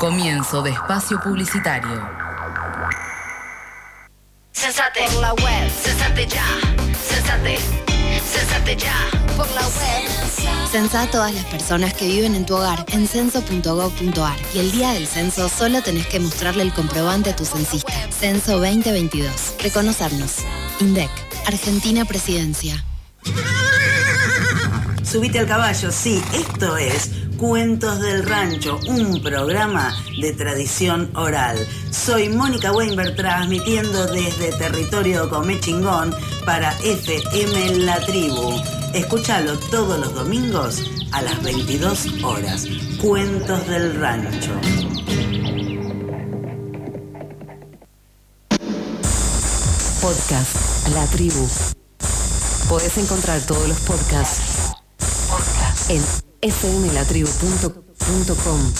Comienzo de espacio publicitario. Sensate por la web, sensate ya, sensate, sensate ya por la web. Censá a todas las personas que viven en tu hogar en censo.gov.ar y el día del censo solo tenés que mostrarle el comprobante a tu censista. Censo 2022. Reconocernos. INDEC. Argentina Presidencia. Subite al caballo, sí, esto es Cuentos del Rancho, un programa de tradición oral. Soy Mónica Weinberg transmitiendo desde territorio Comechingón para FM La Tribu. Escúchalo todos los domingos a las 22 horas. Cuentos del Rancho. Podcast La Tribu. Podés encontrar todos los podcasts en fmlatribu.com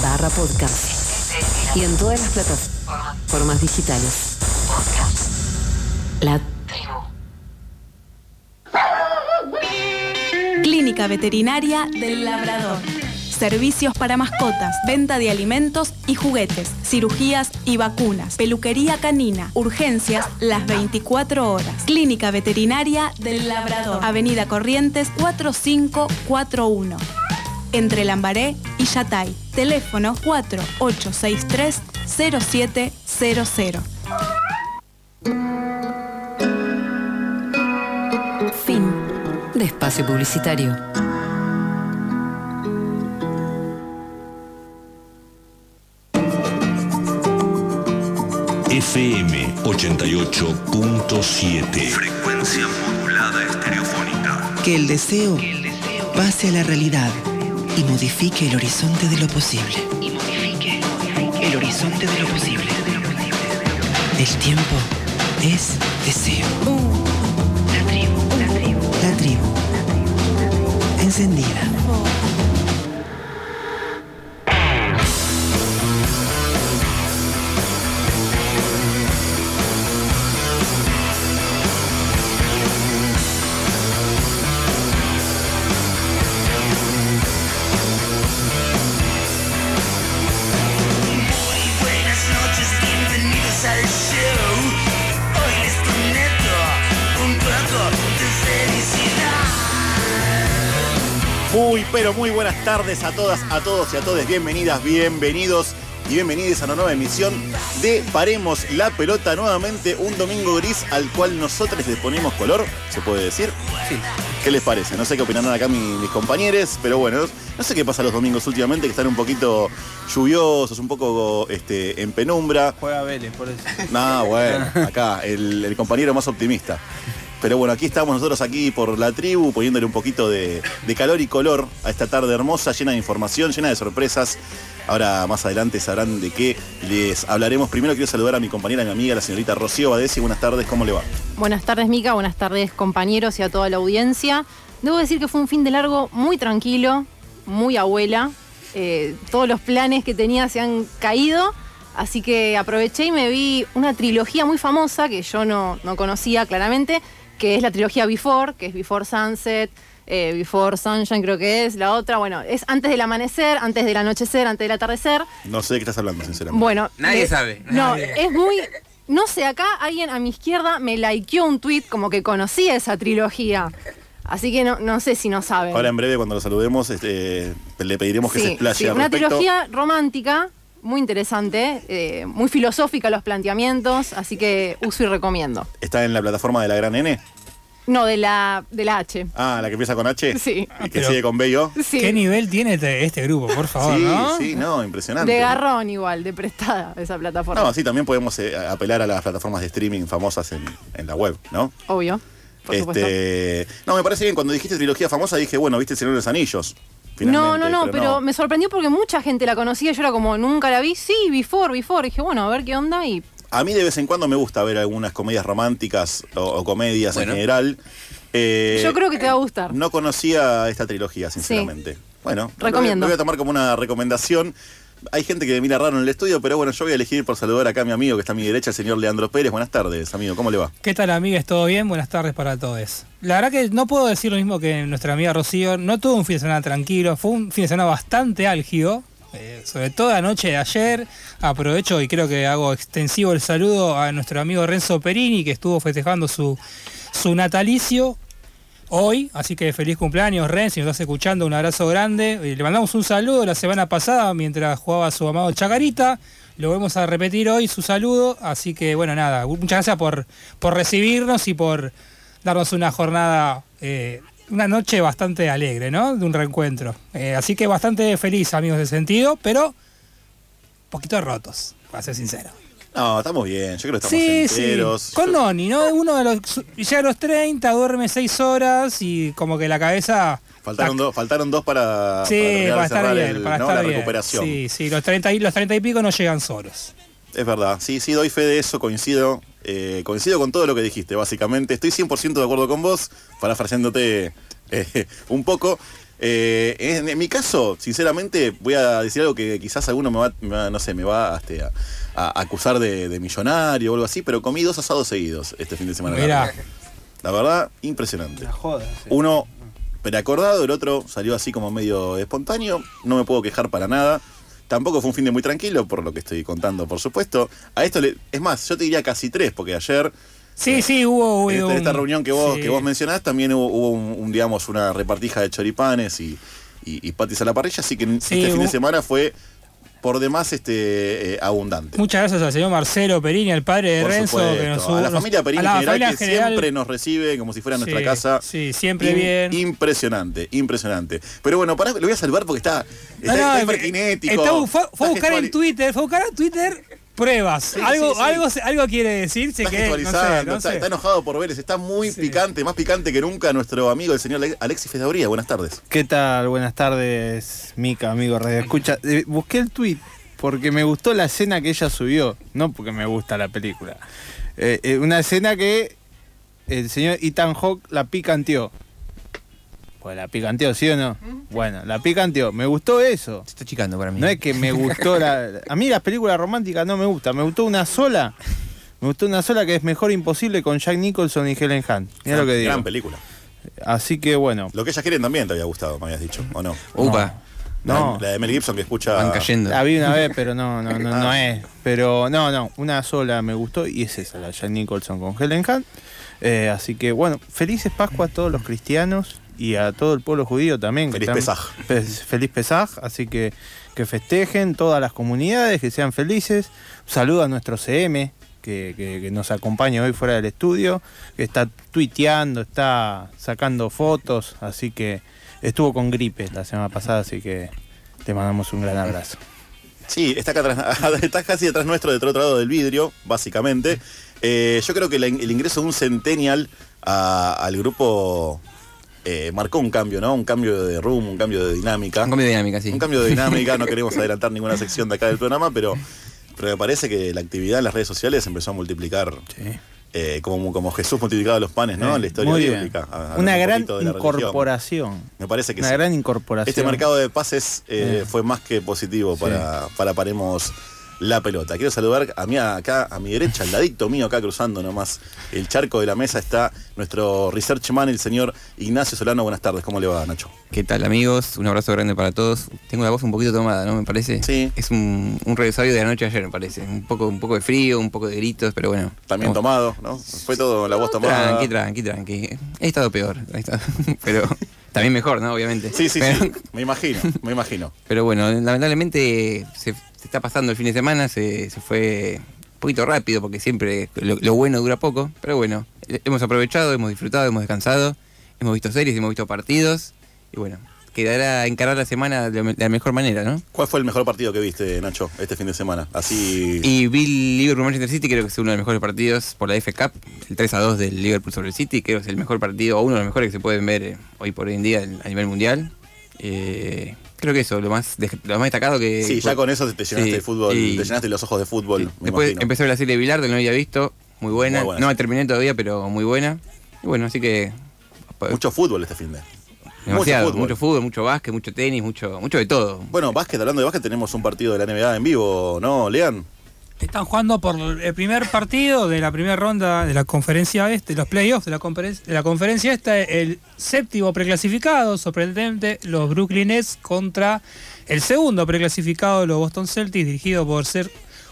barra podcast y en todas las plataformas digitales. La Clínica Veterinaria del Labrador. Servicios para mascotas, venta de alimentos y juguetes, cirugías y vacunas, peluquería canina, urgencias las 24 horas. Clínica Veterinaria del Labrador, Avenida Corrientes 4541. Entre Lambaré y Yatay. Teléfono 4863 0700. fin de espacio publicitario. FM 88.7. Frecuencia modulada estereofónica. Que el deseo pase a la realidad y modifique el horizonte de lo posible. Y modifique el horizonte de lo posible. El tiempo es deseo. La tribu, la tribu. La tribu. Encendida. Muy, pero muy buenas tardes a todas, a todos y a todas. Bienvenidas, bienvenidos y bienvenidos a una nueva emisión de Paremos la Pelota. Nuevamente un domingo gris al cual nosotros le ponemos color, ¿se puede decir? Sí. ¿Qué les parece? No sé qué opinarán acá mi- mis compañeros, pero bueno, no sé qué pasa los domingos últimamente, que están un poquito lluviosos, un poco este, en penumbra. Juega Vélez, por eso. No, bueno, acá, el, el compañero más optimista. Pero bueno, aquí estamos nosotros aquí por la tribu, poniéndole un poquito de, calor y color a esta tarde hermosa, llena de información, llena de sorpresas. Ahora más adelante sabrán de qué les hablaremos. Primero quiero saludar a mi compañera, mi amiga, la señorita Rocío Badesi. Buenas tardes, ¿cómo le va? Buenas tardes, Mica. Buenas tardes, compañeros y a toda la audiencia. Debo decir que fue un fin de largo muy tranquilo, muy abuela. Eh, todos los planes que tenía se han caído. Así que aproveché y me vi una trilogía muy famosa que yo no, no conocía claramente, que es la trilogía Before, que es Before Sunset, eh, Before Sunshine creo que es, la otra, bueno, es antes del amanecer, antes del anochecer, antes del atardecer. No sé de qué estás hablando, sinceramente. Bueno. Nadie sabe. No, Nadie. es muy. No sé, acá alguien a mi izquierda me likeó un tweet como que conocía esa trilogía. Así que no, no sé si no saben. Ahora en breve, cuando lo saludemos, este, le pediremos que se explaye sí, una respecto. trilogía romántica, muy interesante, eh, muy filosófica los planteamientos, así que uso y recomiendo. ¿Está en la plataforma de la Gran N? No, de la, de la H. Ah, la que empieza con H. Sí. Y que pero- sigue con B y O. Sí. ¿Qué nivel tiene este, este grupo, por favor, sí, no? sí, no, impresionante. De garrón igual, de prestada esa plataforma. No, sí, también podemos eh, apelar a las plataformas de streaming famosas en, en la web, ¿no? Obvio. Por supuesto. Este, no, me parece bien, cuando dijiste trilogía famosa dije, bueno, viste el Señor de los Anillos. No, finalmente, no, no, pero, me sorprendió porque mucha gente la conocía. Yo era como, nunca la vi. Sí, before, before. Y dije, bueno, a ver qué onda. Y A mí de vez en cuando me gusta ver algunas comedias románticas o, o comedias Bueno. en general. Eh, yo creo que te va a gustar. No conocía esta trilogía, sinceramente. Bueno, lo- Recomiendo. Lo voy a tomar como una recomendación. Hay gente que me mira raro en el estudio, pero bueno, yo voy a elegir por saludar acá a mi amigo que está a mi derecha, el señor Leandro Pérez. Buenas tardes, amigo, ¿cómo le va? ¿Qué tal, amigas? ¿Todo bien? Buenas tardes para todos. La verdad que no puedo decir lo mismo que nuestra amiga Rocío. No tuvo un fin de semana tranquilo, fue un fin de semana bastante álgido. eh, sobre todo la noche de ayer. Aprovecho y creo que hago extensivo el saludo a nuestro amigo Renzo Perini, que estuvo festejando su, su natalicio hoy. Así que feliz cumpleaños, Renzo, si nos estás escuchando, un abrazo grande. Eh, Le mandamos un saludo la semana pasada mientras jugaba su amado Chacarita. Lo vamos a repetir hoy, su saludo. Así que bueno, nada, muchas gracias por, por recibirnos y por darnos una jornada, eh, una noche bastante alegre, ¿no? De un reencuentro. Eh, así que bastante feliz, amigos de sentido, pero poquito rotos, para ser sincero. No, estamos bien, yo creo que estamos Sí, sí. enteros. Con Noni, ¿no? Uno de los. Llega a los 30, duerme 6 horas y como que la cabeza. Faltaron, dos, faltaron dos para, Sí, para estar bien, el- para ¿no? estar la bien. recuperación. Sí, sí, los 30, y, los 30 y pico no llegan solos. Es verdad, sí, sí, doy fe de eso, coincido. eh, coincido con todo lo que dijiste, básicamente. Estoy 100% de acuerdo con vos, parafraseándote eh, un poco. Eh, en, en mi caso, sinceramente, voy a decir algo que quizás alguno me va, me va- no sé, me va este, a, a acusar de, de millonario o algo así, pero comí dos asados seguidos este fin de semana. Mirá. La verdad, impresionante. Joda, sí. Uno preacordado, el otro salió así como medio espontáneo. No me puedo quejar para nada. Tampoco fue un fin de muy tranquilo, por lo que estoy contando, por supuesto. A esto le. Es más, yo te diría casi tres, porque ayer. Sí, sí, hubo. hubo En esta, un- esta reunión que vos, sí. que vos mencionás, también hubo, hubo un, un, digamos, una repartija de choripanes y, y, y patis a la parrilla, así que Sí, este fin de hubo- semana fue por demás este eh, abundante. Muchas gracias al señor Marcelo Perini, al padre de Por Renzo, supuesto. que nos a la familia Perini a la general, familia que general, siempre nos recibe como si fuera nuestra Sí, casa. sí, siempre In- bien. Impresionante, impresionante. Pero bueno, pará, lo voy a salvar porque está, está, No, no, está eh, está- fue, fue a buscar en Twitter, fue a buscar en Twitter pruebas. Sí, algo, sí, sí. algo, algo quiere decir, se Está que no gestualizando, sé, no está, sé. está enojado por Vélez, está muy picante, más picante que nunca nuestro amigo el señor Ale- Alexis Fedauría. Buenas tardes. ¿Qué tal? Buenas tardes, Mica, amigo Radio Escucha. Eh, busqué el tweet porque me gustó la escena que ella subió, no porque me gusta la película. Eh, eh, una escena que el señor Ethan Hawke la picanteó. Pues la picanteó, ¿sí o no? Bueno, la picanteó. Me gustó eso. Está chicando para mí. No es que me gustó la. A mí las películas románticas no me gustan. Me gustó una sola. Me gustó una sola que es Mejor Imposible con Jack Nicholson y Helen Hunt. Mira lo que digo. Gran película. Así que bueno. Lo que ellas quieren también te había gustado, me habías dicho, ¿o no? Upa. No. La, la de Mel Gibson que escucha. Van cayendo. La vi una vez, pero no, no, no, no Ah. es. Pero no, no, una sola me gustó y es esa, la Jack Nicholson con Helen Hunt. Eh, así que bueno, felices Pascua a todos los cristianos y a todo el pueblo judío también. que Feliz están- Pesaj. Pes- feliz Pesaj, así que que festejen todas las comunidades, que sean felices. Saludo a nuestro CM, que, que- que nos acompaña hoy fuera del estudio, que está tuiteando, está sacando fotos, así que estuvo con gripe la semana pasada, así que te mandamos un gran abrazo. Sí, está, acá atrás, está casi detrás nuestro, del otro lado del vidrio, básicamente. Eh, yo creo que el ingreso de un centennial a- al grupo eh, marcó un cambio, ¿no? Un cambio de rumbo, un cambio de dinámica. Un cambio de dinámica, sí. Un cambio de dinámica, no queremos adelantar ninguna sección de acá del programa, pero, pero me parece que la actividad en las redes sociales empezó a multiplicar. eh, como, como Jesús multiplicaba los panes, ¿no? La historia muy bien. bíblica. a- a Una un gran religión. incorporación. Me parece que Una sí. gran incorporación. Este mercado de pases eh, fue más que positivo Sí. para, para Paremos la pelota. Quiero saludar a mí acá, a mi derecha, al ladito mío, acá cruzando nomás el charco de la mesa, está nuestro research man, el señor Ignacio Solano. Buenas tardes, ¿cómo le va, Nacho? ¿Qué tal amigos? Un abrazo grande para todos. Tengo la voz un poquito tomada, ¿no? Me parece. Sí. Es un, un revisario de la noche de ayer, me parece. Un poco, un poco de frío, un poco de gritos, pero bueno. También Vamos. tomado, ¿no? Fue todo la voz tomada. Tranqui, tranqui, tranqui. He estado peor, he estado- pero también mejor, ¿no? Obviamente. Sí, sí, Pero- sí. Me imagino, me imagino. Pero bueno, lamentablemente se, se está pasando el fin de semana, se, se fue un poquito rápido porque siempre lo, lo bueno dura poco, pero bueno, hemos aprovechado, hemos disfrutado, hemos descansado, hemos visto series, hemos visto partidos y bueno, quedará encarar la semana de la, mejor manera, ¿no? ¿Cuál fue el mejor partido que viste, Nacho, este fin de semana? Así. Y vi el Liverpool Manchester City, creo que es uno de los mejores partidos por la F Cup, el 3 a 2 del Liverpool sobre el City, creo que es el mejor partido, o uno de los mejores que se pueden ver eh, hoy por hoy en día a nivel mundial. Eh, creo que eso, lo más, lo más destacado que... sí, ya con eso te llenaste Sí, el fútbol, y- te llenaste los ojos de fútbol. Después imagino. ver la serie de Bilardo, no había visto, muy buena. Muy buena, no la terminé todavía, pero muy buena. Y bueno, así que Mucho fútbol este fin de. demasiado, mucho mucho fútbol. fútbol. mucho básquet, mucho tenis, mucho, mucho de todo. Bueno, básquet, hablando de básquet, tenemos un partido de la NBA en vivo, ¿no, Lean? Están jugando por el primer partido de la primera ronda de la conferencia este, los playoffs de la, conferen- de conferencia esta, el séptimo preclasificado, sorprendentemente, los Brooklyn Nets contra el segundo preclasificado, los Boston Celtics, dirigido por ser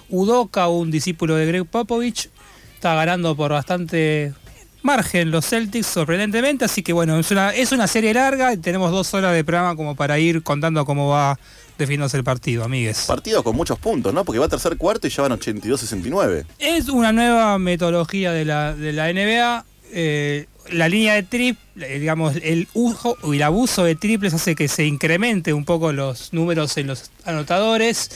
Udoka, un discípulo de Greg Popovich. Está ganando por bastante margen los Celtics, sorprendentemente, así que bueno, es una, es una serie larga y tenemos dos horas de programa como para ir contando cómo va definiéndose el partido, amigues. Partido con muchos puntos, ¿no? Porque va a tercer cuarto y ya van 82-69. Es una nueva metodología de la, de la NBA. eh, la línea de triple, digamos, el uso y el abuso de triples hace que se incremente un poco los números en los anotadores.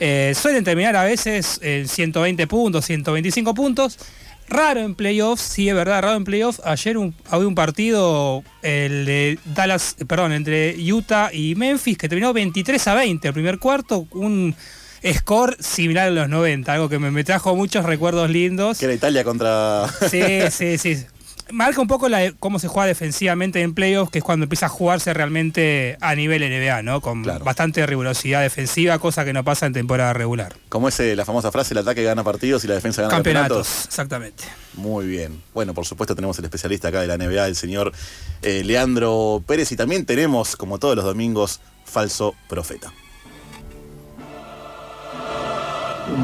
Eh, suelen terminar a veces en 120 puntos, 125 puntos. Raro en playoffs, sí es verdad, raro en playoffs. Ayer un- había un partido, el de Dallas, perdón, entre Utah y Memphis, que terminó 23 a 20 el primer cuarto, un score similar a los 90, algo que me, me trajo muchos recuerdos lindos. Que era Italia contra. Sí, sí, sí. Marca un poco la- cómo se juega defensivamente en playoffs, que es cuando empieza a jugarse realmente a nivel NBA, ¿no? Con bastante rigurosidad defensiva, cosa que no pasa en temporada regular. Como es la famosa frase, el ataque gana partidos y la defensa gana Campeonatos, campeonatos. exactamente. Muy bien. Bueno, por supuesto tenemos el especialista acá de la NBA, el señor eh, Leandro Pérez, y también tenemos, como todos los domingos, falso profeta.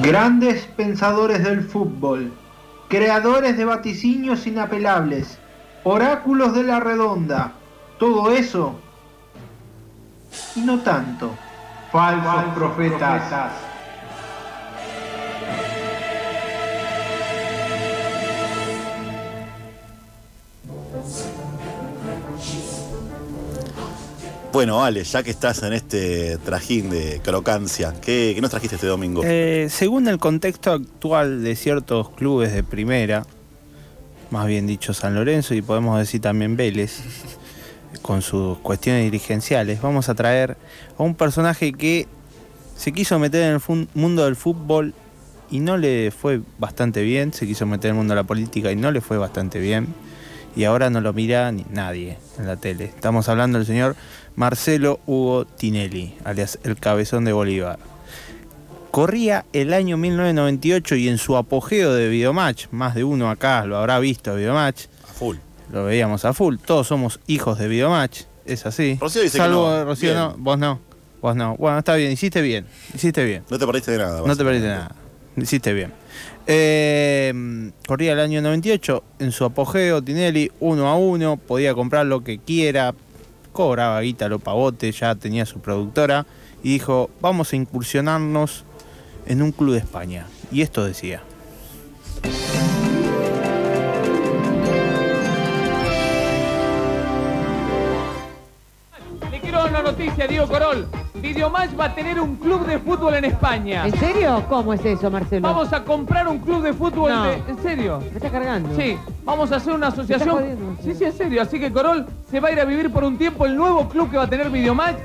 Grandes pensadores del fútbol, creadores de vaticinios inapelables, oráculos de la redonda, todo eso y no tanto. Falsos profetas. Bueno, Ale, ya que estás en este trajín de crocancia, ¿qué, nos trajiste este domingo? Eh, según el contexto actual de ciertos clubes de primera, más bien dicho San Lorenzo y podemos decir también Vélez, con sus cuestiones dirigenciales, vamos a traer a un personaje que se quiso meter en el mundo del fútbol y no le fue bastante bien, se quiso meter en el mundo de la política y no le fue bastante bien, y ahora no lo mira ni nadie en la tele. Estamos hablando del señor Marcelo Hugo Tinelli, alias el cabezón de Bolívar. Corría el año 1998 y en su apogeo de Videomatch, más de uno acá lo habrá visto Videomatch. A full. Lo veíamos a full. Todos somos hijos de Videomatch, es así. Rocío dice que no. Rocío, Bien. no. Vos no. Vos no. Bueno, está bien, hiciste bien. Hiciste bien. No te perdiste de nada. No te perdiste nada. Hiciste bien. Eh, corría el año 98, en su apogeo, Tinelli, uno a uno, podía comprar lo que quiera, cobraba guita lo pavote, ya tenía su productora, y dijo, vamos a incursionarnos en un club de España. Y esto decía. Noticia, Diego Corol. Videomatch va a tener un club de fútbol en España. ¿En serio? ¿Cómo es eso, Marcelo? Vamos a comprar un club de fútbol No. de- ¿En serio? ¿Me está cargando? Sí, vamos a hacer una asociación. jodiendo, Sí, sí, en serio. Así que Corol se va a ir a vivir por un tiempo. El nuevo club que va a tener Videomatch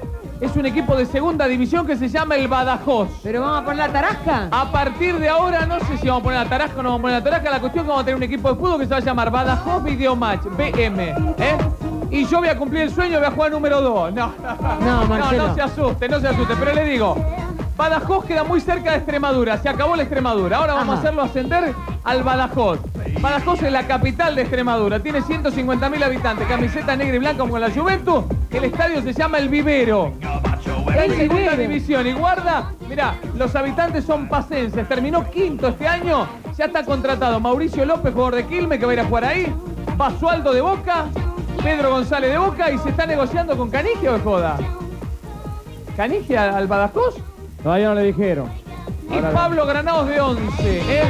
es un equipo de segunda división que se llama el Badajoz. ¿Pero vamos a poner la tarasca? A partir de ahora, no sé si vamos a poner la tarasca o no vamos a poner la tarasca. La cuestión es que vamos a tener un equipo de fútbol que se va a llamar Badajoz Videomatch, BM. ¿eh? Y yo voy a cumplir el sueño, voy a jugar número 2. No, No, Marcelo. no, no se asuste, no se asuste. Pero le digo, Badajoz queda muy cerca de Extremadura. Se acabó la Extremadura. Ahora vamos Ajá. a hacerlo ascender al Badajoz. Badajoz es la capital de Extremadura. Tiene 150.000 habitantes. Camiseta negra y blanca como la Juventus. El estadio se llama El Vivero. En segunda división. Y guarda, mira, los habitantes son pasenses. Terminó quinto este año. Ya está contratado Mauricio López, jugador de Quilme, que va a ir a jugar ahí. Basualdo de Boca. Pedro González de Boca. Y se está negociando con Canigia o de joda. ¿Canigia al Badajoz? Todavía no le dijeron. Y Pablo Granados de 11. ¿eh?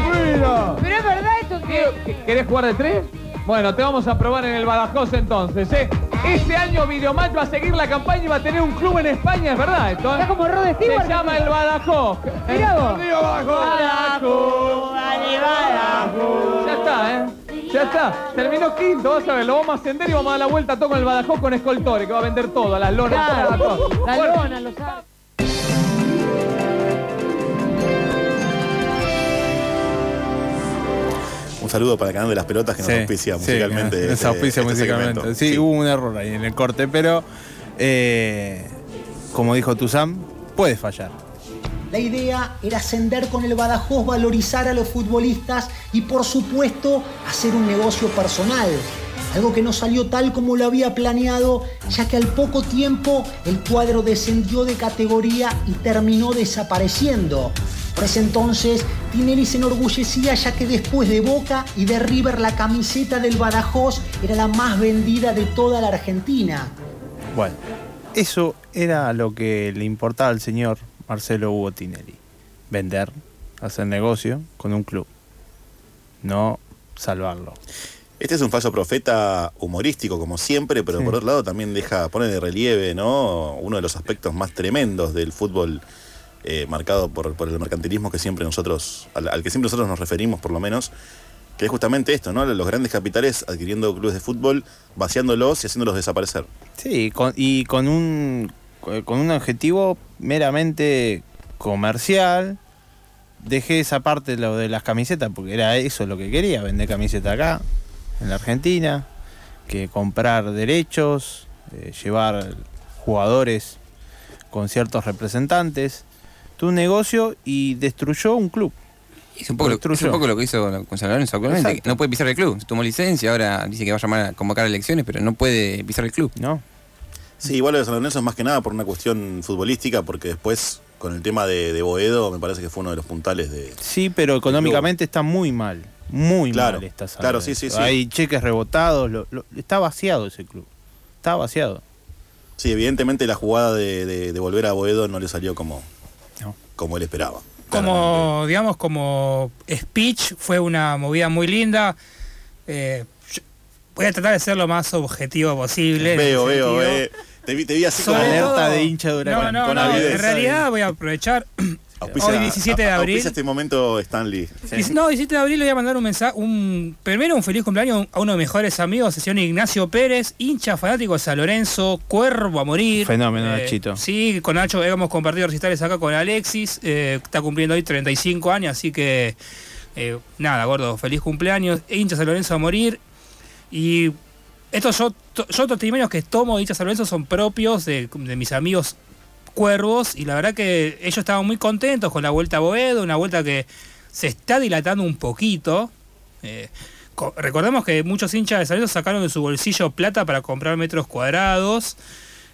Pero es verdad esto que... ¿Querés jugar de tres? Bueno, te vamos a probar en el Badajoz entonces, ¿eh? Este año Videomatch va a seguir la campaña y va a tener un club en España, es verdad esto, ¿eh? Está como Rod Stewart. Se llama el Badajoz. Mirá vos. Río Badajoz. Ya está, ¿eh? Ya está. Terminó quinto, vas a ver, lo vamos a ascender y vamos a dar la vuelta todo con el Badajoz con Escoltore, que va a vender todo, las lonas, Claro, todo, todo. la Bueno, lona, los ar- Un saludo para el canal de las pelotas que nos Sí, auspicia sí, musicalmente. Nos este- auspicia este musicalmente. segmento. Sí, hubo un error ahí en el corte, pero eh, como dijo Tuzam, puede fallar. La idea era ascender con el Badajoz, valorizar a los futbolistas y por supuesto hacer un negocio personal. Algo que no salió tal como lo había planeado, ya que al poco tiempo el cuadro descendió de categoría y terminó desapareciendo. Por ese entonces, Tinelli se enorgullecía ya que después de Boca y de River la camiseta del Badajoz era la más vendida de toda la Argentina. Bueno, eso era lo que le importaba al señor Marcelo Hugo Tinelli. Vender, hacer negocio con un club. No salvarlo. Este es un falso profeta humorístico, como siempre, pero por otro lado también deja, pone de relieve, ¿no? Uno de los aspectos más tremendos del fútbol eh, marcado por, por el mercantilismo que siempre nosotros, al, al que siempre nosotros nos referimos, por lo menos, que es justamente esto, ¿no? Los grandes capitales adquiriendo clubes de fútbol, vaciándolos y haciéndolos desaparecer. Sí, con- y con un, con un objetivo meramente comercial. Dejé esa parte lo de las camisetas porque era eso lo que quería, vender camiseta acá, en la Argentina, que comprar derechos, eh, llevar jugadores con ciertos representantes. Tuvo un negocio y destruyó un club. Es un poco, lo, es un poco lo que hizo con San Lorenzo actualmente. No puede pisar el club. Tomó licencia, ahora dice que va a llamar a convocar elecciones, pero no puede pisar el club. No. Sí, igual lo de San Lorenzo es más que nada por una cuestión futbolística, porque después, con el tema de, de Boedo, me parece que fue uno de los puntales de. Sí, pero económicamente está muy mal. Muy Claro, mal está San claro, Lorenzo. sí, sí, sí. Hay cheques rebotados. lo- lo- está vaciado ese club. Está vaciado. Sí, evidentemente la jugada de, de- de volver a Boedo no le salió como, como él esperaba. Como, digamos, como speech fue una movida muy linda. Eh, voy a tratar de ser lo más objetivo posible. Veo, veo, eh. Te vi, te vi así Sobre como. todo- de hincha de No, Huracán, no, con no, avidez. en realidad voy a aprovechar. Auspicia- Hoy 17 de abril. este momento Stanley. Dice- No, 17 de abril le voy a mandar un mensaje, un, primero un feliz cumpleaños a uno de mis mejores amigos, el señor Ignacio Pérez, hincha fanático de San Lorenzo, cuervo a morir. Fenómeno, Eh, Nachito. Sí, con Nacho hemos compartido recitales acá con Alexis, eh, está cumpliendo hoy 35 años, así que eh, nada, gordo, feliz cumpleaños, hincha San Lorenzo a morir. Y estos yo, otros testimonios que tomo de hincha San Lorenzo son propios de, mis amigos cuervos y la verdad que ellos estaban muy contentos con la vuelta a Boedo, una vuelta que se está dilatando un poquito. Eh, co- recordemos que muchos hinchas de San sacaron de su bolsillo plata para comprar metros cuadrados.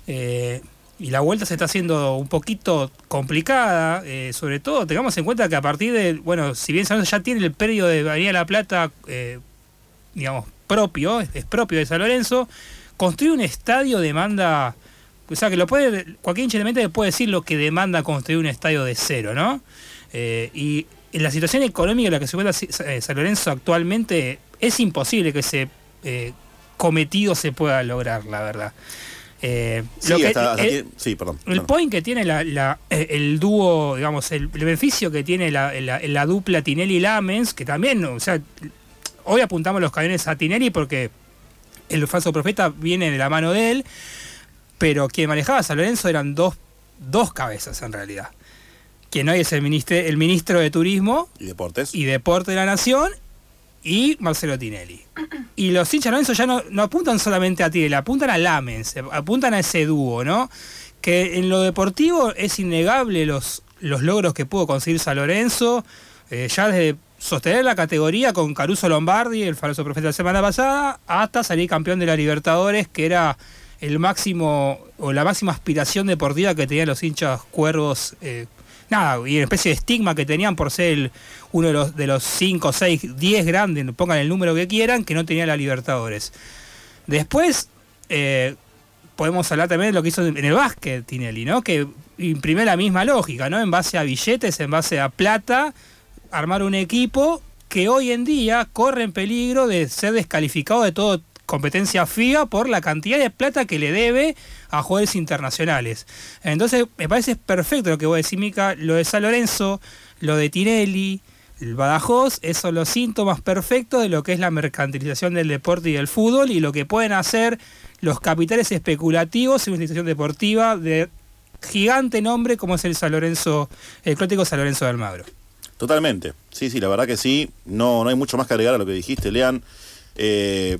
eh, y la vuelta se está haciendo un poquito complicada, eh, sobre todo tengamos en cuenta que a partir de, bueno, si bien San ya tiene el predio de Avenida La Plata, eh, digamos, propio, es, propio de San Lorenzo, construir un estadio demanda, o sea, que lo puede, cualquier hincha de mente puede decir lo que demanda construir un estadio de cero, ¿no? Eh, y en la situación económica en la que se encuentra eh, San Lorenzo actualmente, es imposible que ese eh, cometido se pueda lograr, la verdad. Eh, Sí, lo que- hasta- hasta el- tiene- sí, perdón. el point que tiene la- la- eh, el dúo, digamos, el, el beneficio que tiene la, la- la dupla Tinelli-Lamens, que también, o sea, hoy apuntamos los cañones a Tinelli porque el falso profeta viene de la mano de él, pero quien manejaba a San Lorenzo eran dos, dos cabezas en realidad. Quien hoy es el, ministro el ministro de Turismo ¿Y deportes? y Deporte de la Nación y Marcelo Tinelli. Y los hinchas Lorenzo ya no, no apuntan solamente a Tinelli, apuntan a Lamens, apuntan a ese dúo, ¿no? Que en lo deportivo es innegable los, los logros que pudo conseguir San Lorenzo, eh, ya desde sostener la categoría con Caruso Lombardi, el falso profeta de la semana pasada, hasta salir campeón de la Libertadores, que era el máximo o la máxima aspiración deportiva que tenían los hinchas cuervos. eh, nada, y una especie de estigma que tenían por ser uno de los, de los 5, 6, 10 grandes, pongan el número que quieran, que no tenía la Libertadores. Después, eh, podemos hablar también de lo que hizo en el básquet Tinelli, ¿no? Que imprimió la misma lógica, ¿no? En base a billetes, en base a plata, armar un equipo que hoy en día corre en peligro de ser descalificado de toda competencia FIA por la cantidad de plata que le debe a jugadores internacionales. Entonces, me parece perfecto lo que voy a decir, Mica, lo de San Lorenzo, lo de Tinelli, el Badajoz, esos son los síntomas perfectos de lo que es la mercantilización del deporte y del fútbol y lo que pueden hacer los capitales especulativos en una institución deportiva de gigante nombre como es el San Lorenzo, el Clótico San Lorenzo de Almagro. Totalmente. Sí, sí, la verdad que sí. No, no hay mucho más que agregar a lo que dijiste, Lean. Eh,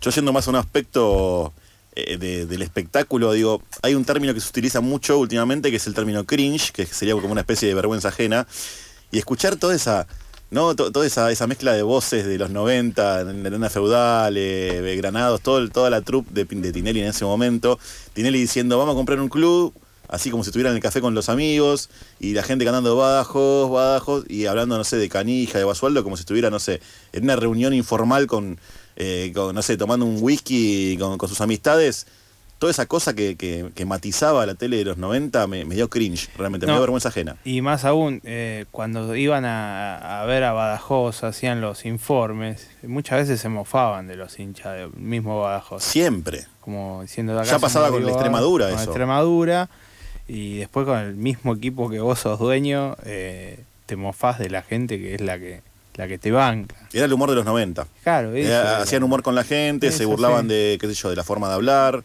yo yendo más a un aspecto eh, de- del espectáculo, digo, hay un término que se utiliza mucho últimamente, que es el término cringe, que sería como una especie de vergüenza ajena, y escuchar toda esa... ¿no? To- toda esa, esa mezcla de voces de los 90, en la arena feudal, eh, Granados, todo, toda la troupe de, de Tinelli en ese momento. Tinelli diciendo, vamos a comprar un club, así como si estuvieran en el café con los amigos, y la gente cantando bajos, bajos, y hablando, no sé, de Canija, de Basualdo, como si estuviera, no sé, en una reunión informal con, eh, con, no sé, tomando un whisky con, con sus amistades. Toda esa cosa que, que- que matizaba la tele de los 90 me, me dio cringe, realmente, me dio vergüenza ajena. Y más aún, eh, cuando iban a, a ver a Badajoz, hacían los informes, muchas veces se mofaban de los hinchas del mismo Badajoz. Siempre. Como diciendo de acá Ya pasaba con la Extremadura con eso. Extremadura, y después con el mismo equipo que vos sos dueño, eh, te mofás de la gente que es la que, la que te banca. Era el humor de los 90. Claro, eso Eh, era. hacían humor con la gente, se Eso, burlaban sí. de, qué sé yo, de la forma de hablar.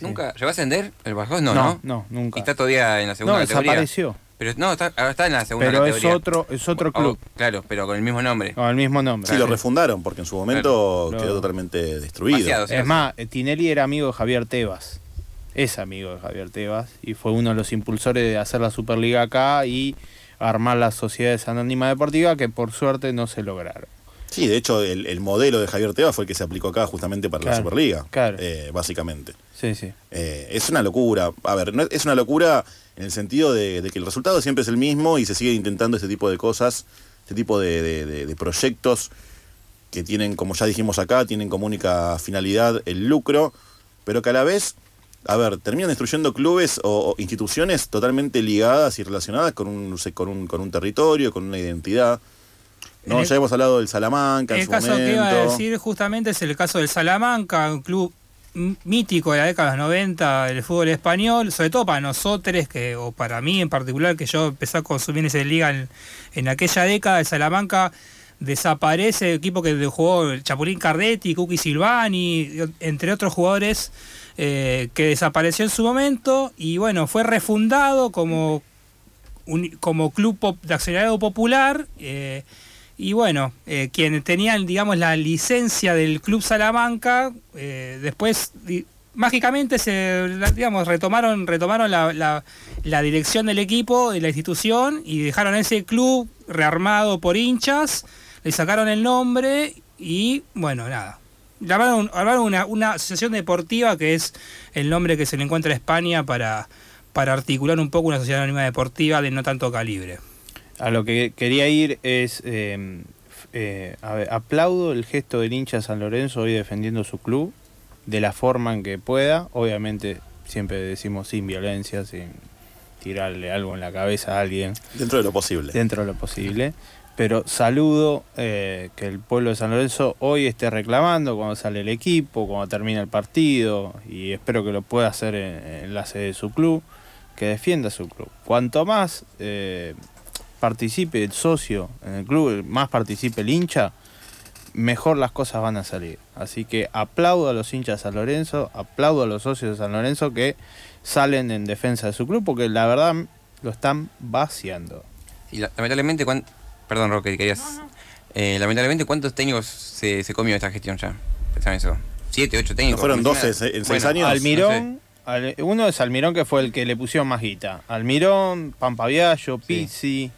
¿Nunca llegó a ascender el Badajoz? No, No, no. no, nunca. Y está todavía en la segunda No, categoría. desapareció. Pero no, está, ahora está en la segunda Pero es categoría. otro, es otro Oh, club, claro, pero con el mismo nombre. con el mismo nombre. Sí, lo refundaron porque en su momento Claro. quedó totalmente destruido. Vaciado, Es más, Tinelli era amigo de Javier Tebas. Es amigo de Javier Tebas. Y fue uno de los impulsores de hacer la Superliga acá y armar las sociedades anónimas deportivas que por suerte no se lograron. Sí, de hecho, el, el modelo de Javier Tebas fue el que se aplicó acá justamente para la Superliga. claro. eh, básicamente. Sí, sí. Eh, es una locura. A ver, no- es una locura en el sentido de, de que el resultado siempre es el mismo y se sigue intentando este tipo de cosas, este tipo de, de- de- de proyectos que tienen, como ya dijimos acá, tienen como única finalidad el lucro, pero que a la vez, a ver, terminan destruyendo clubes o, o instituciones totalmente ligadas y relacionadas con un, con un, con un territorio, con una identidad. No, el- ya hemos hablado del Salamanca en El su caso momento. que iba a decir justamente es el caso del Salamanca, un club mítico de la década de los 90 del fútbol español, sobre todo para nosotros, que, o para mí en particular, que yo empecé a consumir esa liga en, en aquella década, el Salamanca desaparece, el equipo que jugó Chapulín Cardetti, Cookie Silvani, entre otros jugadores, eh, que desapareció en su momento y bueno, fue refundado como, un- como club de accionariado popular. eh, y bueno, eh, quienes tenían, digamos, la licencia del Club Salamanca, eh, después mágicamente se, digamos, retomaron, retomaron la, la- la dirección del equipo, de la institución, y dejaron ese club rearmado por hinchas, le sacaron el nombre y bueno, nada. Armaron, armaron una, una asociación deportiva que es el nombre que se le encuentra a España para, para articular un poco una sociedad anónima deportiva de no tanto calibre. A lo que quería ir es, eh, eh, a ver, aplaudo el gesto del hincha San Lorenzo hoy defendiendo su club de la forma en que pueda. Obviamente siempre decimos sin violencia, sin tirarle algo en la cabeza a alguien. Dentro de lo posible. Dentro de lo posible. Pero saludo eh, que el pueblo de San Lorenzo hoy esté reclamando cuando sale el equipo, cuando termina el partido, y espero que lo pueda hacer en, en la sede de su club, que defienda su club. Cuanto más eh, participe el socio en el club, más participe el hincha, mejor las cosas van a salir. Así que aplaudo a los hinchas de San Lorenzo, aplaudo a los socios de San Lorenzo que salen en defensa de su club, porque la verdad lo están vaciando. Y la- lamentablemente, perdón, Roque, querías. Eh, lamentablemente, ¿cuántos técnicos se, se comió esta gestión ya? Pensaba en eso. ¿Siete, ocho técnicos? ¿No fueron Como 12 si nada. en seis Bueno, años? Almirón, al- uno es Almirón que fue el que le pusieron más guita. Almirón, Pampaviallo, Pizzi.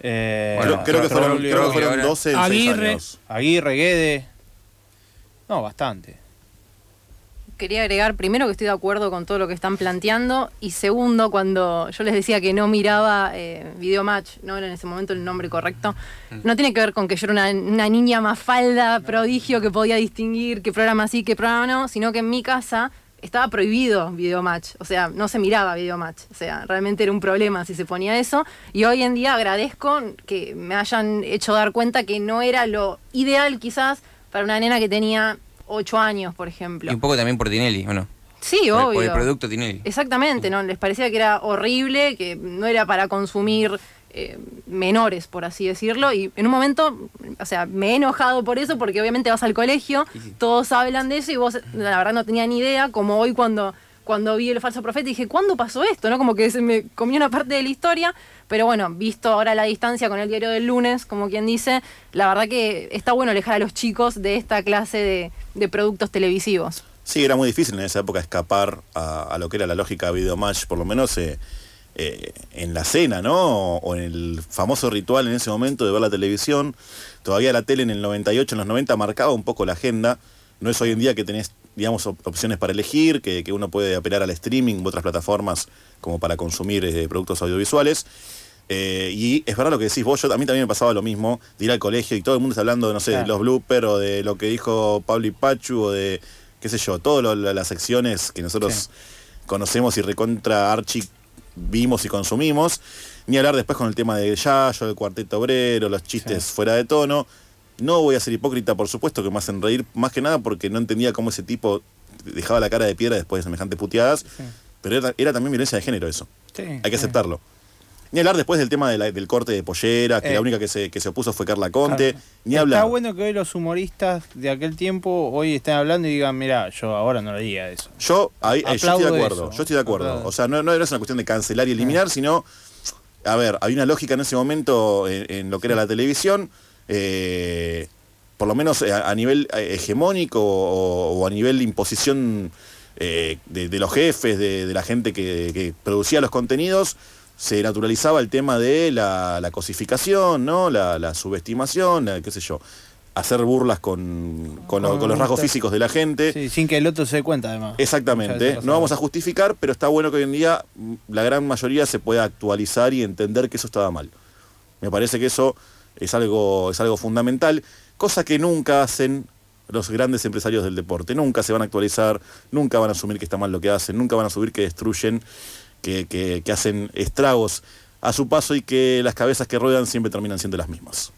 eh, Creo- creo que fueron- creo que fueron 12 en seis Aguirre, años. Aguirre, Guede. No, bastante. Quería agregar primero que estoy de acuerdo con todo lo que están planteando y segundo cuando yo les decía que no miraba eh, Videomatch, no era en ese momento el nombre correcto, no tiene que ver con que yo era una, una niña más falda, prodigio que podía distinguir qué programa sí, qué programa no, sino que en mi casa estaba prohibido Videomatch, o sea, no se miraba Videomatch, o sea, realmente era un problema si se ponía eso y hoy en día agradezco que me hayan hecho dar cuenta que no era lo ideal quizás para una nena que tenía 8 años, por ejemplo. Y un poco también por Tinelli, ¿o no? Sí, Por- obvio. Por el producto Tinelli. Exactamente, ¿no? Les parecía que era horrible, que no era para consumir eh, menores, por así decirlo. Y en un momento, o sea, me he enojado por eso, porque obviamente vas al colegio, todos hablan de eso y vos, la verdad, no tenía ni idea, como hoy cuando, cuando vi el falso profeta, dije, ¿cuándo pasó esto? ¿No? Como que se me comió una parte de la historia. Pero bueno, visto ahora la distancia con el diario del lunes, como quien dice, la verdad que está bueno alejar a los chicos de esta clase de, productos televisivos. Sí, era muy difícil en esa época escapar a, a lo que era la lógica videomatch, por lo menos eh, eh, en la cena, ¿no? O, o en el famoso ritual en ese momento de ver la televisión. Todavía la tele en el 98, en los 90 marcaba un poco la agenda. No es hoy en día que tenés, digamos, op- opciones para elegir, que, que uno puede apelar al streaming u otras plataformas como para consumir eh, productos audiovisuales. Eh, y es verdad lo que decís vos, yo, a mí también me pasaba lo mismo, de ir al colegio y todo el mundo está hablando, no sé, de los bloopers o de lo que dijo Pablo y Pachu o de, qué sé yo, todas las secciones que nosotros conocemos y recontra archi vimos y consumimos. Ni hablar después con el tema de Yayo, del cuarteto obrero, los chistes fuera de tono. No voy a ser hipócrita, por supuesto, que me hacen reír más que nada porque no entendía cómo ese tipo dejaba la cara de piedra después de semejantes puteadas. Pero era, era también violencia de género eso. Sí, Hay que aceptarlo. Ni hablar después del tema de la- del corte de pollera, que Eh. la única que se, que se opuso fue Carla Conte. Claro. Ni Está hablar. bueno que hoy los humoristas de aquel tiempo hoy estén hablando y digan, mira, yo ahora no lo diga eso. Yo, ahí, eh, yo estoy de acuerdo, eso. yo estoy de acuerdo. Aplaudo. O sea, no, no era una cuestión de cancelar y eliminar, sino, a ver, había una lógica en ese momento en, en lo que era la televisión, eh, por lo menos a, a nivel eh, hegemónico o, o a nivel de imposición eh, de, de los jefes, de, de la gente que, que producía los contenidos, se naturalizaba el tema de la, la cosificación, ¿no? La, la subestimación, la- qué sé yo, hacer burlas con, con lo- con los rasgos físicos de la gente. Sí, sin que el otro se dé cuenta además. Exactamente. No vamos a justificar, pero está bueno que hoy en día mm, la gran mayoría se pueda actualizar y entender que eso estaba mal. Me parece que eso es algo, es algo fundamental, cosa que nunca hacen los grandes empresarios del deporte. Nunca se van a actualizar, nunca van a asumir que está mal lo que hacen, nunca van a asumir que destruyen, que, que- que hacen estragos a su paso y que las cabezas que ruedan siempre terminan siendo las mismas.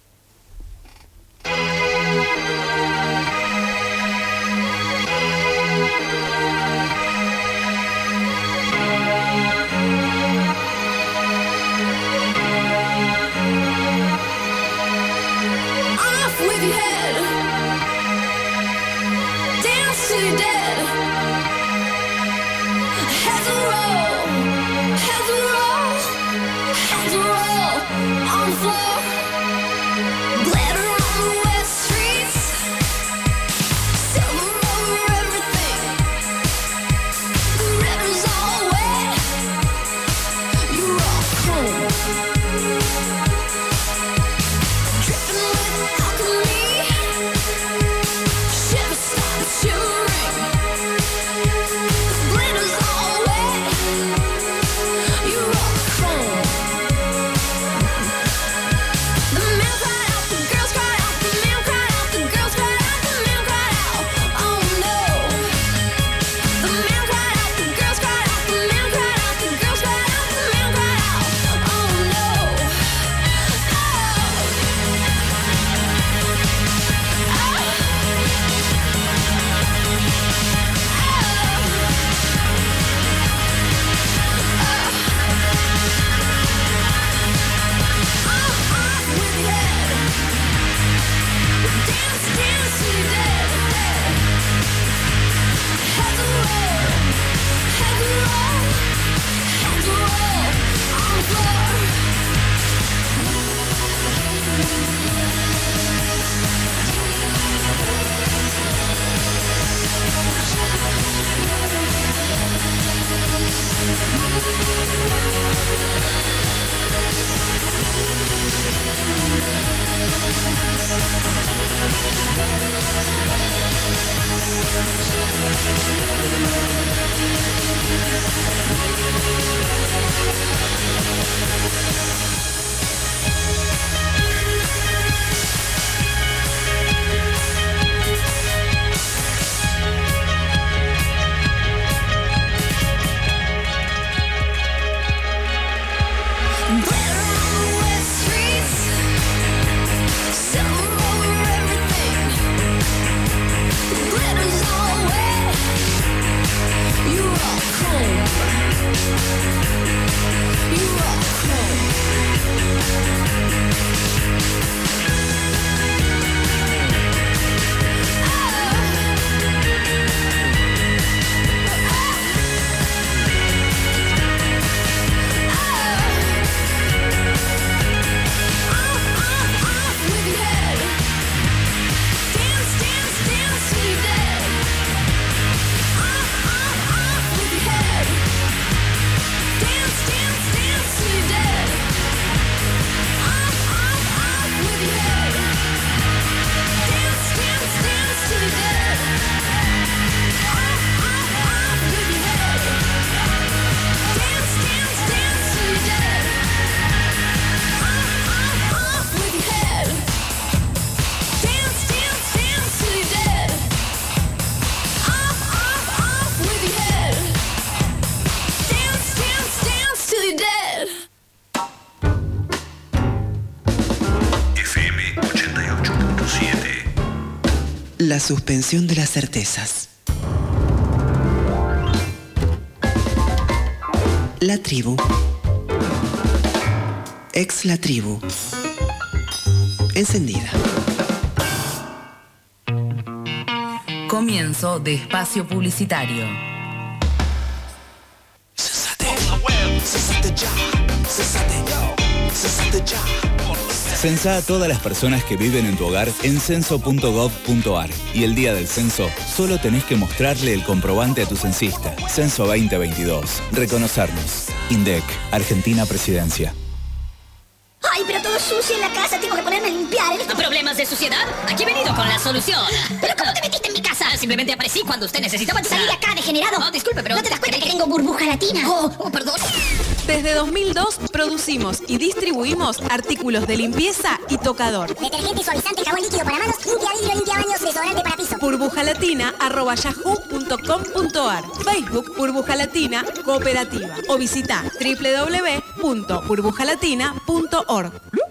Suspensión de las certezas. La tribu. Ex la tribu. Encendida. Comienzo de espacio publicitario. Censa a todas las personas que viven en tu hogar en censo.gov.ar y el día del censo solo tenés que mostrarle el comprobante a tu censista. Censo 2022. Reconocernos. INDEC, Argentina Presidencia. Ay, pero todo sucio en la casa, tengo que ponerme a limpiar. ¿Problemas de suciedad? Aquí he venido con la solución. ¿Pero cómo te metiste en mi casa? Simplemente aparecí cuando usted necesitaba Salí de acá, degenerado. Oh, disculpe, pero... ¿No te das cuenta que tengo burbuja latina? Oh, oh, perdón. Desde 2002 producimos y distribuimos artículos de limpieza y tocador. Detergente, suavizante, jabón líquido para manos, limpia vidrio, limpia baños, desodorante para piso. burbujalatina.yahoo.com.ar Facebook Burbuja Latina Cooperativa o visita www.burbujalatina.org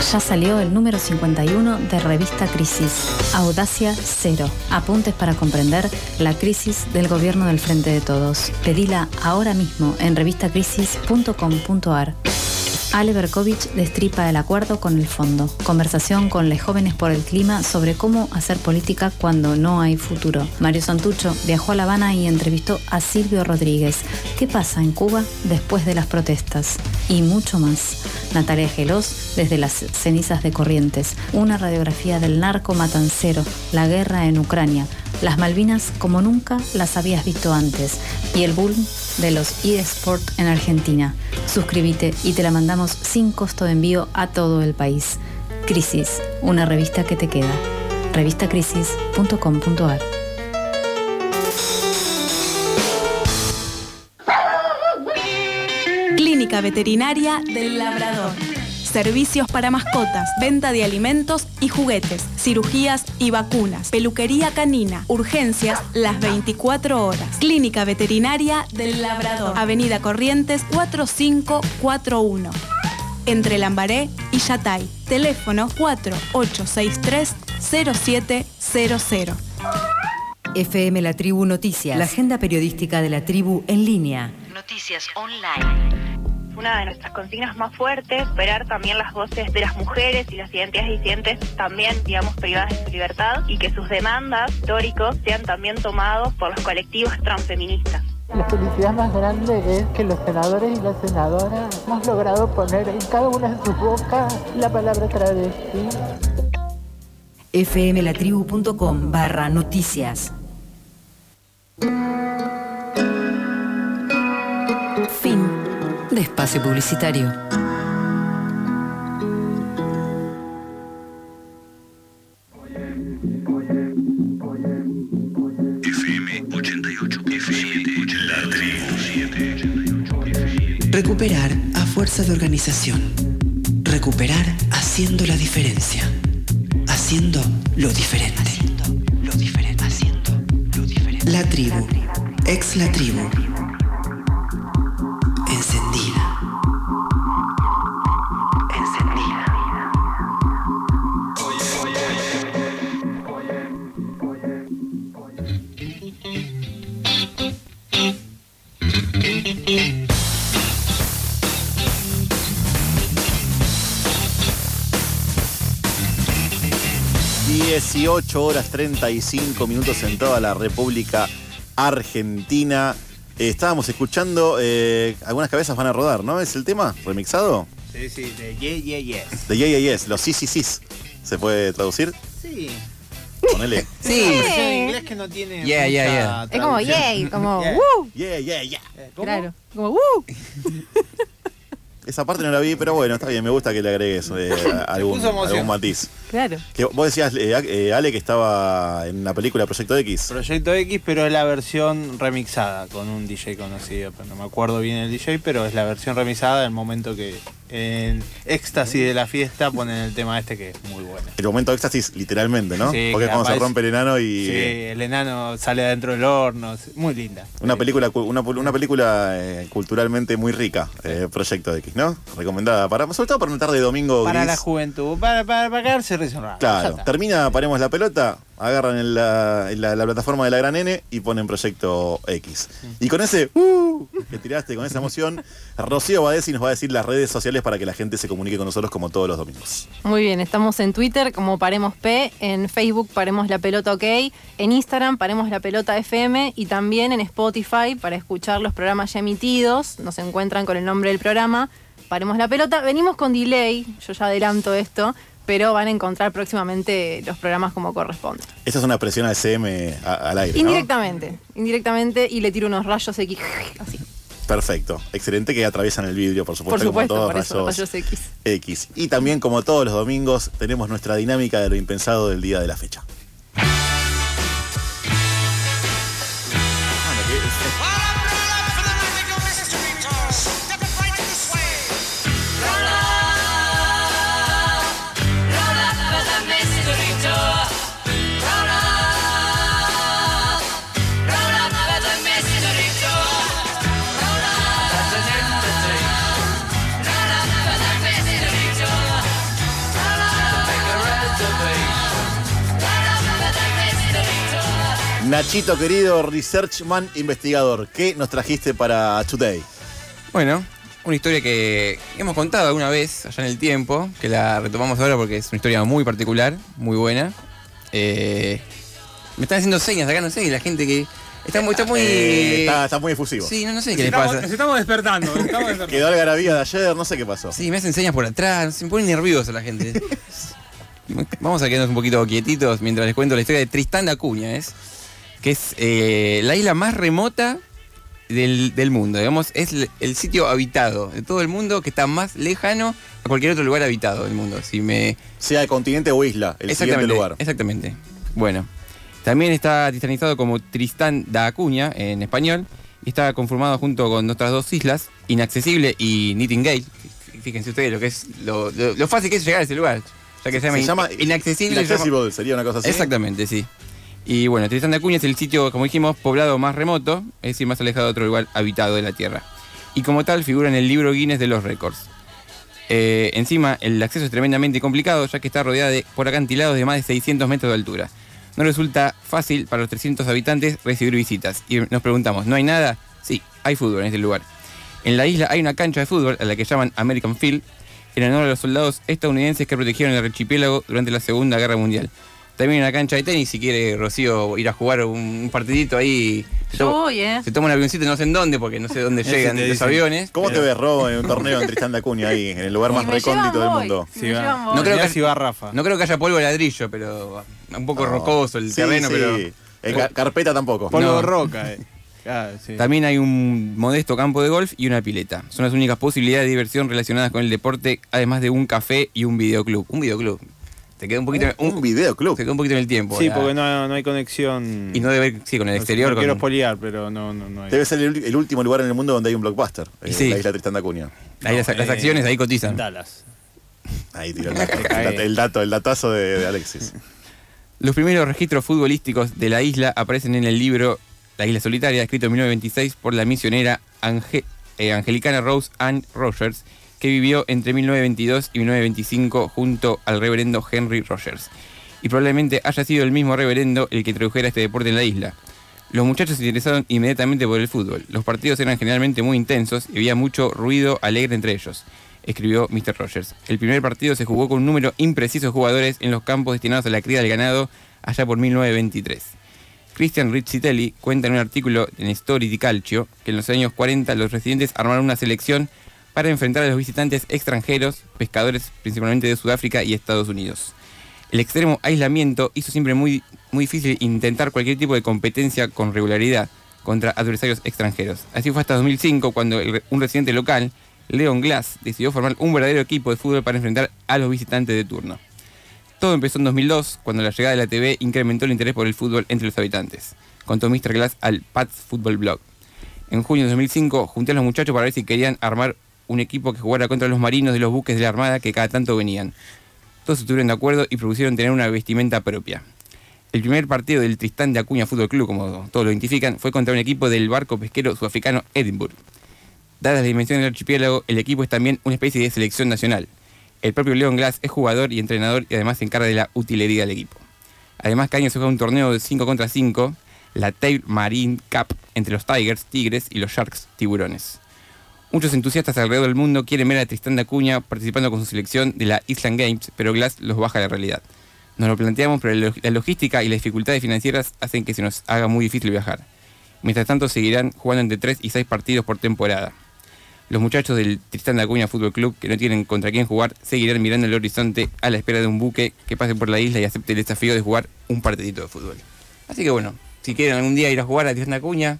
Ya salió el número 51 de Revista Crisis. Audacia Cero. Apuntes para comprender la crisis del gobierno del Frente de Todos. Pedila ahora mismo en revistacrisis.com.ar. Ale Berkovich destripa el acuerdo con el fondo. Conversación con los jóvenes por el clima sobre cómo hacer política cuando no hay futuro. Mario Santucho viajó a La Habana y entrevistó a Silvio Rodríguez. ¿Qué pasa en Cuba después de las protestas? Y mucho más. Natalia Gelos desde las cenizas de Corrientes. Una radiografía del narco matancero, la guerra en Ucrania, las Malvinas como nunca las habías visto antes y el boom de los eSport en Argentina. Suscríbete y te la mandamos sin costo de envío a todo el país. Crisis, una revista que te queda. Revistacrisis.com.ar Clínica Veterinaria del Labrador. Servicios para mascotas, venta de alimentos y juguetes, cirugías y vacunas, peluquería canina, urgencias las 24 horas. Clínica Veterinaria del Labrador, Avenida Corrientes 4541. Entre Lambaré y Yatay. Teléfono 4863-0700. FM La Tribu Noticias, la agenda periodística de la tribu en línea. Noticias online. Una de nuestras consignas más fuertes, esperar también las voces de las mujeres y las identidades disidentes también, digamos, privadas de su libertad y que sus demandas históricos sean también tomados por los colectivos transfeministas. La felicidad más grande es que los senadores y las senadoras hemos logrado poner en cada una de sus bocas la palabra travesti. fmlatribu.com barra noticias. De espacio publicitario. FM 88, FM La Tribu. Recuperar a fuerza de organización. Recuperar haciendo la diferencia. Haciendo lo diferente. lo diferente. Haciendo lo diferente. La tribu. Ex la tribu. 18 horas 35 minutos en toda la República Argentina. Eh, estábamos escuchando, eh, algunas cabezas van a rodar, ¿no? ¿Es el tema remixado? Sí, sí, de Yeah, Yeah, Yes. De Yeah, Yeah, Yes, los sí, sí, sí. ¿Se puede traducir? Sí. Ponele. Sí. Una versión en inglés que no tiene Yeah, yeah, mucha yeah. Es como traducción. yay, como Yeah. woo. Yeah, yeah, yeah. Claro, como woo. Esa parte no la vi, pero bueno, está bien, me gusta que le agregues eh, algún, algún matiz. Claro. Que vos decías, eh, eh, Ale, que estaba en la película Proyecto X. Proyecto X, pero es la versión remixada con un DJ conocido. Pero no me acuerdo bien el DJ, pero es la versión remixada del momento que en éxtasis de la fiesta ponen el tema este que es muy bueno. El momento de éxtasis, literalmente, ¿no? Sí, Porque cuando se rompe el enano y. Sí, el enano sale adentro del horno. Muy linda. Una película, cu- una, una película eh, culturalmente muy rica, eh, Proyecto X, ¿no? Recomendada para, sobre todo para una tarde de domingo Para la juventud, para, para, para. Ya Claro, termina, paremos la pelota, agarran en la, en la- la plataforma de la Gran N y ponen Proyecto X. Y con ese uh, que tiraste, con esa emoción, Rocío Badesi nos va a decir las redes sociales para que la gente se comunique con nosotros como todos los domingos. Muy bien, estamos en Twitter como Paremos P, en Facebook Paremos la Pelota OK, en Instagram Paremos la Pelota FM y también en Spotify para escuchar los programas ya emitidos. Nos encuentran con el nombre del programa Paremos la Pelota. Venimos con delay, yo ya adelanto esto, pero van a encontrar próximamente los programas como corresponde. Esta es una presión al CM a- al aire, ¿no? Indirectamente, indirectamente y le tiro unos rayos X así. Perfecto. Excelente que atraviesan el vidrio, por supuesto, Por supuesto, como por todos eso, rayos rayos X. X. Y también, como todos los domingos, tenemos nuestra dinámica de lo impensado del día de la fecha. Nachito querido, researchman investigador, ¿qué nos trajiste para Today? Bueno, una historia que hemos contado alguna vez allá en el tiempo, que la retomamos ahora porque es una historia muy particular, muy buena. Eh, me están haciendo señas acá, no sé, y la gente que está muy... Está muy, Eh, está, está muy efusivo. Sí, no, no sé qué le pasa. nos estamos despertando. nos estamos despertando. Quedó algarabía de ayer, no sé qué pasó. Sí, me hacen señas por atrás, se me pone nervioso la gente. Vamos a quedarnos un poquito quietitos mientras les cuento la historia de Tristán de Acuña, ¿es? Que es eh, la isla más remota del, del mundo, digamos, es el, el sitio habitado de todo el mundo que está más lejano a cualquier otro lugar habitado del mundo. Si me... Sea de continente o isla, el siguiente lugar. Exactamente. Bueno, también está tristanizado como Tristán da Acuña en español y está conformado junto con otras dos islas, Inaccesible y Nightingale. Fíjense ustedes lo que es lo, lo- lo fácil que es llegar a ese lugar. Ya que se llama, Se llama inaccesible. llama- sería una cosa así. Exactamente, sí. Y bueno, Tristán de Acuña es el sitio, como dijimos, poblado más remoto, es decir, más alejado de otro lugar habitado de la Tierra. Y como tal, figura en el libro Guinness de los récords. Eh, encima, el acceso es tremendamente complicado, ya que está rodeada de, por acantilados de más de 600 metros de altura. No resulta fácil para los 300 habitantes recibir visitas. Y nos preguntamos, ¿no hay nada? Sí, hay fútbol en este lugar. En la isla hay una cancha de fútbol a la que llaman American Field, en honor a los soldados estadounidenses que protegieron el archipiélago durante la Segunda Guerra Mundial. También una cancha de tenis, si quiere Rocío ir a jugar un, un partidito ahí. Se Yo toma- voy, ¿eh? Se toma un avioncito, no sé en dónde, porque no sé dónde llegan los aviones. ¿Cómo te ves, Robo, en un torneo en Tristán de Acuña ahí, en el lugar más recóndito del mundo? No creo, que, si va Rafa. no creo que haya polvo de ladrillo, pero un poco No. rocoso el Sí, terreno, sí. pero. Eh, ca- carpeta tampoco. Polvo No. de roca, eh. Claro, sí. También hay un modesto campo de golf y una pileta. Son las únicas posibilidades de diversión relacionadas con el deporte, además de un café y un videoclub. Un videoclub. Te queda un poquito. Un videoclub. Te queda un poquito en el tiempo. Sí, la- porque no, no hay conexión. Y no debe ver, sí, con el exterior. No quiero con- espoliar, pero no, no, no hay. Debe ser el, el último lugar en el mundo donde hay un blockbuster. Eh, sí. La isla Tristán de Acuña. ahí las, las eh, acciones ahí cotizan. Dallas. Ahí tiró el, dato, el dato, el datazo de, de Alexis. Los primeros registros futbolísticos de la isla aparecen en el libro La Isla Solitaria, escrito en 1926 por la misionera Ange- eh, angelicana Rose Ann Rogers, que vivió entre 1922 y 1925 junto al reverendo Henry Rogers. Y probablemente haya sido el mismo reverendo el que introdujera este deporte en la isla. Los muchachos se interesaron inmediatamente por el fútbol. Los partidos eran generalmente muy intensos y había mucho ruido alegre entre ellos, escribió Mr. Rogers. El primer partido se jugó con un número impreciso de jugadores en los campos destinados a la cría del ganado allá por 1923. Christian Rizzitelli cuenta en un artículo en Story di Calcio que en los años 40 los residentes armaron una selección para enfrentar a los visitantes extranjeros, pescadores principalmente de Sudáfrica y Estados Unidos. El extremo aislamiento hizo siempre muy, muy difícil intentar cualquier tipo de competencia con regularidad contra adversarios extranjeros. Así fue hasta 2005 cuando un residente local, Leon Glass, decidió formar un verdadero equipo de fútbol para enfrentar a los visitantes de turno. Todo empezó en 2002, cuando la llegada de la TV incrementó el interés por el fútbol entre los habitantes, contó Mr. Glass al Pats Football Blog. En junio de 2005 junté a los muchachos para ver si querían armar un equipo que jugara contra los marinos de los buques de la Armada que cada tanto venían. Todos estuvieron de acuerdo y propusieron tener una vestimenta propia. El primer partido del Tristán de Acuña Fútbol Club, como todos lo identifican, fue contra un equipo del barco pesquero sudafricano Edinburgh. Dadas las dimensiones del archipiélago, el equipo es también una especie de selección nacional. El propio Leon Glass es jugador y entrenador y además se encarga de la utilería del equipo. Además, cada año se juega un torneo de 5 contra 5, la Tail Marine Cup, entre los Tigers, Tigres y los Sharks, Tiburones. Muchos entusiastas alrededor del mundo quieren ver a Tristán de Acuña participando con su selección de la Island Games, pero Glass los baja a la realidad. Nos lo planteamos, pero la log- la logística y las dificultades financieras hacen que se nos haga muy difícil viajar. Mientras tanto, seguirán jugando entre 3 y 6 partidos por temporada. Los muchachos del Tristán de Acuña Fútbol Club, que no tienen contra quién jugar, seguirán mirando el horizonte a la espera de un buque que pase por la isla y acepte el desafío de jugar un partidito de fútbol. Así que bueno, si quieren algún día ir a jugar a Tristán de Acuña,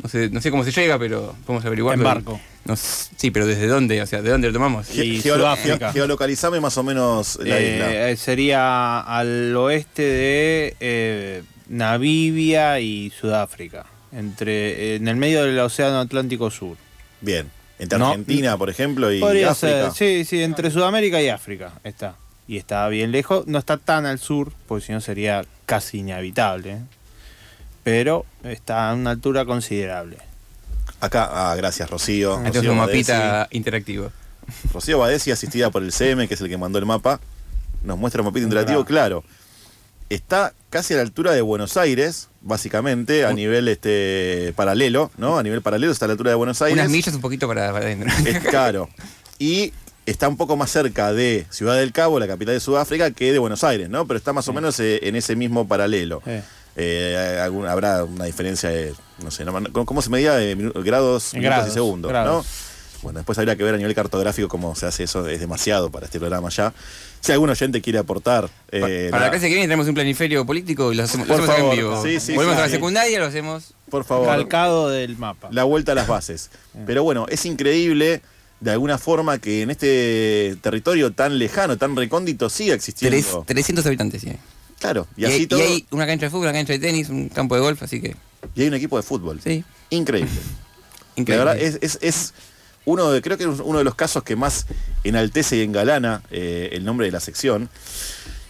no sé, no sé cómo se llega, pero podemos averiguarlo. En barco. No sí, pero ¿desde dónde? O sea, ¿de dónde lo tomamos? Ge- geolo- ge- geolocalizame más o menos la isla. Eh, sería al oeste de eh, Namibia y Sudáfrica, entre en el medio del Océano Atlántico Sur. Bien. Entre No. Argentina, por ejemplo, y Podría África. ser, sí, sí, entre Sudamérica y África está. Y está bien lejos, no está tan al sur, porque si no sería casi inhabitable. ¿eh? Pero está a una altura considerable. Acá, ah, gracias, Rocío. Este es Rocío un Badesi. mapita interactivo. Rocío Badesi, asistida por el CM, que es el que mandó el mapa, nos muestra un mapita interactivo, claro. Está casi a la altura de Buenos Aires, básicamente, a nivel este paralelo, ¿no? A nivel paralelo está a la altura de Buenos Aires. Unas millas un poquito para, para adentro. Es claro. Y está un poco más cerca de Ciudad del Cabo, la capital de Sudáfrica, que de Buenos Aires, ¿no? Pero está más o menos eh, en ese mismo paralelo. Eh, algún- habrá una diferencia de, no sé, no- ¿cómo, se medía? De minu- grados, minutos grados, y segundos, grados. ¿no? Bueno, después habría que ver a nivel cartográfico cómo se hace eso, es demasiado para este programa ya. Si algún oyente quiere aportar... eh, Para la la- clase que viene tenemos un planiferio político y lo hacemos, Por lo hacemos favor. en vivo. Sí, sí, Volvemos sí, a la sí. secundaria, lo hacemos. Por favor. Calcado del mapa. la vuelta a las bases. Pero bueno, es increíble de alguna forma que en este territorio tan lejano, tan recóndito, siga existiendo. Tres- 300 habitantes, sí. Claro, y, Y, así hay, todo. y hay una cancha de fútbol, una cancha de tenis, un campo de golf, así que. y hay un equipo de fútbol. Sí. Increíble. Increíble. La verdad, es, es- es uno de, creo que es uno de los casos que más enaltece y engalana eh, el nombre de la sección.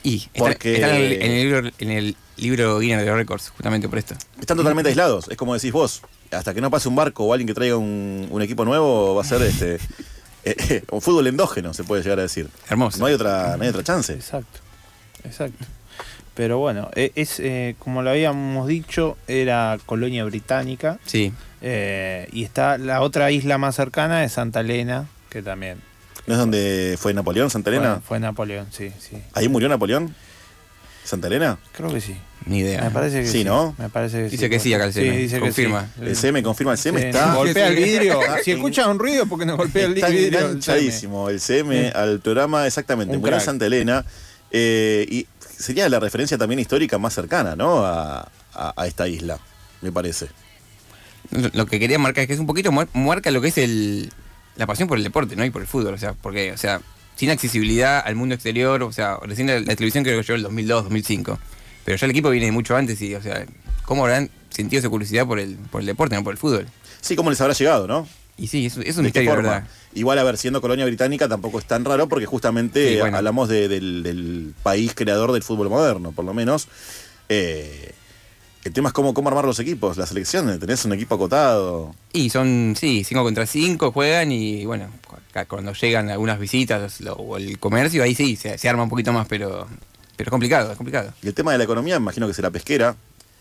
Y está, Porque- está en, el, en el libro, en el libro Guinness de los Records, justamente por esto. Están totalmente aislados, es como decís vos. Hasta que no pase un barco o alguien que traiga un, un equipo nuevo, va a ser este eh, eh, un fútbol endógeno, se puede llegar a decir. Hermoso. No hay otra, no hay otra chance. Exacto, exacto. Pero bueno, e- es eh, como lo habíamos dicho, era colonia británica. Sí. Eh, y está la otra isla más cercana es Santa Elena, que también. ¿No es donde fue Napoleón, Santa Elena? Fue, fue Napoleón, sí, sí. ¿Ahí murió Napoleón? ¿Santa Elena? Creo que sí. Ni idea. Me parece que sí. Sí, ¿no? Me parece que Dice sí. que sí acá el Sí, CM, dice que confirma. sí. El CM confirma, el CM Sí, está... golpea el vidrio. Está Si escucha un ruido, porque nos golpea el Está vidrio. el CM. enganchadísimo el CM al programa, exactamente. Un Murió en crack. Santa Elena. eh, y sería la referencia también histórica más cercana, ¿no? A, a- a esta isla, me parece. Lo, que quería marcar es que es un poquito mar- marca lo que es el la pasión por el deporte, ¿no? Y por el fútbol, o sea, porque, o sea, sin accesibilidad al mundo exterior, o sea, recién la, la televisión creo que llegó el 2002, 2005. Pero ya el equipo viene de mucho antes y, o sea, ¿cómo habrán sentido esa curiosidad por el, por el deporte, no por el fútbol? Sí, ¿cómo les habrá llegado, no? Y sí, es, es un ¿De qué misterio, verdad. Igual, a ver, siendo colonia británica tampoco es tan raro porque justamente Sí, bueno. hablamos de- del, del país creador del fútbol moderno, por lo menos. Eh, el tema es cómo, cómo armar los equipos, las selecciones. Tenés un equipo acotado. Y son, sí, 5 contra 5 juegan y, bueno, cu- cuando llegan algunas visitas lo- o el comercio, ahí sí, se, se arma un poquito más, pero, pero es complicado, es complicado. Y el tema de la economía, imagino que será pesquera,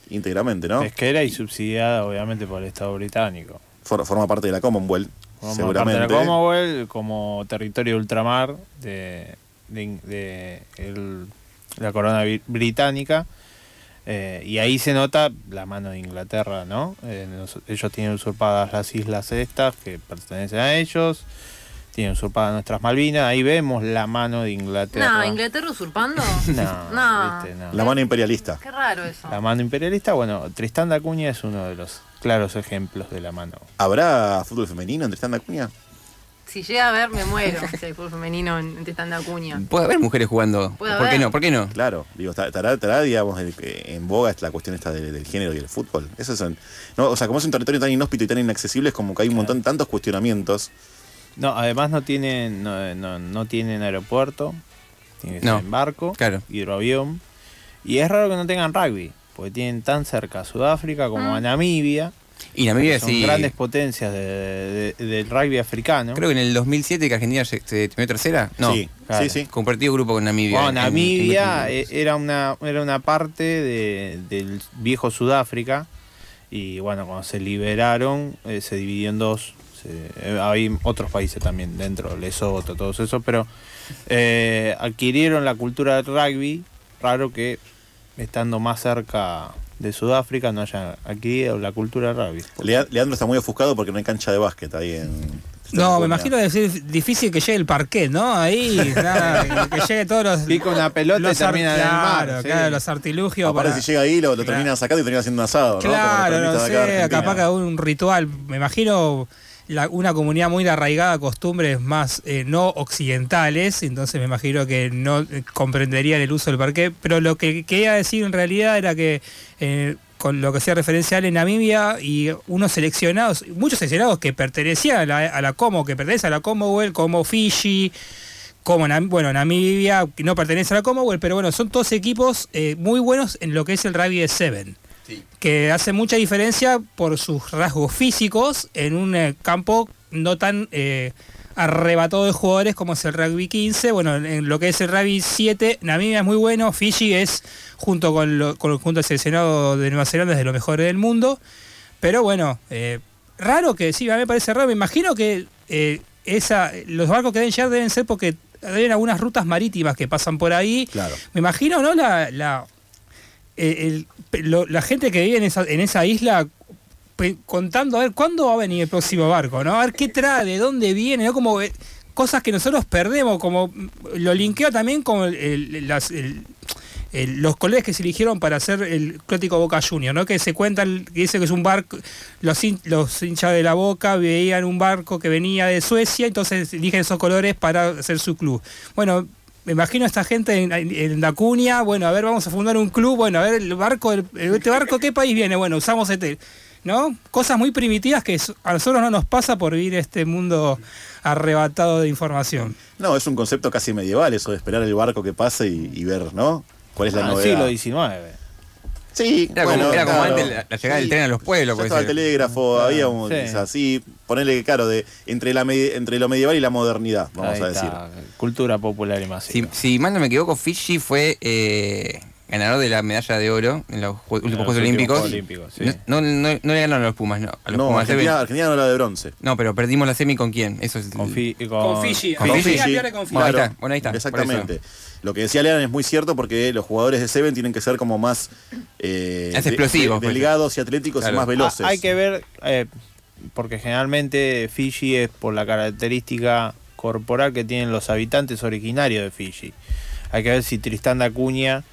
íntegramente, ¿no? Pesquera y subsidiada, obviamente, por el Estado británico. For- forma parte de la Commonwealth, seguramente. parte de la Commonwealth como territorio ultramar de, de- de el- la corona británica. Eh, y ahí se nota la mano de Inglaterra, ¿no? Eh, ellos tienen usurpadas las islas estas que pertenecen a ellos, tienen usurpadas nuestras Malvinas, ahí vemos la mano de Inglaterra. No, Inglaterra usurpando. No, No. viste, no. La mano imperialista. Qué raro eso. La mano imperialista, bueno, Tristán da Acuña es uno de los claros ejemplos de la mano. ¿Habrá fútbol femenino entre Tristán da Acuña? Si llega a ver, me muero. si hay fútbol femenino en, en Tristán de Acuña. Puede haber mujeres jugando, Puede ¿por qué no? ¿Por qué no? Claro, digo, estará, estará, estará, digamos, el- que en boga la cuestión esta del, del género y el fútbol. Eso no, o sea, como es un territorio tan inhóspito y tan inaccesible, es como que hay un montón, tantos cuestionamientos. No, además no tienen, no, no, no tienen aeropuerto, tienen que ser No, en barco, claro. hidroavión. Y es raro que no tengan rugby, porque tienen tan cerca a Sudáfrica como Ah. a Namibia. Y Namibia Son sí. grandes potencias de- de- del rugby africano. Creo que en el 2007 que Argentina se, se terminó tercera. No, Sí, claro. Compartido grupo con Namibia. Bueno, en- en- Namibia en- eh, era una era una parte de- del viejo Sudáfrica y bueno, cuando se liberaron eh, se dividió en dos. Se- eh, hay otros países también dentro, Lesoto, todos esos, pero eh, adquirieron la cultura del rugby. Raro que estando más cerca de Sudáfrica no hayan adquirido la cultura rugby. Lea- Leandro está muy ofuscado porque no hay cancha de básquet ahí en. No, me imagino que es difícil que llegue el parquet, ¿no? Ahí, nada, que llegue todos los. Pica una pelota y los ar- termina en el mar, Claro, sí. claro, los artilugios. Aparte, para- si llega ahí, lo, lo Claro. terminan sacando y terminan haciendo un asado, ¿no? Claro, no acá de sé, Argentina. capaz que un ritual. Me imagino una comunidad muy arraigada a costumbres más eh, no occidentales, entonces me imagino que no eh, comprenderían el uso del parqué. Pero lo que quería decir en realidad era que eh, con lo que hacía referencia en Namibia y unos seleccionados, muchos seleccionados que pertenecían a la, Como, que pertenecen a la Commonwealth, como Fiji, como bueno, Namibia, no pertenece a la Commonwealth, pero bueno, son todos equipos muy buenos en lo que es el rugby de Seven. Que hace mucha diferencia por sus rasgos físicos en un eh, campo no tan eh, arrebatado de jugadores como es el rugby 15. Bueno, en lo que es el rugby 7, Namibia es muy bueno, Fiji es, junto con, lo- con- junto al seleccionado de Nueva Zelanda, es de los mejores del mundo. Pero bueno, eh, raro que sí, a mí me parece raro. Me imagino que eh, esa, los barcos que deben llegar deben ser porque deben algunas rutas marítimas que pasan por ahí. Claro. Me imagino, ¿no? La, la, lo- la gente que vive en esa, isla contando a ver cuándo va a venir el próximo barco, ¿no? A ver qué trae, de dónde viene, ¿no? Como eh, cosas que nosotros perdemos, como lo linkeo también con los colegas que se eligieron para hacer el Clótico Boca Junior, ¿no? Que se cuentan, que dice que es un barco, los, los hinchas de la Boca veían un barco que venía de Suecia, entonces eligen esos colores para hacer su club. Bueno, me imagino a esta gente en, en Dacunia, bueno, a ver, vamos a fundar un club, bueno, a ver, el barco, el- este barco, ¿qué país viene? Bueno, usamos este, ¿no? Cosas muy primitivas que a nosotros no nos pasa por vivir este mundo arrebatado de información. No, es un concepto casi medieval eso de esperar el barco que pase y, y ver, ¿no? ¿Cuál es la Ah, novedad? siglo XIX. Sí, Era como- era como antes la- la llegada del tren a los pueblos, Ya estaba el telégrafo, Claro, había un, sí. quizás, ponerle claro, de entre, la entre lo medieval y la modernidad, vamos Ahí a decir. está, Cultura popular y masiva. Si, si mal no me equivoco, Fiji fue eh, ganador de la medalla de oro en los últimos los Juegos Olímpicos. Juegos Olímpicos, sí. no, no, no, no le ganaron a los Pumas, no. A los No, Pumas Argentina. Argentina no la de bronce. No, pero perdimos la semi con quién. Eso es Con, Fi- con- Con Fiji. Con Fiji. con Fiji. Bueno, ahí está, bueno, ahí está, por Exactamente. Lo que decía Lean es muy cierto porque los jugadores de Seven tienen que ser como más eh, Más de- explosivos, de- pues. delgados y atléticos Claro. y más veloces. Ah, hay que ver, eh, porque generalmente Fiji es por la característica corporal que tienen los habitantes originarios de Fiji. Hay que ver si Tristán da Acuña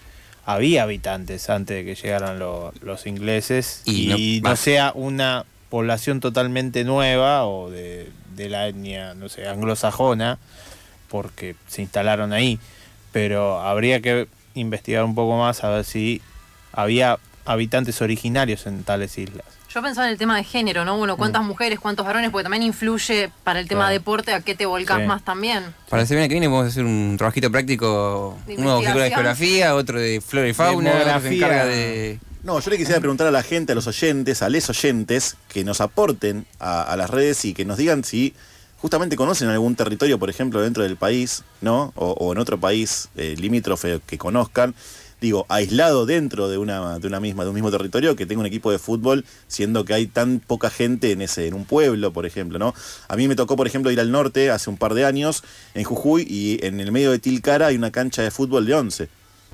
había habitantes antes de que llegaran lo- los ingleses Y y, no- sea una población totalmente nueva o de, de la etnia, no sé, anglosajona, porque se instalaron ahí. Pero habría que investigar un poco más a ver si había habitantes originarios en tales islas. Yo pensaba en el tema de género, ¿no? Bueno, cuántas mujeres, cuántos varones, porque también influye para el tema Claro. de deporte a qué te volcás Sí. más también. Para la semana que viene vamos a hacer un trabajito práctico, De uno de investigación. geografía, otro de flora y fauna, otro se encarga de... No, yo le quisiera preguntar a la gente, a los oyentes, a les oyentes, que nos aporten a, a las redes y que nos digan si justamente conocen algún territorio, por ejemplo, dentro del país, ¿no? O, o en otro país eh, limítrofe que conozcan. Digo, aislado dentro de una, de una misma, de un mismo territorio, que tenga un equipo de fútbol, siendo que hay tan poca gente en ese, en un pueblo, por ejemplo, ¿no? A mí me tocó, por ejemplo, ir al norte hace un par de años, en Jujuy, y en el medio de Tilcara hay una cancha de fútbol de 11.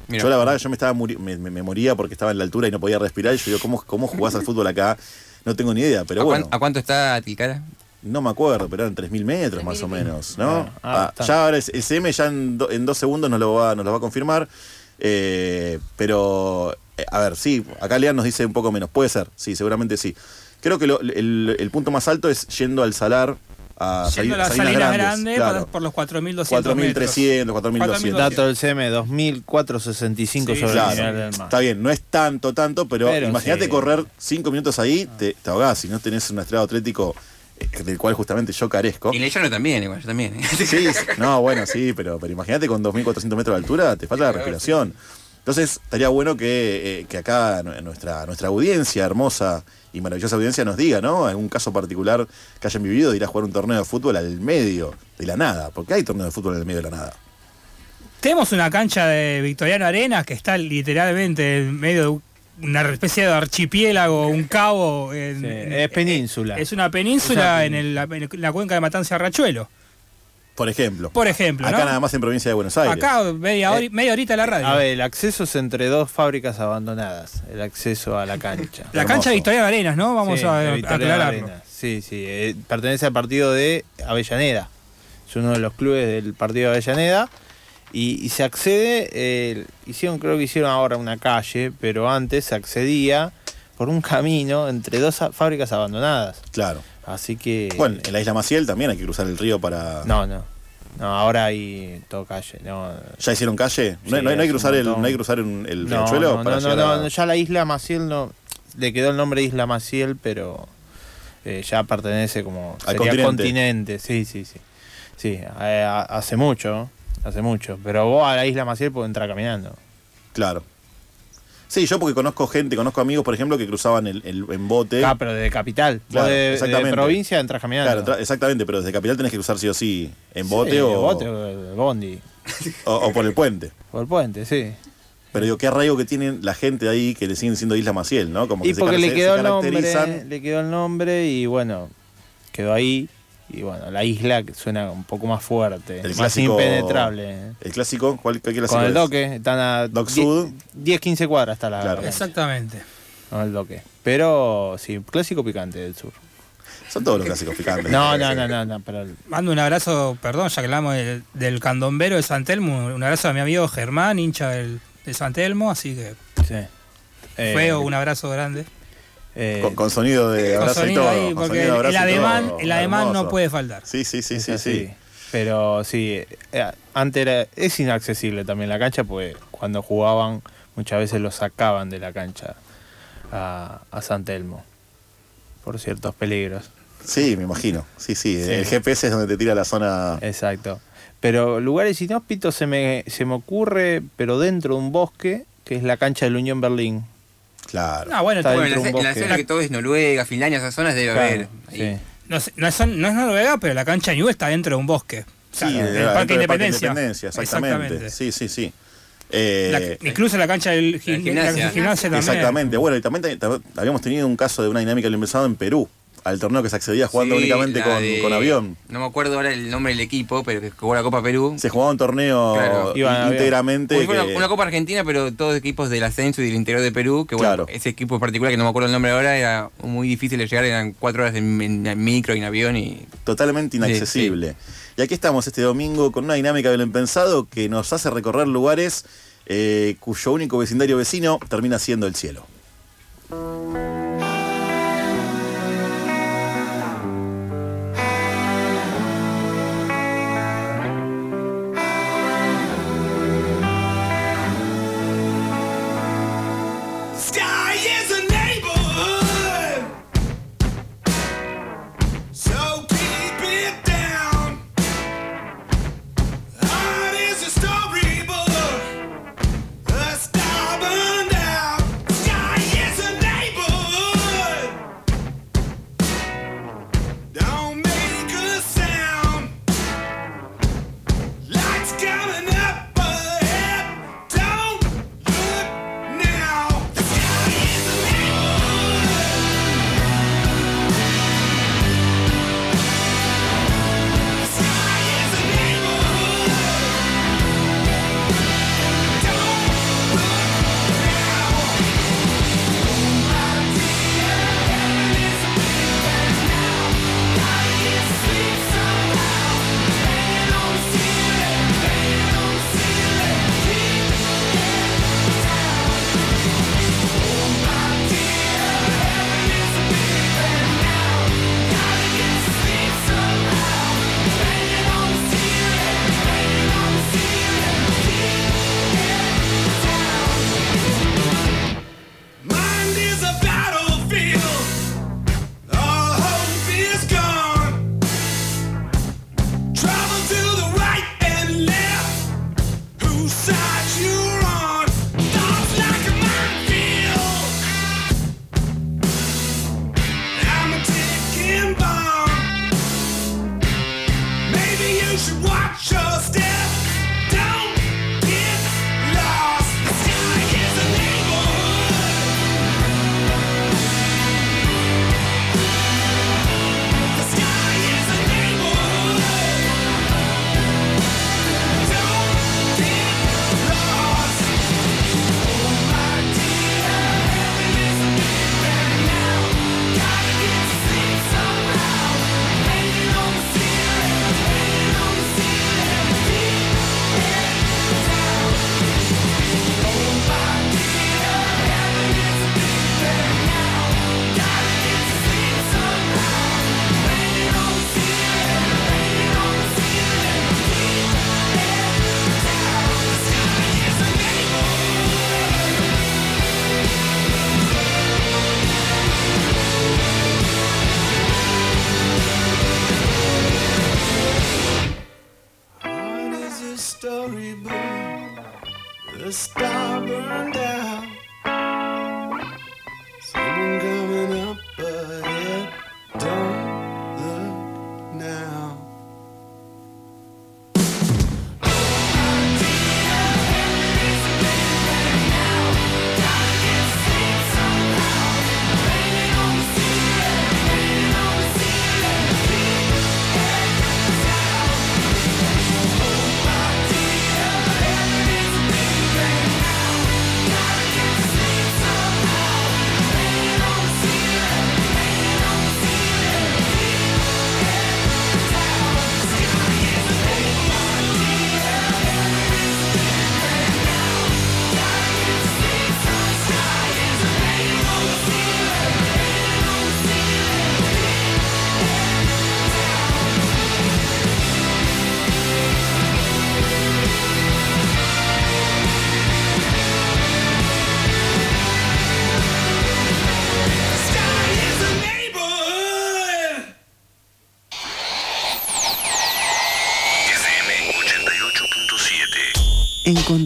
Mira. Yo la verdad yo me estaba muri- me, me- me moría porque estaba en la altura y no podía respirar. Y yo digo, ¿cómo, cómo jugás al fútbol acá? No tengo ni idea, pero ¿A, bueno. cuán- a cuánto está Tilcara? No me acuerdo, pero eran 3.000 metros más o menos, ¿no? Ah, ah, Ah, ya ahora el CM ya en, do- en dos segundos nos lo va, nos lo va a confirmar. Eh, pero, eh, a ver, sí, acá Lean nos dice un poco menos. Puede ser, sí, seguramente sí. Creo que lo- el, el punto más alto es yendo al salar a Yendo a Sali- las Salinas Grandes claro. por, los 4.200 metros. 4.300, 4.200. Dato del CM, 2465 Sí, sobre Claro, el mar. Está bien, no es tanto, tanto, pero, Pero imagínate sí. correr cinco minutos ahí, te, te ahogás si no tenés un estrado atlético del cual justamente yo carezco. Y Leyano también, igual, yo también. ¿eh? Sí, sí, no, bueno, sí, pero, pero imagínate con 2.400 metros de altura, te falta la respiración. Entonces, estaría bueno que, eh, que acá nu- nuestra, nuestra audiencia, hermosa y maravillosa audiencia, nos diga, ¿no? Algún caso particular que hayan vivido de ir a jugar un torneo de fútbol al medio de la nada. Porque hay torneos de fútbol en el medio de la nada. Tenemos una cancha de Victoriano Arenas que está literalmente en medio de una especie de archipiélago, un cabo. en- es península. Es una península en, el- en la cuenca de Matanza Rachuelo. Por ejemplo. Por ejemplo, Acá ¿no? nada más en provincia de Buenos Aires. Acá media, hora, media horita la radio. A ver, el acceso es entre dos fábricas abandonadas. El acceso a la cancha. la cancha de Victoriano Arenas, ¿no? Vamos Sí, a, de aclararlo. Sí, sí. eh, pertenece al partido de Avellaneda. Es uno de los clubes del partido de Avellaneda. Y, y se accede, eh, hicieron, creo que hicieron ahora una calle, pero antes se accedía por un camino entre dos fábricas abandonadas. Claro. Así que. Bueno, en la isla Maciel también hay que cruzar el río para. No, no. No, ahora hay todo calle. No. ¿Ya hicieron calle? ¿No, Sí, no hay- no hay cruzar el, no hay que cruzar el No, riachuelo no, para no, no, a- ya la isla Maciel no. Le quedó el nombre Isla Maciel, pero eh, ya pertenece como. Al sería continente. sí, sí, sí. Sí, eh, hace mucho, hace mucho. Pero vos a la Isla Maciel podés entrar caminando. Claro. Sí, yo porque conozco gente, conozco amigos, por ejemplo, que cruzaban el, el- en bote. Ah, pero de capital. Vos Claro, de, de exactamente. provincia entras caminando. Claro, exactamente, pero desde capital tenés que cruzar sí o sí en bote Sí, o, bote o bondi. o- o por el puente. Por el puente, sí. Pero digo, qué arraigo que tienen la gente ahí que le siguen diciendo Isla Maciel, ¿no? Como Y que se porque le se- quedó se el nombre, caracterizan. le quedó el nombre y bueno, quedó ahí. Y bueno, la isla que suena un poco más fuerte, El más clásico- impenetrable. El clásico, ¿cuál, qué clásico Con el es? doque, están a Dock 10, Sud. 10, 15 cuadras hasta la Claro. Exactamente. Con el doque. Pero sí, clásico picante del sur. Son todos los clásicos picantes. No, no, no, no, no, pero Mando un abrazo, perdón, ya que hablamos del, del candombero de San Telmo, un abrazo a mi amigo Germán, hincha del, de San Telmo, así que sí. Eh, feo, un abrazo grande. Eh, Con, con sonido de abrazo y todo. ahí, porque el y ademán, todo. el ademán no puede faltar. Sí, sí, sí, es sí, así. sí. Pero sí, eh, antes era, es inaccesible también la cancha, porque cuando jugaban muchas veces lo sacaban de la cancha a, a San Telmo por ciertos peligros. Sí, me imagino. Sí, sí. Sí. El GPS es donde te tira la zona. Exacto. Pero lugares inhóspitos se me, se me ocurre, pero dentro de un bosque, que es la cancha del Unión Berlín. Claro. Ah, bueno, Está Bueno, en la, en zona que todo es Noruega, Finlandia, esas zonas debe Claro, haber. sí. No, es- no es, no es Noruega, pero la cancha Nube está dentro de un bosque. Sí, Claro, de- en el Parque Independencia. Independencia, exactamente. Sí, sí, sí. Eh, La- incluso la cancha del gim- gimnasia. la gimnasia también. Exactamente. Bueno, y también habíamos tenido un caso de una dinámica del empezado en Perú, al torneo que se accedía jugando Sí, únicamente con, de- con avión. No me acuerdo ahora el nombre del equipo, pero que jugó la Copa Perú. Se jugaba un torneo Claro. Íntegramente. Que- una, una Copa Argentina, pero todos equipos del ascenso y del interior de Perú, que bueno, Claro. ese equipo en particular, que no me acuerdo el nombre ahora, era muy difícil de llegar, eran cuatro horas en, en- en micro y en avión y... totalmente inaccesible. Y aquí estamos este domingo con una dinámica del impensado que nos hace recorrer lugares eh, cuyo único vecindario vecino termina siendo el cielo.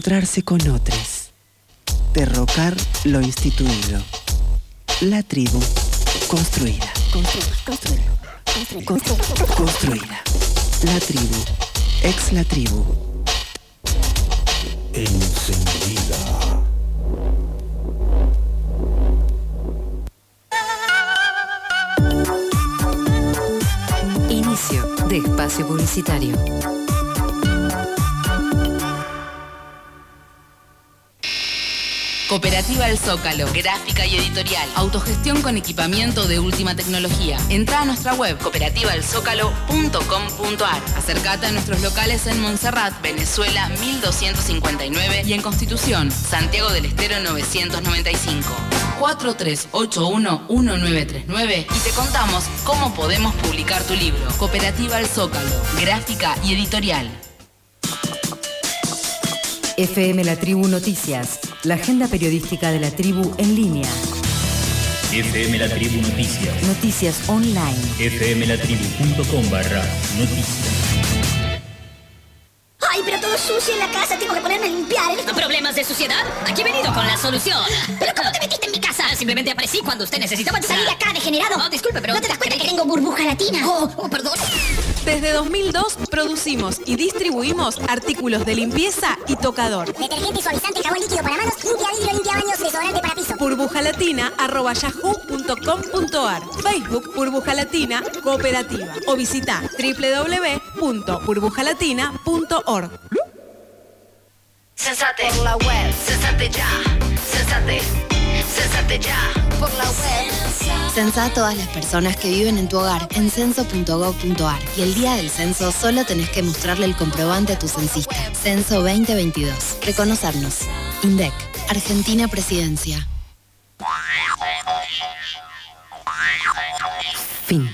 Encontrarse con otros. Derrocar lo instituido. La tribu construida. Construida. La tribu. Ex la tribu. Encendida. Inicio de espacio publicitario. Cooperativa El Zócalo, gráfica y editorial, autogestión con equipamiento de última tecnología. Entra a nuestra web cooperativaelzócalo.com.ar. Acercate a nuestros locales en Montserrat, Venezuela 1259 y en Constitución, Santiago del Estero 995. 4381-1939 y te contamos cómo podemos publicar tu libro. Cooperativa El Zócalo, gráfica y editorial. FM La Tribu Noticias, la agenda periodística de la tribu en línea. FM La Tribu Noticias. Noticias online. fmlatribu.com barra noticias. Ay, pero todo sucio en la casa, tengo que ponerme a limpiar. ¿Problemas de suciedad? Aquí he venido con la solución. ¿Pero cómo te metiste en mi casa? Simplemente aparecí cuando usted necesitaba. Salí de acá, degenerado. No, disculpe, pero... ¿No te das cuenta que tengo burbuja latina? Oh, oh, perdón. Desde 2002 producimos y distribuimos artículos de limpieza y tocador. Detergente, suavizante, jabón líquido para manos, limpia vidrio, limpia baños, desodorante para piso. burbujalatina.yahoo.com.ar Facebook Burbuja Latina Cooperativa. O visita www.burbujalatina.org Sensate por la web, sensate ya, sensate, sensate ya por la web. Censa a todas las personas que viven en tu hogar en censo.gov.ar y el día del censo solo tenés que mostrarle el comprobante a tu censista. Censo 2022. Reconocernos. INDEC. Argentina Presidencia. Fin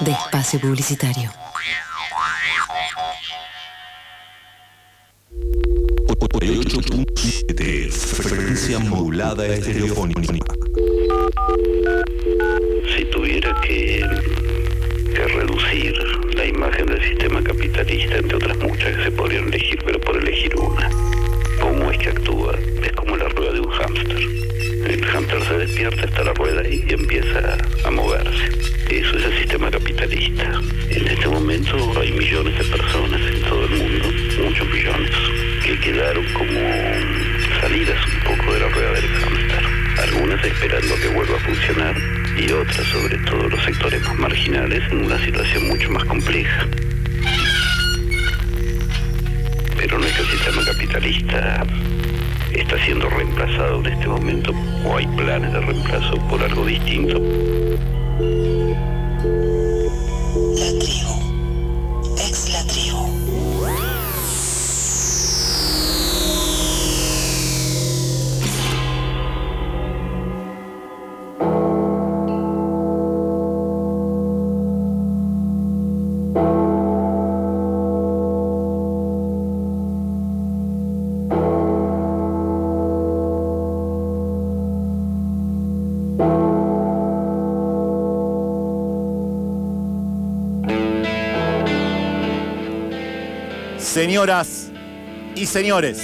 de espacio publicitario. 88.7 Frecuencia modulada estereofónica. Si tuviera que, reducir la imagen del sistema capitalista, entre otras muchas que se podrían elegir, pero por elegir una, ¿cómo es que actúa? Es como la rueda de un hámster. El hámster se despierta, está la rueda ahí y empieza a moverse. Eso es el sistema capitalista. En este momento hay millones de personas en todo el mundo, muchos millones, que quedaron como salidas un poco de la rueda del hámster. Algunas esperando que vuelva a funcionar y otras, sobre todo los sectores más marginales, en una situación mucho más compleja. Pero nuestro sistema capitalista está siendo reemplazado en este momento o hay planes de reemplazo por algo distinto. señoras y señores.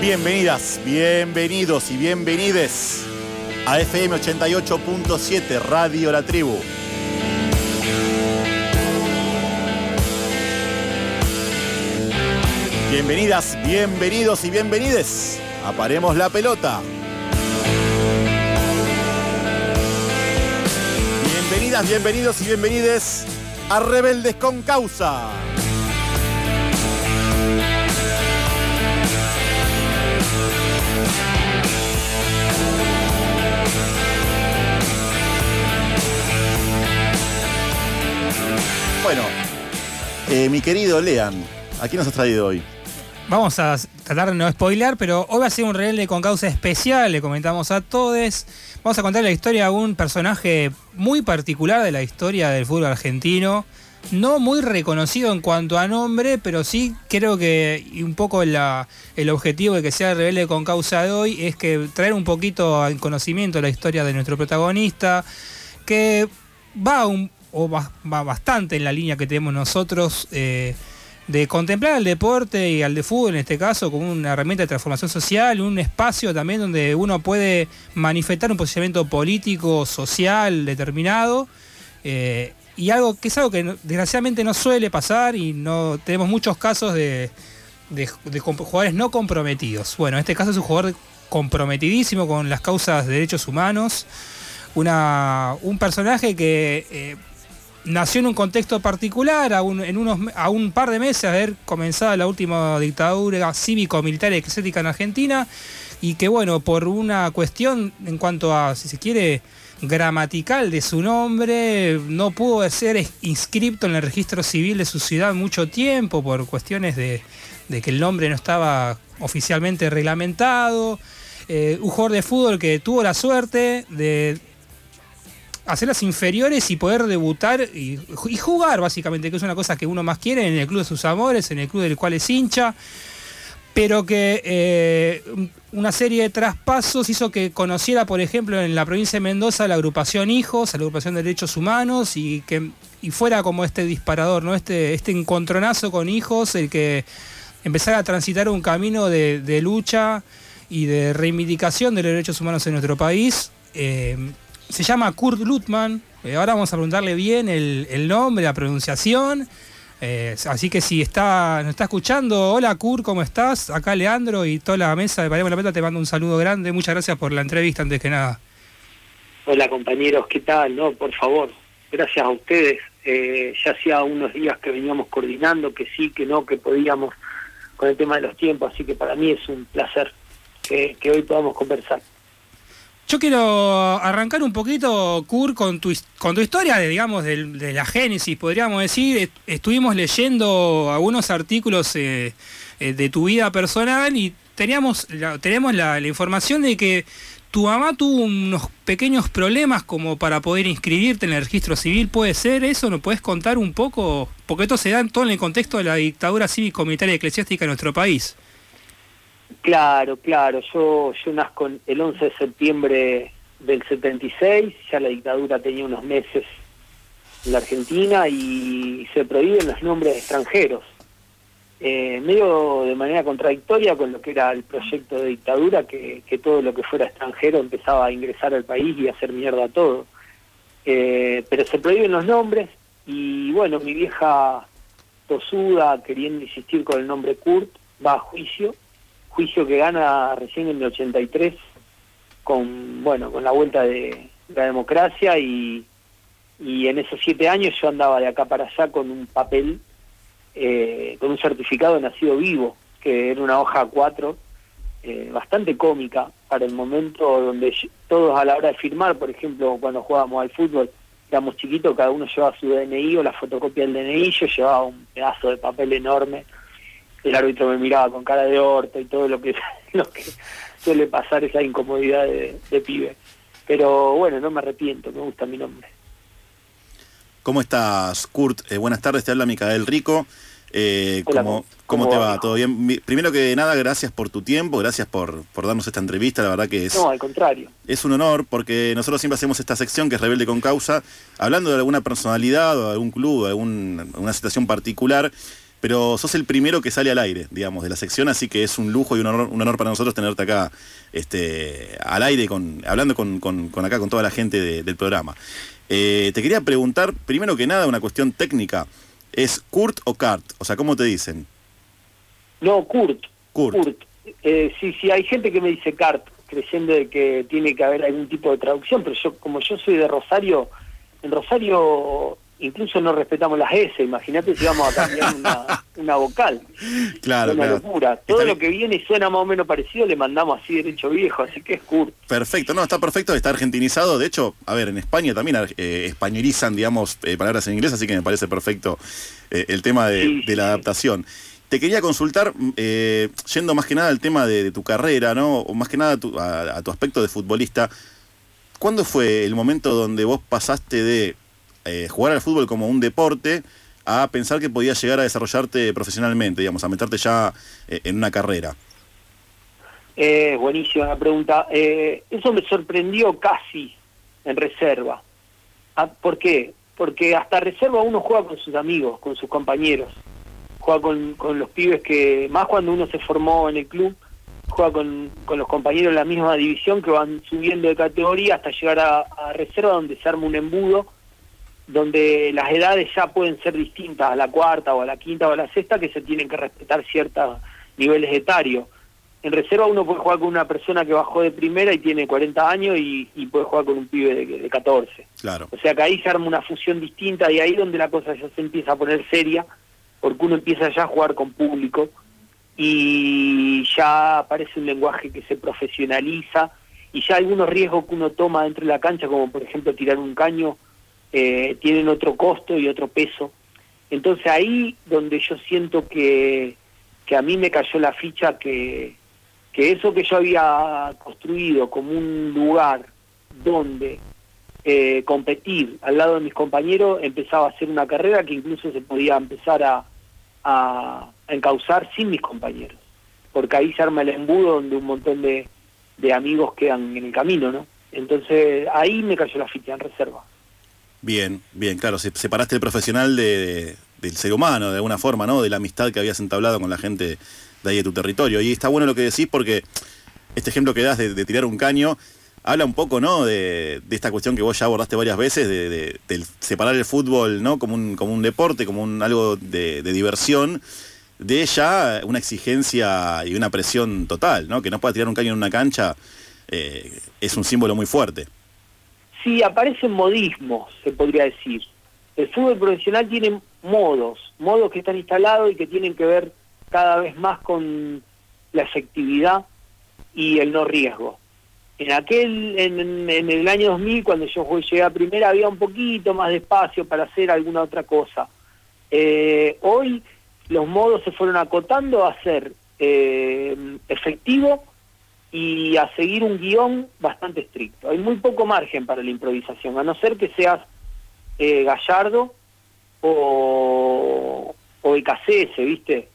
Bienvenidas, bienvenidos y bienvenides a FM 88.7 Radio La Tribu. Bienvenidas, bienvenidos y bienvenides a Paremos la Pelota. Bienvenidas, bienvenidos y bienvenides a Rebeldes con Causa. Bueno, eh, mi querido Lean, ¿a quién nos has traído hoy? Vamos a tratar de no spoilear, pero hoy va a ser un rebelde con causa especial, le comentamos a todos. Vamos a contar la historia de un personaje muy particular de la historia del fútbol argentino. No muy reconocido en cuanto a nombre, pero sí creo que un poco el objetivo de que sea el rebelde con causa de hoy es que traer un poquito en conocimiento la historia de nuestro protagonista, que va, un, o va bastante en la línea que tenemos nosotros eh, de contemplar al deporte y al de fútbol en este caso como una herramienta de transformación social, un espacio también donde uno puede manifestar un posicionamiento político, social determinado. eh, y algo que es algo que desgraciadamente no suele pasar y no tenemos muchos casos de, de- jugadores no comprometidos. Bueno, en este caso es un jugador comprometidísimo con las causas de derechos humanos. Una, un personaje que eh, nació en un contexto particular, a un, en unos, a un par de meses de haber comenzado la última dictadura cívico-militar y eclesiástica en Argentina, y que bueno, por una cuestión en cuanto a, si se quiere, gramatical de su nombre, no pudo ser inscripto en el registro civil de su ciudad mucho tiempo por cuestiones de, de que el nombre no estaba oficialmente reglamentado. Eh, un jugador de fútbol que tuvo la suerte de hacer las inferiores y poder debutar y, jugar básicamente, que es una cosa que uno más quiere en el club de sus amores, en el club del cual es hincha, pero que eh, una serie de traspasos hizo que conociera, por ejemplo, en la provincia de Mendoza la agrupación Hijos, la agrupación de derechos humanos, y que y fuera como este disparador, ¿no? este, este encontronazo con Hijos, el que empezara a transitar un camino de, de lucha y de reivindicación de los derechos humanos en nuestro país. Eh, se llama Kurt Lutman. eh, ahora vamos a preguntarle bien el, nombre, la pronunciación. Eh, así que si está, nos está escuchando, hola Kurt, ¿cómo estás? Acá Leandro y toda la mesa de Paremos la Peta te mando un saludo grande. Muchas gracias por la entrevista antes que nada. Hola compañeros, ¿qué tal? No, por favor, gracias a ustedes. Eh, ya hacía unos días que veníamos coordinando, que sí, que no, que podíamos con el tema de los tiempos, así que para mí es un placer que hoy podamos conversar. Yo quiero arrancar un poquito, Kurt, con tu, historia, de, digamos, de, la génesis, podríamos decir. Est- Estuvimos leyendo algunos artículos eh, eh, de tu vida personal y teníamos tenemos la, información de que tu mamá tuvo unos pequeños problemas como para poder inscribirte en el registro civil. ¿Puede ser eso? ¿Nos puedes contar un poco? Porque esto se da en todo en el contexto de la dictadura cívico-militar eclesiástica en nuestro país. Claro, claro, yo, yo nazco el 11 de septiembre del 76, ya la dictadura tenía unos meses en la Argentina y se prohíben los nombres extranjeros. Eh, medio de manera contradictoria con lo que era el proyecto de dictadura, que, que todo lo que fuera extranjero empezaba a ingresar al país y a hacer mierda todo. Eh, pero se prohíben los nombres y bueno, mi vieja tosuda, queriendo insistir con el nombre Kurt, va a juicio, juicio que gana recién en el 83 con, bueno, con la vuelta de la democracia y, y en esos siete años yo andaba de acá para allá con un papel, eh, con un certificado nacido vivo, que era una hoja A4, eh, bastante cómica para el momento donde todos a la hora de firmar, por ejemplo, cuando jugábamos al fútbol, éramos chiquitos, cada uno llevaba su DNI o la fotocopia del DNI, yo llevaba un pedazo de papel enorme, el árbitro me miraba con cara de orto y todo lo que, lo que suele pasar esa incomodidad de, de pibe. Pero bueno, no me arrepiento, me gusta mi nombre. ¿Cómo estás, Kurt? Eh, buenas tardes, te habla Micael Rico. Eh, Hola, ¿cómo, ¿cómo cómo te va? ¿Todo bien? Primero que nada, gracias por tu tiempo, gracias por, por darnos esta entrevista. La verdad que es, No, al contrario. es un honor porque nosotros siempre hacemos esta sección que es Rebelde con Causa, hablando de alguna personalidad o algún club, alguna situación particular pero sos el primero que sale al aire, digamos, de la sección, así que es un lujo y un honor, un honor para nosotros tenerte acá este, al aire, con, hablando con, con- con acá, con toda la gente de- del programa. Eh, te quería preguntar, primero que nada, una cuestión técnica. ¿Es Kurt o Kart? O sea, ¿cómo te dicen? No, Kurt. Kurt. Eh, sí, sí, hay gente que me dice Cart, creyendo de que tiene que haber algún tipo de traducción, pero yo, como yo soy de Rosario, en Rosario incluso no respetamos las S, imagínate si vamos a cambiar una, una vocal. Claro, una claro. locura. Todo lo que viene y suena más o menos parecido le mandamos así derecho viejo, así que es Kurt. Perfecto, no, está perfecto, está argentinizado. De hecho, a ver, en España también eh, españolizan, digamos, eh, palabras en inglés, así que me parece perfecto eh, el tema de, de la adaptación. Te quería consultar, mm, yendo más que nada al tema de, de tu carrera, ¿no? O más que nada tu, a- a tu aspecto de futbolista. ¿Cuándo fue el momento donde vos pasaste de eh, jugar al fútbol como un deporte a pensar que podías llegar a desarrollarte profesionalmente, digamos, a meterte ya eh, en una carrera? Eh, buenísima la pregunta. Eh, eso me sorprendió casi en reserva. Ah, ¿Por qué? Porque hasta reserva uno juega con sus amigos, con sus compañeros. Juega con, con los pibes que, más cuando uno se formó en el club, juega con, con los compañeros de la misma división que van subiendo de categoría hasta llegar a, a reserva donde se arma un embudo, donde las edades ya pueden ser distintas a la cuarta o a la quinta o a la sexta, que se tienen que respetar ciertos niveles etarios. En reserva uno puede jugar con una persona que bajó de primera y tiene 40 años y, y puede jugar con un pibe de, de 14. Claro. O sea que ahí se arma una fusión distinta y ahí donde la cosa ya se empieza a poner seria, porque uno empieza ya a jugar con público y ya aparece un lenguaje que se profesionaliza y ya algunos riesgos que uno toma dentro de la cancha, como por ejemplo tirar un caño, eh, tienen otro costo y otro peso. Entonces ahí donde yo siento que, que a mí me cayó la ficha que, que eso que yo había construido como un lugar donde eh, competir al lado de mis compañeros empezaba a ser una carrera que incluso se podía empezar a, a, encauzar sin mis compañeros. Porque ahí se arma el embudo donde un montón de, de amigos quedan en el camino, ¿no? Entonces ahí me cayó la ficha en reserva. Bien, bien, claro, se- separaste el profesional de, de- del ser humano, de alguna forma, ¿no? De la amistad que habías entablado con la gente de ahí de tu territorio. Y está bueno lo que decís porque este ejemplo que das de, tirar un caño habla un poco, ¿no? De, de esta cuestión que vos ya abordaste varias veces, de, separar el fútbol, ¿no? Como un, como un deporte, como un algo de, de diversión, de ya una exigencia y una presión total, ¿no? Que no pueda tirar un caño en una cancha eh, es un símbolo muy fuerte. Sí, aparecen modismos, se podría decir. El fútbol profesional tiene modos, modos que están instalados y que tienen que ver cada vez más con la efectividad y el no riesgo. En aquel, en, en- el año 2000, cuando yo llegué a primera, había un poquito más de espacio para hacer alguna otra cosa. Eh, hoy los modos se fueron acotando a ser eh, efectivo y a seguir un guion bastante estricto. Hay muy poco margen para la improvisación, a no ser que seas eh, Gallardo o, o EKCS, ¿viste?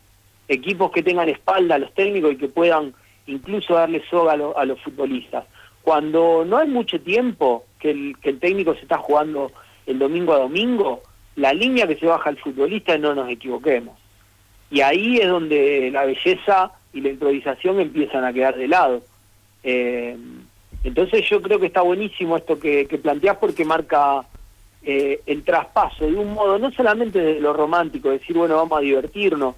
Equipos que tengan espalda a los técnicos y que puedan incluso darle soga a, lo- a los futbolistas. Cuando no hay mucho tiempo que el, que el técnico se está jugando el domingo a domingo, la línea que se baja al futbolista no nos equivoquemos. Y ahí es donde la belleza y la improvisación empiezan a quedar de lado. Eh, entonces yo creo que está buenísimo esto que, que planteás porque marca eh, el traspaso de un modo, no solamente de lo romántico, decir, bueno, vamos a divertirnos,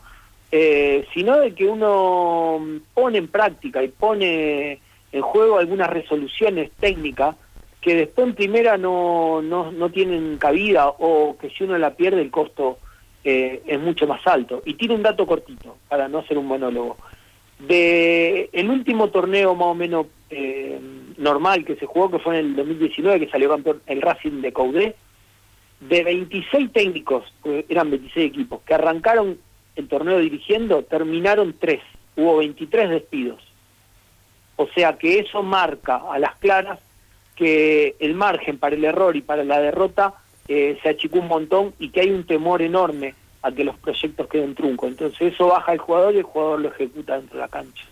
eh, sino de que uno pone en práctica y pone en juego algunas resoluciones técnicas que después en primera no, no, no tienen cabida o que si uno la pierde el costo eh, es mucho más alto. Y tiene un dato cortito, para no hacer un monólogo. De el último torneo más o menos eh, normal que se jugó, que fue en el 2019, que salió campeón el Racing de Caudé, de 26 técnicos, eran 26 equipos, que arrancaron el torneo dirigiendo, terminaron 3, hubo 23 despidos. O sea que eso marca a las claras que el margen para el error y para la derrota eh, se achicó un montón y que hay un temor enorme a que los proyectos queden truncos. Entonces eso baja al jugador y el jugador lo ejecuta dentro de la cancha.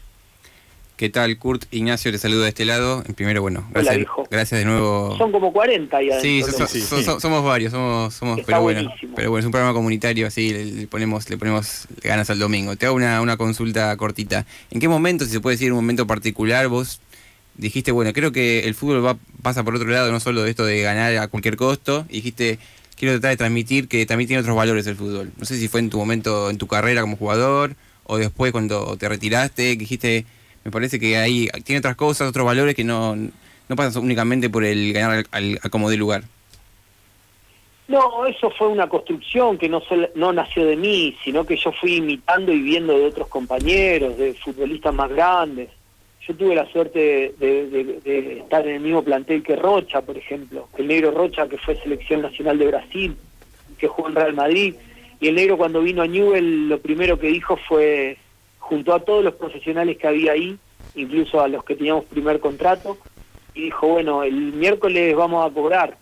¿Qué tal, Kurt? Ignacio te saludo de este lado. En primero, bueno, Hola, gracias, de nuevo. Son como 40 ahí Sí, adentro. so- so- so- so- somos varios, somos, somos Está pero bueno, buenísimo. pero bueno, es un programa comunitario, así le, le ponemos, le ponemos ganas al domingo. Te hago una, una consulta cortita. ¿En qué momento, si se puede decir un momento particular, vos dijiste, bueno, creo que el fútbol va, pasa por otro lado, no solo de esto de ganar a cualquier costo, y dijiste, quiero tratar de transmitir que también tiene otros valores el fútbol. No sé si fue en tu momento, en tu carrera como jugador, o después cuando te retiraste, que dijiste, me parece que ahí tiene otras cosas, otros valores que no, no pasan únicamente por el ganar al, al- de lugar. No, eso fue una construcción que no, sol- no nació de mí, sino que yo fui imitando y viendo de otros compañeros, de futbolistas más grandes. Yo tuve la suerte de, estar en el mismo plantel que Rocha, por ejemplo. El negro Rocha, que fue selección nacional de Brasil, que jugó en Real Madrid. Y el negro cuando vino a Newell lo primero que dijo fue, junto a todos los profesionales que había ahí, incluso a los que teníamos primer contrato, y dijo, bueno, el miércoles vamos a cobrar.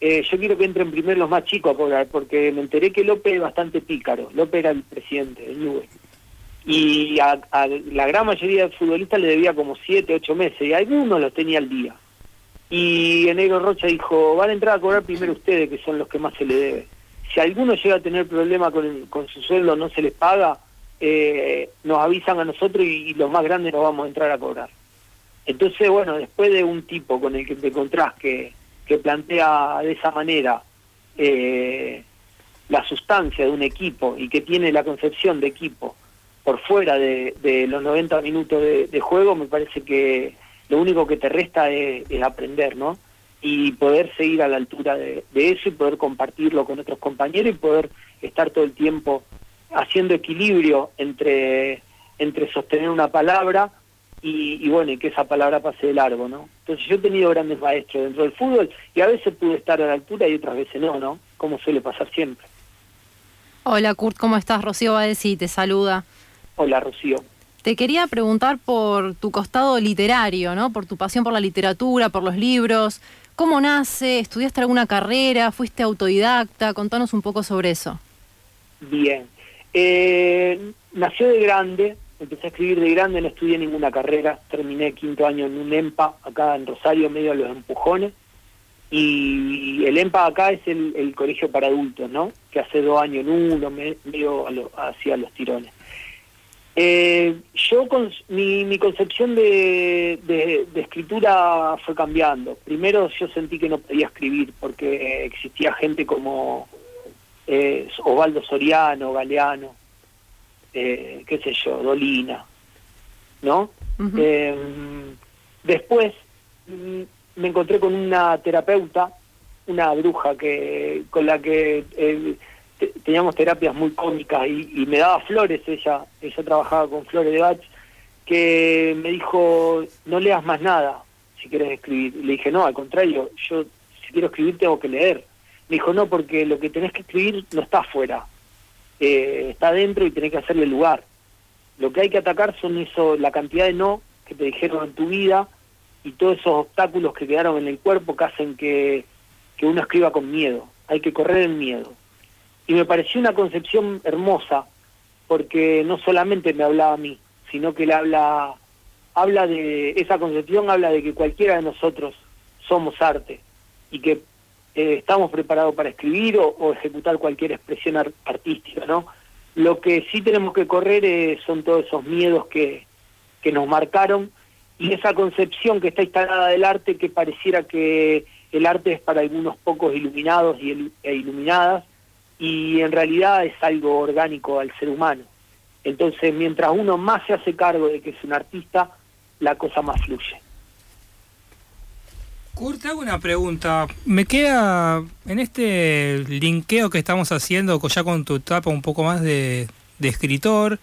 Eh, yo quiero que entren primero los más chicos a cobrar, porque me enteré que López es bastante pícaro. López era el presidente de Newell. Y a, a la gran mayoría de futbolistas le debía como siete, ocho meses, y algunos los tenía al día. Y el negro Rocha dijo, van a entrar a cobrar primero ustedes, que son los que más se le debe. Si alguno llega a tener problema con, con su sueldo, no se les paga, eh, nos avisan a nosotros y, y los más grandes nos vamos a entrar a cobrar. Entonces, bueno, después de un tipo con el que te encontrás que, que plantea de esa manera eh, la sustancia de un equipo y que tiene la concepción de equipo por fuera de, de los 90 minutos de, juego, me parece que lo único que te resta es, aprender, ¿no? Y poder seguir a la altura de, eso y poder compartirlo con otros compañeros y poder estar todo el tiempo haciendo equilibrio entre, entre sostener una palabra y, y bueno, y que esa palabra pase de largo, ¿no? Entonces yo he tenido grandes maestros dentro del fútbol y a veces pude estar a la altura y otras veces no, ¿no? Como suele pasar siempre. Hola Kurt, ¿cómo estás? Rocío Baezi te saluda. Hola, Rocío. Te quería preguntar por tu costado literario, ¿no? Por tu pasión por la literatura, por los libros. ¿Cómo nace? ¿Estudiaste alguna carrera? ¿Fuiste autodidacta? Contanos un poco sobre eso. Bien. Eh, nació de grande, empecé a escribir de grande, no estudié ninguna carrera, terminé quinto año en un EMPA, acá en Rosario, medio de los empujones. Y el EMPA acá es el, el colegio para adultos, ¿no? Que hace dos años en uno, me- medio a lo- hacia los tirones. Eh, yo con mi, mi concepción de, de- de escritura fue cambiando. Primero yo sentí que no podía escribir porque existía gente como eh, Osvaldo Soriano, Galeano, eh, qué sé yo, Dolina, ¿no? Eh, después mm, me encontré con una terapeuta, una bruja que con la que eh, teníamos terapias muy cómicas y, me daba flores ella, ella trabajaba con flores de Bach, que me dijo, no leas más nada si quieres escribir. Le dije, no, al contrario, yo si quiero escribir tengo que leer. Me dijo, no, porque lo que tenés que escribir no está afuera, eh, está dentro y tenés que hacerle lugar. Lo que hay que atacar son eso, la cantidad de no que te dijeron en tu vida y todos esos obstáculos que quedaron en el cuerpo que hacen que, que uno escriba con miedo. Hay que correr el miedo. Y me pareció una concepción hermosa, porque no solamente me hablaba a mí, sino que le habla, habla de, esa concepción habla de que cualquiera de nosotros somos arte y que eh, estamos preparados para escribir o, ejecutar cualquier expresión ar- artística, ¿no? Lo que sí tenemos que correr eh, son todos esos miedos que, que nos marcaron y esa concepción que está instalada del arte que pareciera que el arte es para algunos pocos iluminados y e iluminadas y en realidad es algo orgánico al ser humano. Entonces, mientras uno más se hace cargo de que es un artista, la cosa más fluye. Kurt, hago una pregunta. Me queda en este linkeo que estamos haciendo ya con tu etapa un poco más de, escritor.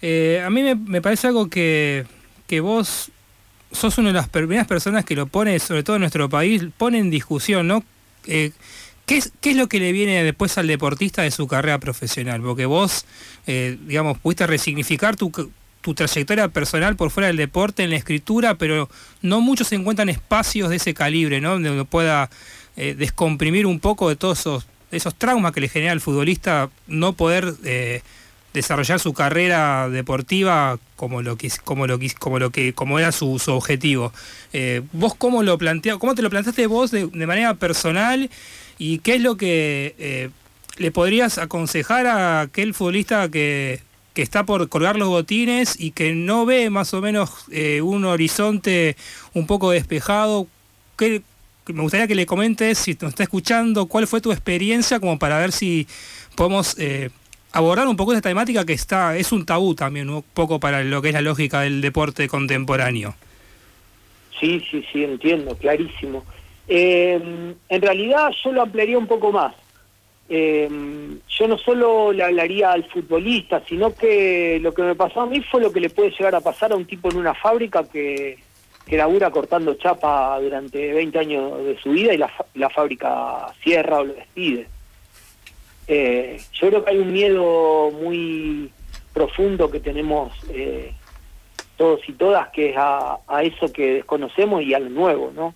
eh, a mí me, me parece algo que, que vos sos una de las primeras personas que lo pone, sobre todo en nuestro país, pone en discusión, ¿no? Eh, ¿qué, es, ¿Qué es lo que le viene después al deportista de su carrera profesional? Porque vos, eh, digamos, pudiste resignificar tu, tu trayectoria personal por fuera del deporte, en la escritura, pero no muchos encuentran espacios de ese calibre, ¿no? Donde pueda eh, descomprimir un poco de todos esos, esos traumas que le genera al futbolista no poder eh, desarrollar su carrera deportiva como lo que como lo que como lo que como era su, objetivo. ¿Vos cómo lo cómo te lo planteaste vos de manera personal y qué es lo que eh, le podrías aconsejar a aquel futbolista que, que está por colgar los botines y que no ve más o menos eh, un horizonte un poco despejado? ¿Qué, me gustaría que le comentes, si nos está escuchando, cuál fue tu experiencia como para ver si podemos eh, abordar un poco esta temática que está es un tabú también, un poco para lo que es la lógica del deporte contemporáneo. Sí, sí, sí, entiendo, clarísimo. Eh, en realidad yo lo ampliaría un poco más. Eh, yo no solo le hablaría al futbolista, sino que lo que me pasó a mí fue lo que le puede llegar a pasar a un tipo en una fábrica que, que labura cortando chapa durante 20 años de su vida y la, la fábrica cierra o lo despide. Eh, yo creo que hay un miedo muy profundo que tenemos eh, todos y todas, que es a, a eso que desconocemos y a lo nuevo, ¿no?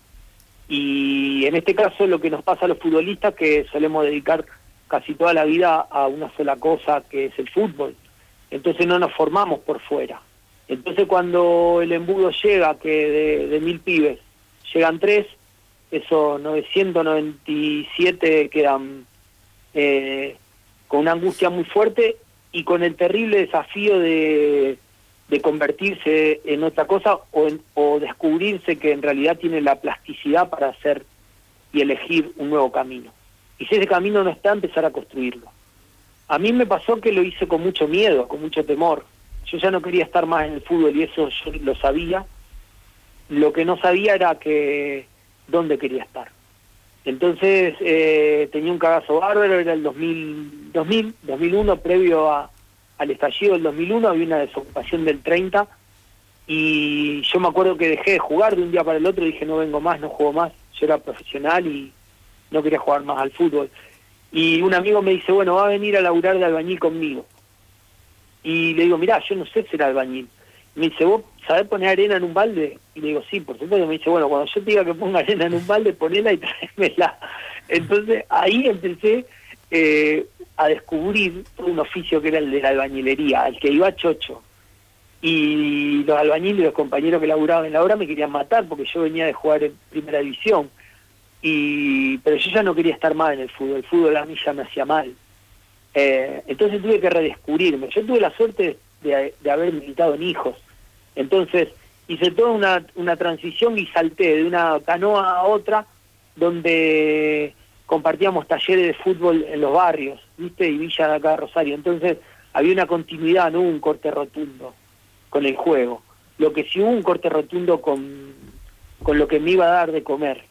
Y en este caso lo que nos pasa a los futbolistas que solemos dedicar casi toda la vida a una sola cosa que es el fútbol. Entonces no nos formamos por fuera. Entonces cuando el embudo llega, que de, mil pibes llegan tres, esos 997 quedan eh, con una angustia muy fuerte y con el terrible desafío de, de convertirse en otra cosa o, en- o descubrirse que en realidad tiene la plasticidad para hacer y elegir un nuevo camino. Y si ese camino no está, empezar a construirlo. A mí me pasó que lo hice con mucho miedo, con mucho temor. Yo ya no quería estar más en el fútbol y eso yo lo sabía. Lo que no sabía era que dónde quería estar. Entonces eh, tenía un cagazo bárbaro, era el 2000, 2000 2001, previo a, al estallido del 2001, había una desocupación del 30 y yo me acuerdo que dejé de jugar de un día para el otro, dije no vengo más, no juego más, yo era profesional y no quería jugar más al fútbol. Y un amigo me dice, bueno, va a venir a laburar de albañil conmigo. Y le digo, mirá, yo no sé ser albañil. Me dice, ¿vos sabés poner arena en un balde? Y le digo, sí, por supuesto. Me dice, bueno, cuando yo te diga que ponga arena en un balde, ponela y tráemela. Entonces ahí empecé eh, a descubrir un oficio que era el de la albañilería, al que iba chocho. Y los albañiles y los compañeros que laburaban en la obra me querían matar porque yo venía de jugar en primera división. Y, pero yo ya no quería estar mal en el fútbol, el fútbol a mí ya me hacía mal. Eh, entonces tuve que redescubrirme. Yo tuve la suerte de, de haber militado en hijos. Entonces hice toda una, una transición y salté de una canoa a otra donde compartíamos talleres de fútbol en los barrios, ¿viste? Y Villa de acá de Rosario. Entonces había una continuidad, no hubo un corte rotundo con el juego. Lo que sí hubo un corte rotundo con, con lo que me iba a dar de comer.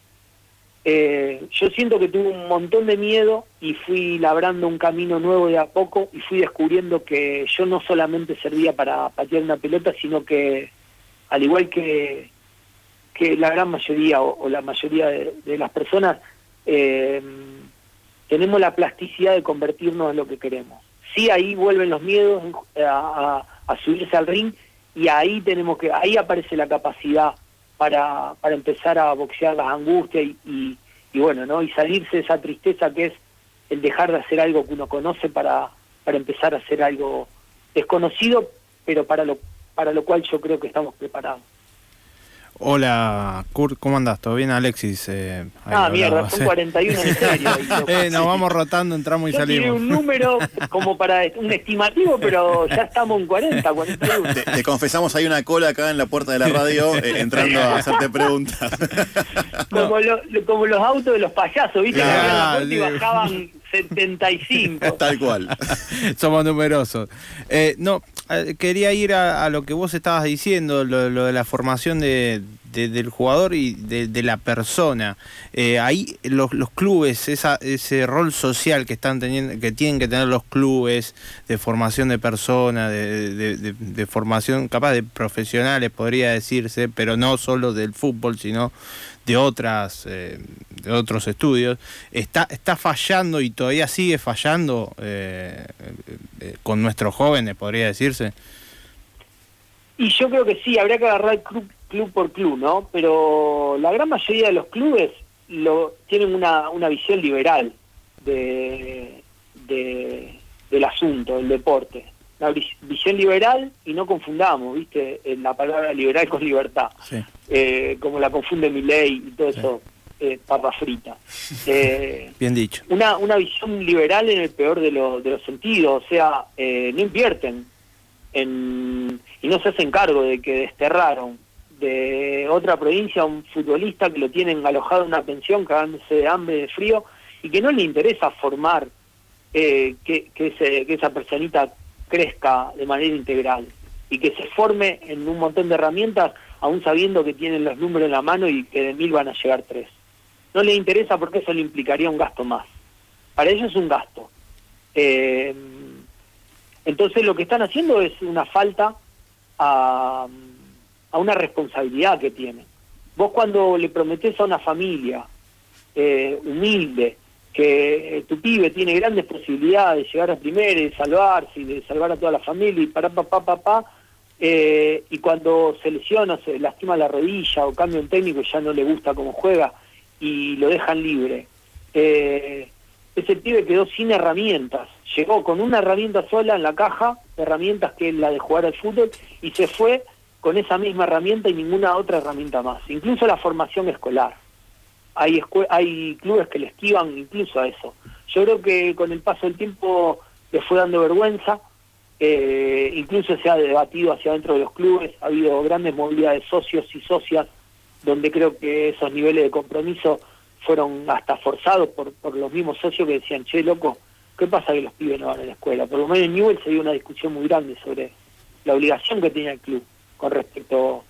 Eh, yo siento que tuve un montón de miedo y fui labrando un camino nuevo de a poco y fui descubriendo que yo no solamente servía para patear una pelota, sino que al igual que, que la gran mayoría o, la mayoría de las personas, eh, tenemos la plasticidad de convertirnos en lo que queremos. Sí, ahí vuelven los miedos a, a- a subirse al ring y ahí tenemos que, ahí aparece la capacidad para, para empezar a boxear las angustias y, y, y bueno, ¿no? Y salirse de esa tristeza que es el dejar de hacer algo que uno conoce para, para empezar a hacer algo desconocido, pero para lo, para lo cual yo creo que estamos preparados. Hola, Kurt, ¿cómo andás? ¿Todo bien, Alexis? Eh, Ah, hablaba, mierda, son sí. 41 en serio. Eh, nos vamos rotando, entramos y Yo salimos. un número como para un estimativo, pero ya estamos en 40, 41. Te, te confesamos, hay una cola acá en la puerta de la radio eh, entrando a hacerte preguntas. Como, lo- lo- como los autos de los payasos, ¿viste? Que Claro, abrían la puerta y bajaban 75. Tal cual. Somos numerosos. Eh, no, eh, quería ir a, a lo que vos estabas diciendo, lo, lo de la formación de, de- del jugador y de, la persona. Eh, ahí los, los clubes, esa, ese rol social que están teniendo, que tienen que tener los clubes de formación de personas, de, de- formación capaz de profesionales, podría decirse, pero no solo del fútbol, sino de otras eh, de otros estudios está está fallando y todavía sigue fallando eh, con nuestros jóvenes podría decirse Y yo creo que sí, habría que agarrar club, por club, ¿no? Pero la gran mayoría de los clubes lo tienen una, una visión liberal de, de- del asunto, del deporte. vis- visión liberal y no confundamos, ¿viste? La palabra liberal con libertad, Sí. eh, como la confunde mi ley y todo eso, eh, papa frita. Eh, Bien dicho. una, una visión liberal en el peor de, lo- de los sentidos, o sea, eh, no invierten en, y no se hacen cargo de que desterraron de otra provincia un futbolista que lo tienen alojado en una pensión cagándose de hambre, de frío, y que no le interesa formar eh, que, esa personita crezca de manera integral y que se forme en un montón de herramientas, aún sabiendo que tienen los números en la mano y que de mil van a llegar tres. No le interesa porque eso le implicaría un gasto más. Para ellos es un gasto. Eh, entonces lo que están haciendo es una falta a, a una responsabilidad que tienen. Vos cuando le prometés a una familia eh, humilde que eh, tu pibe tiene grandes posibilidades de llegar a primera y de salvarse y de salvar a toda la familia y para papá papá eh, y cuando se lesiona se lastima la rodilla o cambia un técnico y ya no le gusta cómo juega y lo dejan libre eh, ese pibe quedó sin herramientas llegó con una herramienta sola en la caja herramientas que es la de jugar al fútbol y se fue con esa misma herramienta y ninguna otra herramienta más incluso la formación escolar hay, hay clubes que le esquivan incluso a eso. Yo creo que con el paso del tiempo le fue dando vergüenza, eh, incluso se ha debatido hacia dentro de los clubes, ha habido grandes movilidades de socios y socias, donde creo que esos niveles de compromiso fueron hasta forzados por, por los mismos socios que decían, che, loco, ¿qué pasa que los pibes no van a la escuela? Por lo menos en Newell se dio una discusión muy grande sobre la obligación que tenía el club con respecto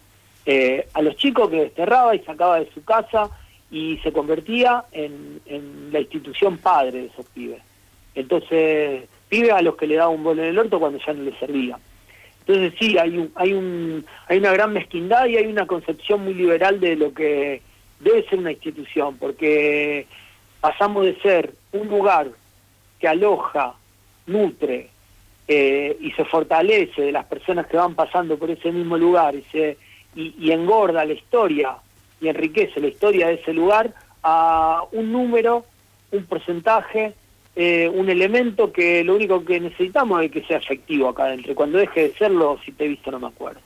eh, a los chicos que desterraba y sacaba de su casa y se convertía en, en la institución padre de esos pibes. Entonces, pibes a los que le daba un bolo en el orto cuando ya no les servía. Entonces sí, hay un, hay un, hay una gran mezquindad y hay una concepción muy liberal de lo que debe ser una institución, porque pasamos de ser un lugar que aloja, nutre eh, y se fortalece de las personas que van pasando por ese mismo lugar y, se, y, engorda la historia y enriquece la historia de ese lugar a un número, un porcentaje, eh, un elemento que lo único que necesitamos es que sea efectivo acá adentro. Cuando deje de serlo, si te he visto no me acuerdo.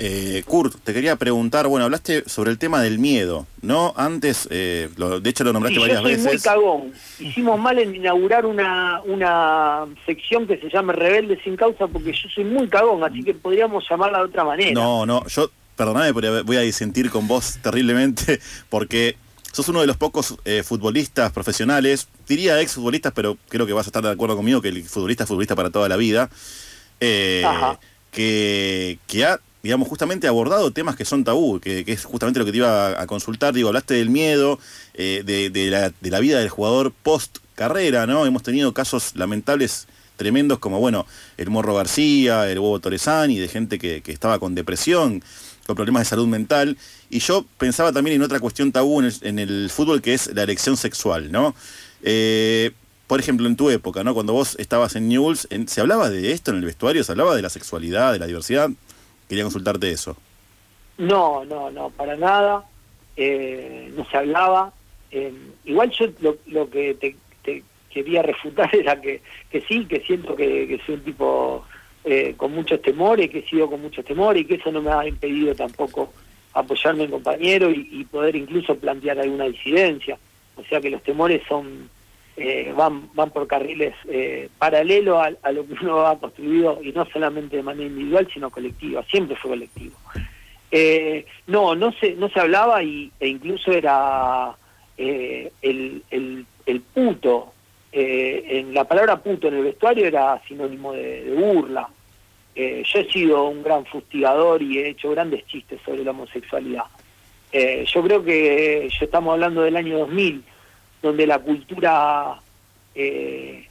Eh, Kurt, te quería preguntar, bueno, hablaste sobre el tema del miedo, ¿no? Antes, eh, lo- de hecho lo nombraste Sí, yo varias soy muy veces. cagón. Hicimos mal en inaugurar una, una sección que se llama Rebelde sin causa porque yo soy muy cagón, así que podríamos llamarla de otra manera. No, no, yo, perdóname, pero voy a disentir con vos terriblemente, porque sos uno de los pocos eh, futbolistas profesionales, diría ex futbolistas, pero creo que vas a estar de acuerdo conmigo que el futbolista es futbolista para toda la vida, eh, que, que ha, digamos, justamente abordado temas que son tabú, que, es justamente lo que te iba a, consultar, digo, hablaste del miedo, eh, de, la, vida del jugador post carrera, ¿no? Hemos tenido casos lamentables tremendos como, bueno, el Morro García, el Huevo Torresani, de gente que, estaba con depresión, con problemas de salud mental. Y yo pensaba también en otra cuestión tabú en el, fútbol que es la elección sexual, ¿no? Eh, por ejemplo, en tu época, ¿no? Cuando vos estabas en Newell's, ¿se hablaba de esto en el vestuario? ¿Se hablaba de la sexualidad, de la diversidad? Quería consultarte eso. No, no, no, para nada. Eh, no se hablaba. Eh, igual yo lo, lo que te, te quería refutar era que, que sí, que siento que, soy un tipo eh, con muchos temores, que he sido con muchos temores y que eso no me ha impedido tampoco apoyarme en compañero y, y poder incluso plantear alguna disidencia. O sea que los temores son eh, van van por carriles eh, paralelos a, lo que uno ha construido y no solamente de manera individual sino colectiva siempre fue colectivo. Eh, no no se no se hablaba y, e incluso era eh, el, el, el puto eh, en la palabra puto en el vestuario era sinónimo de, burla. Eh, yo he sido un gran fustigador y he hecho grandes chistes sobre la homosexualidad. Yo creo que estamos hablando del año 2000 donde la cultura eh,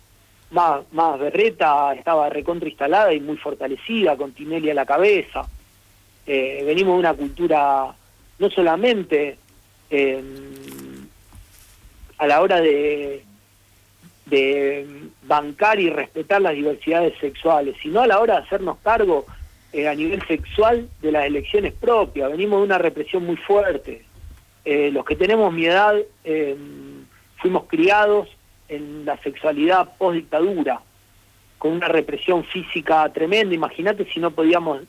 más, más berreta estaba recontra instalada y muy fortalecida, con Tinelli a la cabeza. Eh, venimos de una cultura no solamente eh, a la hora de, bancar y respetar las diversidades sexuales, sino a la hora de hacernos cargo eh, a nivel sexual de las elecciones propias. Venimos de una represión muy fuerte. Los que tenemos mi edad eh, fuimos criados en la sexualidad post dictadura, con una represión física tremenda. Imagínate si no podíamos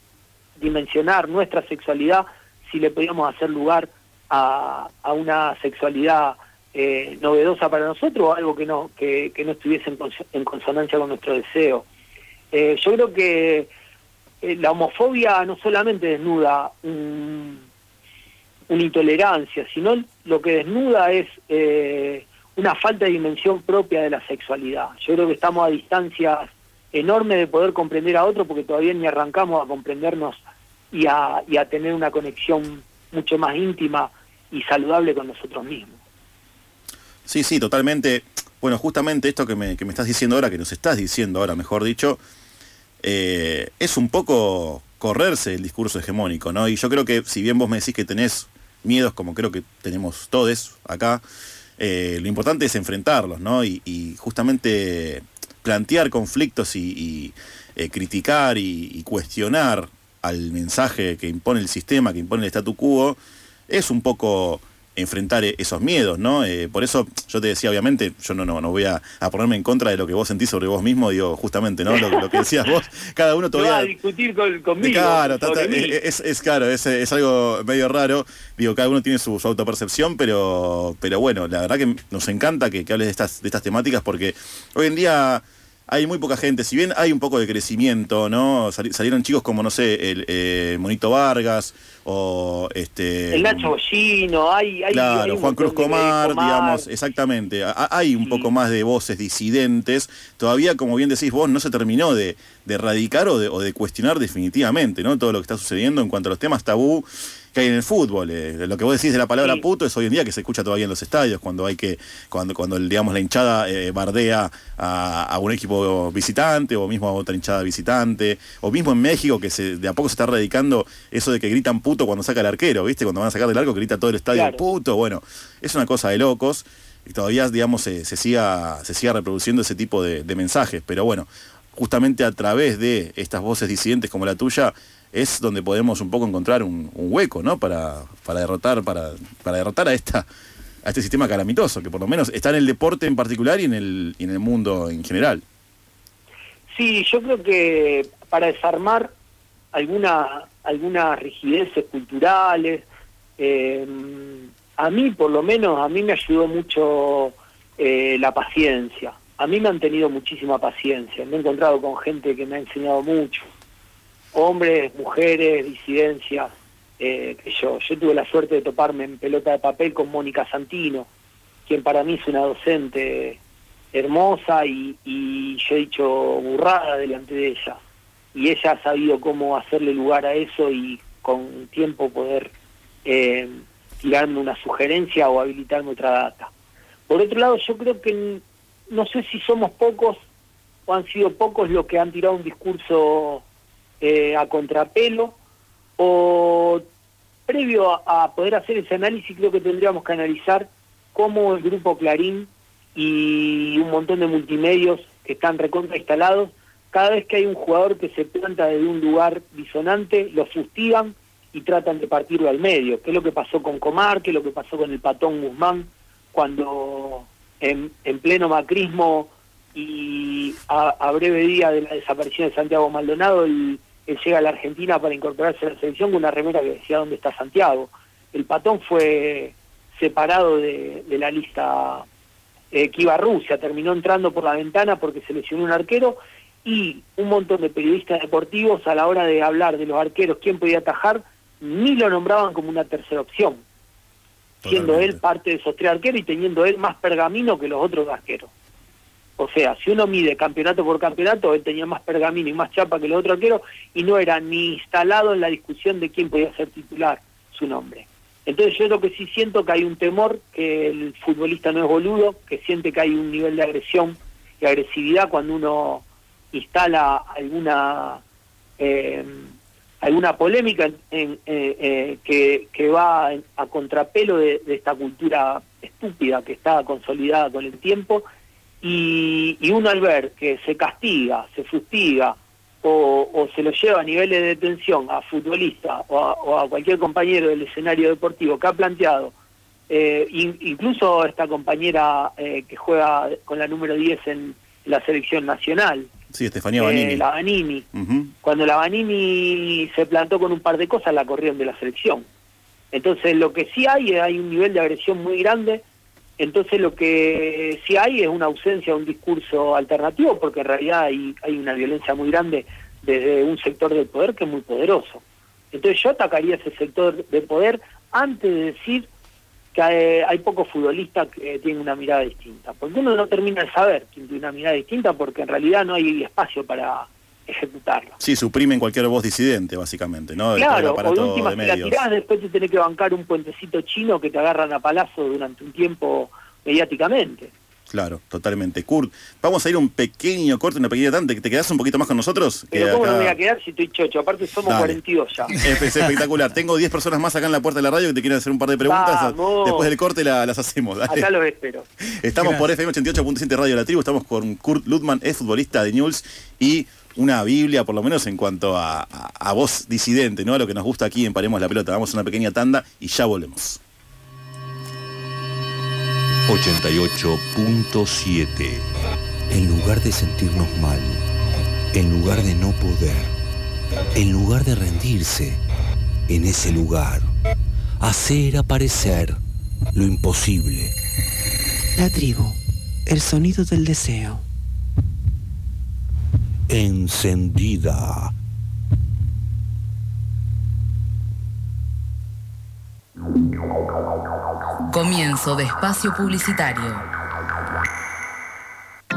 dimensionar nuestra sexualidad, si le podíamos hacer lugar a, a una sexualidad eh, novedosa para nosotros o algo que no, que, que no estuviese en, cons- en consonancia con nuestro deseo. Eh, yo creo que eh, la homofobia no solamente desnuda un- una intolerancia, sino lo que desnuda es una falta de dimensión propia de la sexualidad. Yo creo que estamos a distancias enormes de poder comprender a otro porque todavía ni arrancamos a comprendernos y a, tener una conexión mucho más íntima y saludable con nosotros mismos. Sí, sí, totalmente. Bueno, justamente esto que me, que me estás diciendo ahora, que nos estás diciendo ahora, mejor dicho, eh, es un poco correrse el discurso hegemónico, ¿no? Y yo creo que si bien vos me decís que tenés miedos, como creo que tenemos todos acá, eh, lo importante es enfrentarlos, ¿no? Y, justamente plantear conflictos y, y, eh, criticar y, y cuestionar al mensaje que impone el sistema, que impone el statu quo, es un poco enfrentar e- esos miedos, ¿no? Eh, por eso yo te decía, obviamente, yo no, no, no voy a, a ponerme en contra de lo que vos sentís sobre vos mismo, digo, justamente, ¿no? Lo, lo que decías vos, cada uno No va a todavía... discutir con, conmigo. Claro, ta- sobre ta- mí. es, es claro, es, es algo medio raro. Digo, cada uno tiene su, su autopercepción, pero, pero bueno, la verdad que nos encanta que, que hables de estas, de estas temáticas porque hoy en día hay muy poca gente, si bien hay un poco de crecimiento, ¿no? Sali- salieron chicos como, no sé, el eh, Monito Vargas o este. el Nacho Bollino, hay, Claro, Juan Cruz Comar, Comar. digamos, exactamente. Hay un poco más de voces disidentes. Todavía, como bien decís vos, no se terminó de, de erradicar o de, o de cuestionar definitivamente, ¿no? Todo lo que está sucediendo en cuanto a los temas tabú que hay en el fútbol. Eh, lo que vos decís de la palabra puto es hoy en día que se escucha todavía en los estadios, cuando hay que, cuando, cuando digamos la hinchada eh, bardea a, a un equipo visitante, o mismo a otra hinchada visitante, o mismo en México que se, de a poco se está erradicando eso de que gritan puto cuando saca el arquero, ¿viste? Cuando van a sacar del arco grita todo el estadio Claro. puto, bueno, es una cosa de locos. Y todavía, digamos, se, se siga, se siga reproduciendo ese tipo de, de mensajes. Pero bueno, justamente a través de estas voces disidentes como la tuya, es donde podemos un poco encontrar un, hueco, ¿no? Para, para derrotar, para, para derrotar a esta a este sistema calamitoso, que por lo menos está en el deporte en particular y en el, y en el mundo en general. Sí, yo creo que para desarmar alguna, algunas rigideces culturales, eh, a mí por lo menos, a mí me ayudó mucho eh, la paciencia. A mí me han tenido muchísima paciencia. Me he encontrado con gente que me ha enseñado mucho. Hombres, mujeres, disidencias, eh, yo. Yo tuve la suerte de toparme en pelota de papel con Mónica Santino, quien para mí es una docente hermosa y, y yo he dicho burrada delante de ella. Y ella ha sabido cómo hacerle lugar a eso y con tiempo poder eh, tirarme una sugerencia o habilitarme otra data. Por otro lado, yo creo que no sé si somos pocos o han sido pocos los que han tirado un discurso eh, a contrapelo o previo a, poder hacer ese análisis creo que tendríamos que analizar cómo el grupo Clarín y un montón de multimedios que están recontra instalados, cada vez que hay un jugador que se planta desde un lugar disonante, lo fustigan y tratan de partirlo al medio. ¿Qué es lo que pasó con Comar? ¿Qué es lo que pasó con el Patón Guzmán? Cuando en, en pleno macrismo y a, a breve día de la desaparición de Santiago Maldonado, él, él llega a la Argentina para incorporarse a la selección con una remera que decía dónde está Santiago. El Patón fue separado de, de la lista eh, que iba a Rusia, terminó entrando por la ventana porque se lesionó un arquero y un montón de periodistas deportivos a la hora de hablar de los arqueros, quién podía atajar, ni lo nombraban como una tercera opción, siendo él parte de esos tres arqueros y teniendo él más pergamino que los otros arqueros. O sea, si uno mide campeonato por campeonato, él tenía más pergamino y más chapa que los otros arqueros y no era ni instalado en la discusión de quién podía ser titular su nombre. Entonces yo lo que sí siento que hay un temor, que el futbolista no es boludo, que siente que hay un nivel de agresión y agresividad cuando uno instala alguna eh, alguna polémica en- eh, eh, que, que va a contrapelo de esta cultura estúpida que está consolidada con el tiempo y, y uno al ver que se castiga, se fustiga o, o se lo lleva a niveles de detención a futbolista o a, o a cualquier compañero del escenario deportivo que ha planteado, eh, in- incluso esta compañera eh, que juega con la número 10 en la selección nacional, Sí, Estefanía eh, Banini. la Banini. Ujú. Cuando la Banini se plantó con un par de cosas, la corrieron de la selección. Entonces, lo que sí hay, hay un nivel de agresión muy grande. Entonces, lo que sí hay es una ausencia de un discurso alternativo, porque en realidad hay, una violencia muy grande desde un sector del poder que es muy poderoso. Entonces, yo atacaría ese sector de poder antes de decir que hay, hay pocos futbolistas que tienen una mirada distinta. Porque uno no termina de saber quién tiene una mirada distinta, porque en realidad no hay espacio para ejecutarlo. Sí, suprimen cualquier voz disidente, básicamente, ¿no? Claro, o de aparato última, de si la tirás, después te tenés que bancar un puentecito chino que te agarran a palazo durante un tiempo mediáticamente. Claro, totalmente. Kurt, vamos a ir a un pequeño corte, una pequeña tante. ¿Te quedás un poquito más con nosotros? Pero Que ¿cómo no acá- me voy a quedar si estoy chocho? Aparte somos Dale. 42 ya. Es, es espectacular. Tengo 10 personas más acá en la puerta de la radio que te quieren hacer un par de preguntas. Vamos. Después del corte la- las hacemos. dale. Acá los espero. Estamos por FM 88.7 Radio La Tribu, estamos con Kurt Lutman, es futbolista de Newell's y una Biblia, por lo menos en cuanto a, a- a voz disidente, ¿no? A lo que nos gusta aquí en Paremos la Pelota. Vamos a una pequeña tanda y ya volvemos. 88.7. En lugar de sentirnos mal, en lugar de no poder, en lugar de rendirse, en ese lugar, hacer aparecer lo imposible. La tribu, el sonido del deseo. Encendida. Comienzo de espacio publicitario.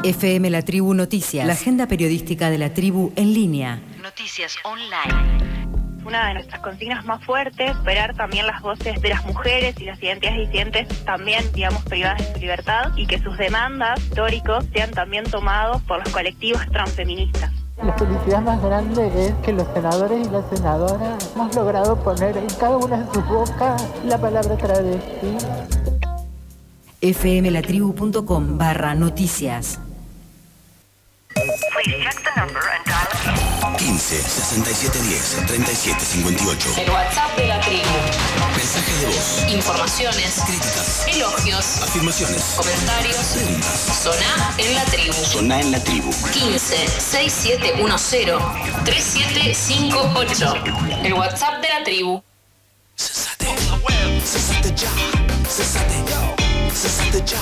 FM La Tribu Noticias, la agenda periodística de la tribu en línea. Noticias online. Una de nuestras consignas más fuertes, esperar también las voces de las mujeres y las identidades disidentes también, digamos, privadas de su libertad y que sus demandas históricos sean también tomados por los colectivos transfeministas. La felicidad más grande es que los senadores y las senadoras hemos logrado poner en cada una de sus bocas la palabra travesti. fmlatribu.com barra noticias. 15 67 10 37 58. El WhatsApp de la tribu. Mensajes de voz. Informaciones. Críticas. Elogios. Afirmaciones. Comentarios. Soná en la tribu. Soná en la tribu. 15 6710 3758. El WhatsApp de la tribu. Cesate ya. Cesate. Cesate ya.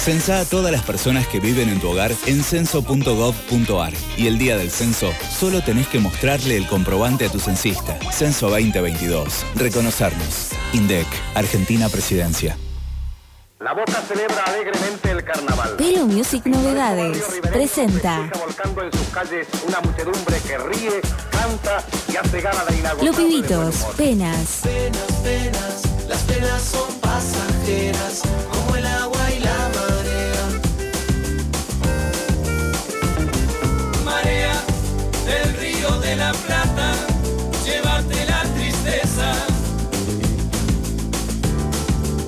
Censa a todas las personas que viven en tu hogar en censo.gov.ar y el día del censo solo tenés que mostrarle el comprobante a tu censista. Censo 2022. Reconocernos. INDEC, Argentina Presidencia. La Boca celebra alegremente el carnaval. Pelo Music Novedades presenta Volcando en sus calles una muchedumbre que ríe, canta y hace gala la inauguración. Los Pibitos, Penas, Penas, penas, las penas son pasajeras, como el agua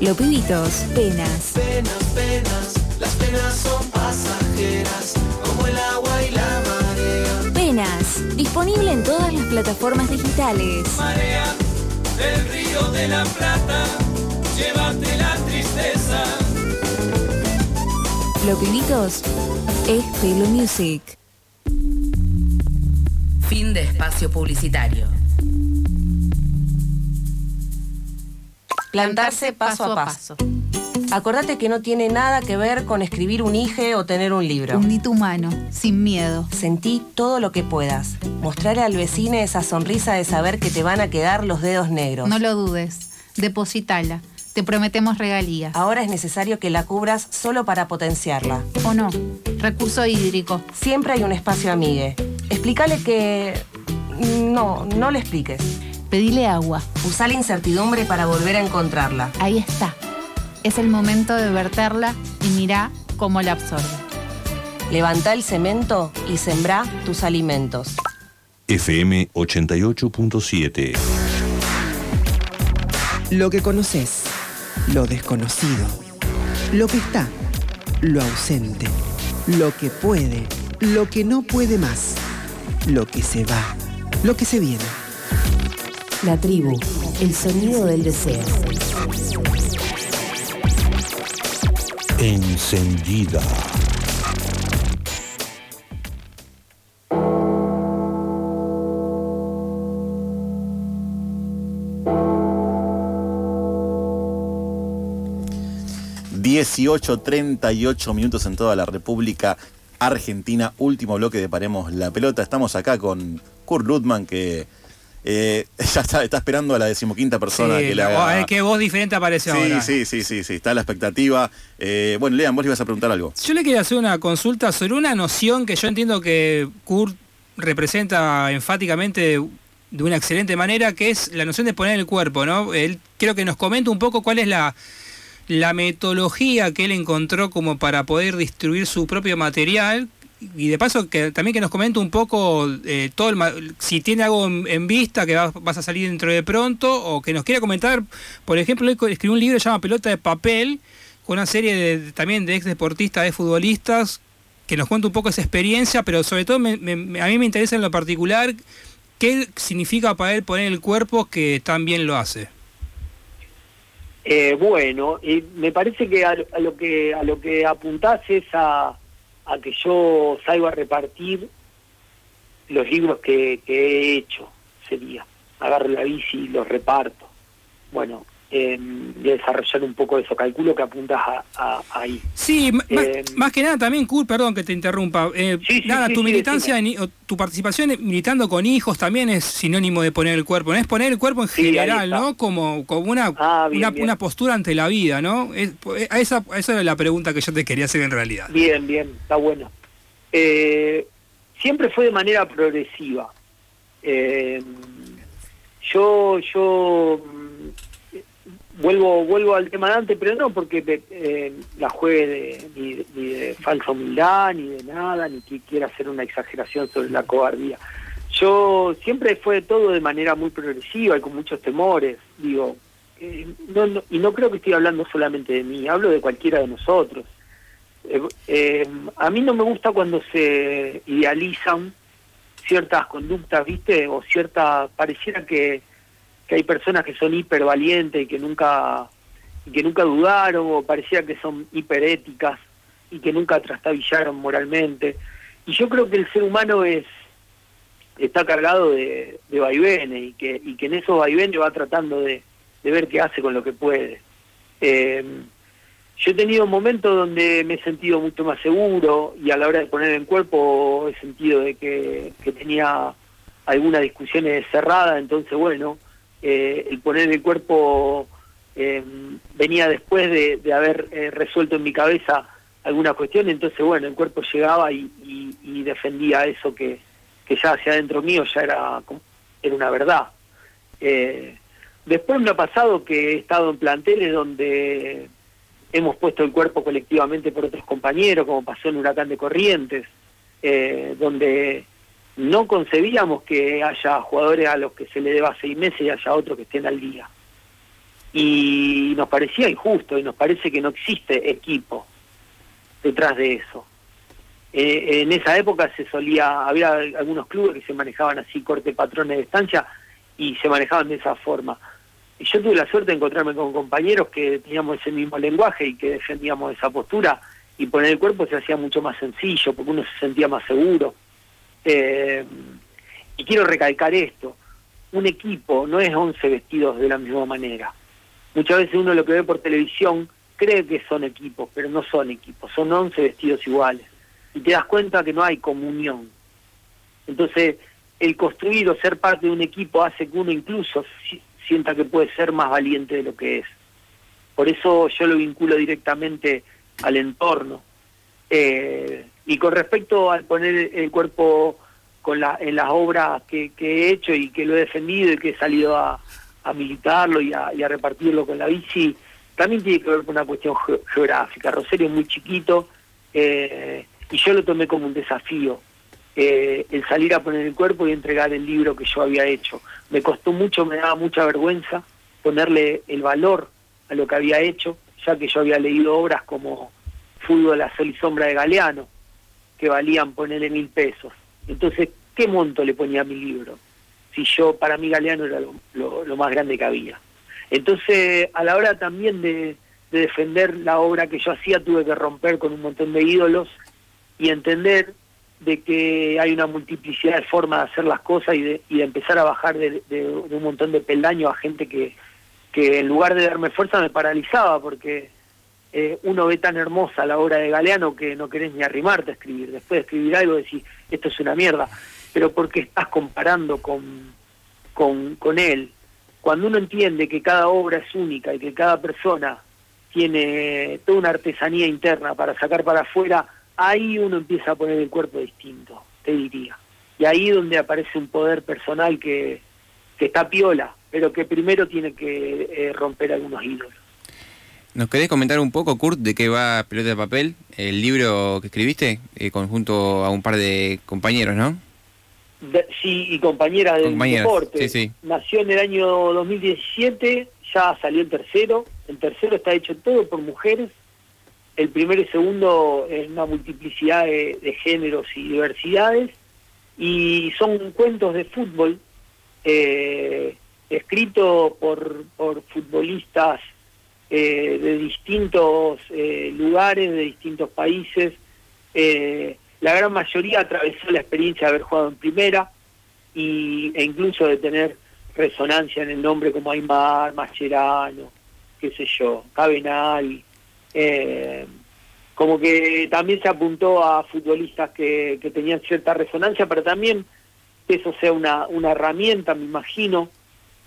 Los Pibitos, Penas, Penas, penas, las penas son pasajeras, como el agua y la marea. Penas, disponible en todas las plataformas digitales. Marea del río de la Plata, llevarte la tristeza. Los Pibitos es Pelo Music. Fin de espacio publicitario. Plantarse paso a paso. Acordate que no tiene nada que ver con escribir un IGE o tener un libro. Hundí tu mano, sin miedo. Sentí todo lo que puedas. Mostrarle al vecino esa sonrisa de saber que te van a quedar los dedos negros. No lo dudes. Depositala. Te prometemos regalías. Ahora es necesario que la cubras solo para potenciarla. ¿O no? Recurso hídrico. Siempre hay un espacio amigue. Explícale que... No, no le expliques. Pedile agua. Usa la incertidumbre para volver a encontrarla. Ahí está. Es el momento de verterla y mirá cómo la absorbe. Levanta el cemento y sembrá tus alimentos. FM 88.7. Lo que conoces, lo desconocido, lo que está, lo ausente, lo que puede, lo que no puede más, lo que se va, lo que se viene. La tribu, el sonido del deseo. Encendida. ocho minutos en toda la República Argentina. Último bloque de Paremos la Pelota. Estamos acá con Kurt Ludman, que eh, ya está, está esperando a la decimoquinta persona Sí, que le haga... es que voz diferente aparece Sí, ahora. sí, sí, sí, sí, está la expectativa. Eh, bueno, Lean, vos le ibas a preguntar algo. Yo le quería hacer una consulta sobre una noción que yo entiendo que Kurt representa enfáticamente de una excelente manera, que es la noción de poner el cuerpo, ¿no? Él quiero que nos comente un poco cuál es la, la metodología que él encontró como para poder distribuir su propio material y de paso que también que nos comente un poco eh, todo el si tiene algo en, vista que va- vas a salir dentro de pronto o que nos quiera comentar. Por ejemplo escribió un libro que se llama Pelota de papel con una serie de, también de ex deportistas de futbolistas que nos cuenta un poco esa experiencia pero sobre todo me- a mí me interesa en lo particular qué significa para él poner el cuerpo que tan bien lo hace. Eh, bueno, y me parece que a, a lo que a lo que apuntás es a, a que yo salga a repartir los libros que, que he hecho, sería. Agarro la bici y los reparto. Bueno, eh, desarrollar un poco eso. Calculo que apuntas a, a- ahí. Sí, m- más, más que nada también, Kurt, perdón que te interrumpa. eh, sí, nada, sí, tu sí, militancia, en- o tu participación militando con hijos también es sinónimo de poner el cuerpo. No es poner el cuerpo en general. ¿no? Como, como una, Ah, bien, una, bien. una postura ante la vida, ¿no? Es- eh, a esa, esa era la pregunta que yo te quería hacer en realidad. Bien, bien, está bueno. Eh, siempre fue de manera progresiva. Yo, yo vuelvo, vuelvo al tema de antes, pero no porque eh, la juegue de, ni, de- ni de falsa humildad, ni de nada, ni que quiera hacer una exageración sobre la cobardía. Yo siempre fue todo de manera muy progresiva y con muchos temores. Digo, eh, y no creo que estoy hablando solamente de mí, hablo de cualquiera de nosotros. Eh, eh, a mí no me gusta cuando se idealizan ciertas conductas, ¿viste? O cierta, pareciera que, que hay personas que son hiper valientes y que nunca, y que nunca dudaron, o pareciera que son hiperéticas y que nunca trastabillaron moralmente. Y yo creo que el ser humano es está cargado de, de vaivenes y que, y que en esos vaivenes va tratando de, de ver qué hace con lo que puede. Eh, yo he tenido momentos donde me he sentido mucho más seguro y a la hora de poner en cuerpo he sentido de que, que tenía algunas discusiones cerradas, entonces bueno, eh, el poner el cuerpo eh, venía después de, de haber eh, resuelto en mi cabeza alguna cuestión, entonces bueno, el cuerpo llegaba y, defendía eso que, que ya hacia adentro mío ya era, era una verdad. Eh, después me ha pasado que he estado en planteles donde hemos puesto el cuerpo colectivamente por otros compañeros, como pasó en Huracán de Corrientes, donde no concebíamos que haya jugadores a los que se le deba seis meses y haya otros que estén al día. Y nos parecía injusto y nos parece que no existe equipo detrás de eso. Eh, en esa época se solía, había algunos clubes que se manejaban así, corte patrones de estancia, y se manejaban de esa forma. Y yo tuve la suerte de encontrarme con compañeros que teníamos ese mismo lenguaje y que defendíamos esa postura, y poner el cuerpo se hacía mucho más sencillo, porque uno se sentía más seguro. Eh, y quiero recalcar esto, un equipo no es 11 vestidos de la misma manera. Muchas veces uno lo que ve por televisión cree que son equipos, pero no son equipos, son 11 vestidos iguales. Y te das cuenta que no hay comunión. Entonces, el construir o ser parte de un equipo hace que uno incluso si- sienta que puede ser más valiente de lo que es. Por eso yo lo vinculo directamente al entorno. Eh, y con respecto al poner el cuerpo con la, en las obras que, que he hecho y que lo he defendido y que he salido a, a militarlo y a, a repartirlo con la bici, también tiene que ver con una cuestión ge- geográfica. Rosario es muy chiquito eh, y yo lo tomé como un desafío. eh, el salir a poner el cuerpo y entregar el libro que yo había hecho. Me costó mucho, me daba mucha vergüenza ponerle el valor a lo que había hecho, ya que yo había leído obras como Fútbol a Sol y Sombra de Galeano, que valían ponerle mil pesos. Entonces, ¿qué monto le ponía a mi libro? Si yo, para mí Galeano era lo, lo- más grande que había. Entonces, a la hora también de, de defender la obra que yo hacía, tuve que romper con un montón de ídolos y entender de que hay una multiplicidad de formas de hacer las cosas y de, y de empezar a bajar de, de- de un montón de peldaños a gente que, que en lugar de darme fuerza me paralizaba porque eh, uno ve tan hermosa la obra de Galeano que no querés ni arrimarte a escribir. Después de escribir algo decís, esto es una mierda, pero porque estás comparando con, con, con él. Cuando uno entiende que cada obra es única y que cada persona tiene toda una artesanía interna para sacar para afuera, ahí uno empieza a poner el cuerpo distinto, te diría. Y ahí donde aparece un poder personal que, que está piola, pero que primero tiene que eh, romper algunos ídolos. ¿Nos querés comentar un poco, Kurt, de qué va Pelota de Papel, el libro que escribiste, eh, conjunto a un par de compañeros, ¿no? De- sí, y compañera del Compañeras, deporte. sí, sí. Nació en el año 2017, ya salió el tercero. El tercero está hecho todo por mujeres. El primero y segundo es una multiplicidad de, de géneros y diversidades. Y son cuentos de fútbol eh, escritos por, por futbolistas eh, de distintos eh, lugares, de distintos países. Eh, la gran mayoría atravesó la experiencia de haber jugado en primera y, e incluso de tener resonancia en el nombre como Aymar, Mascherano, qué sé yo, Cabenagui. Eh, como que también se apuntó a futbolistas que, tenían cierta resonancia, pero también que eso sea una, una herramienta, me imagino,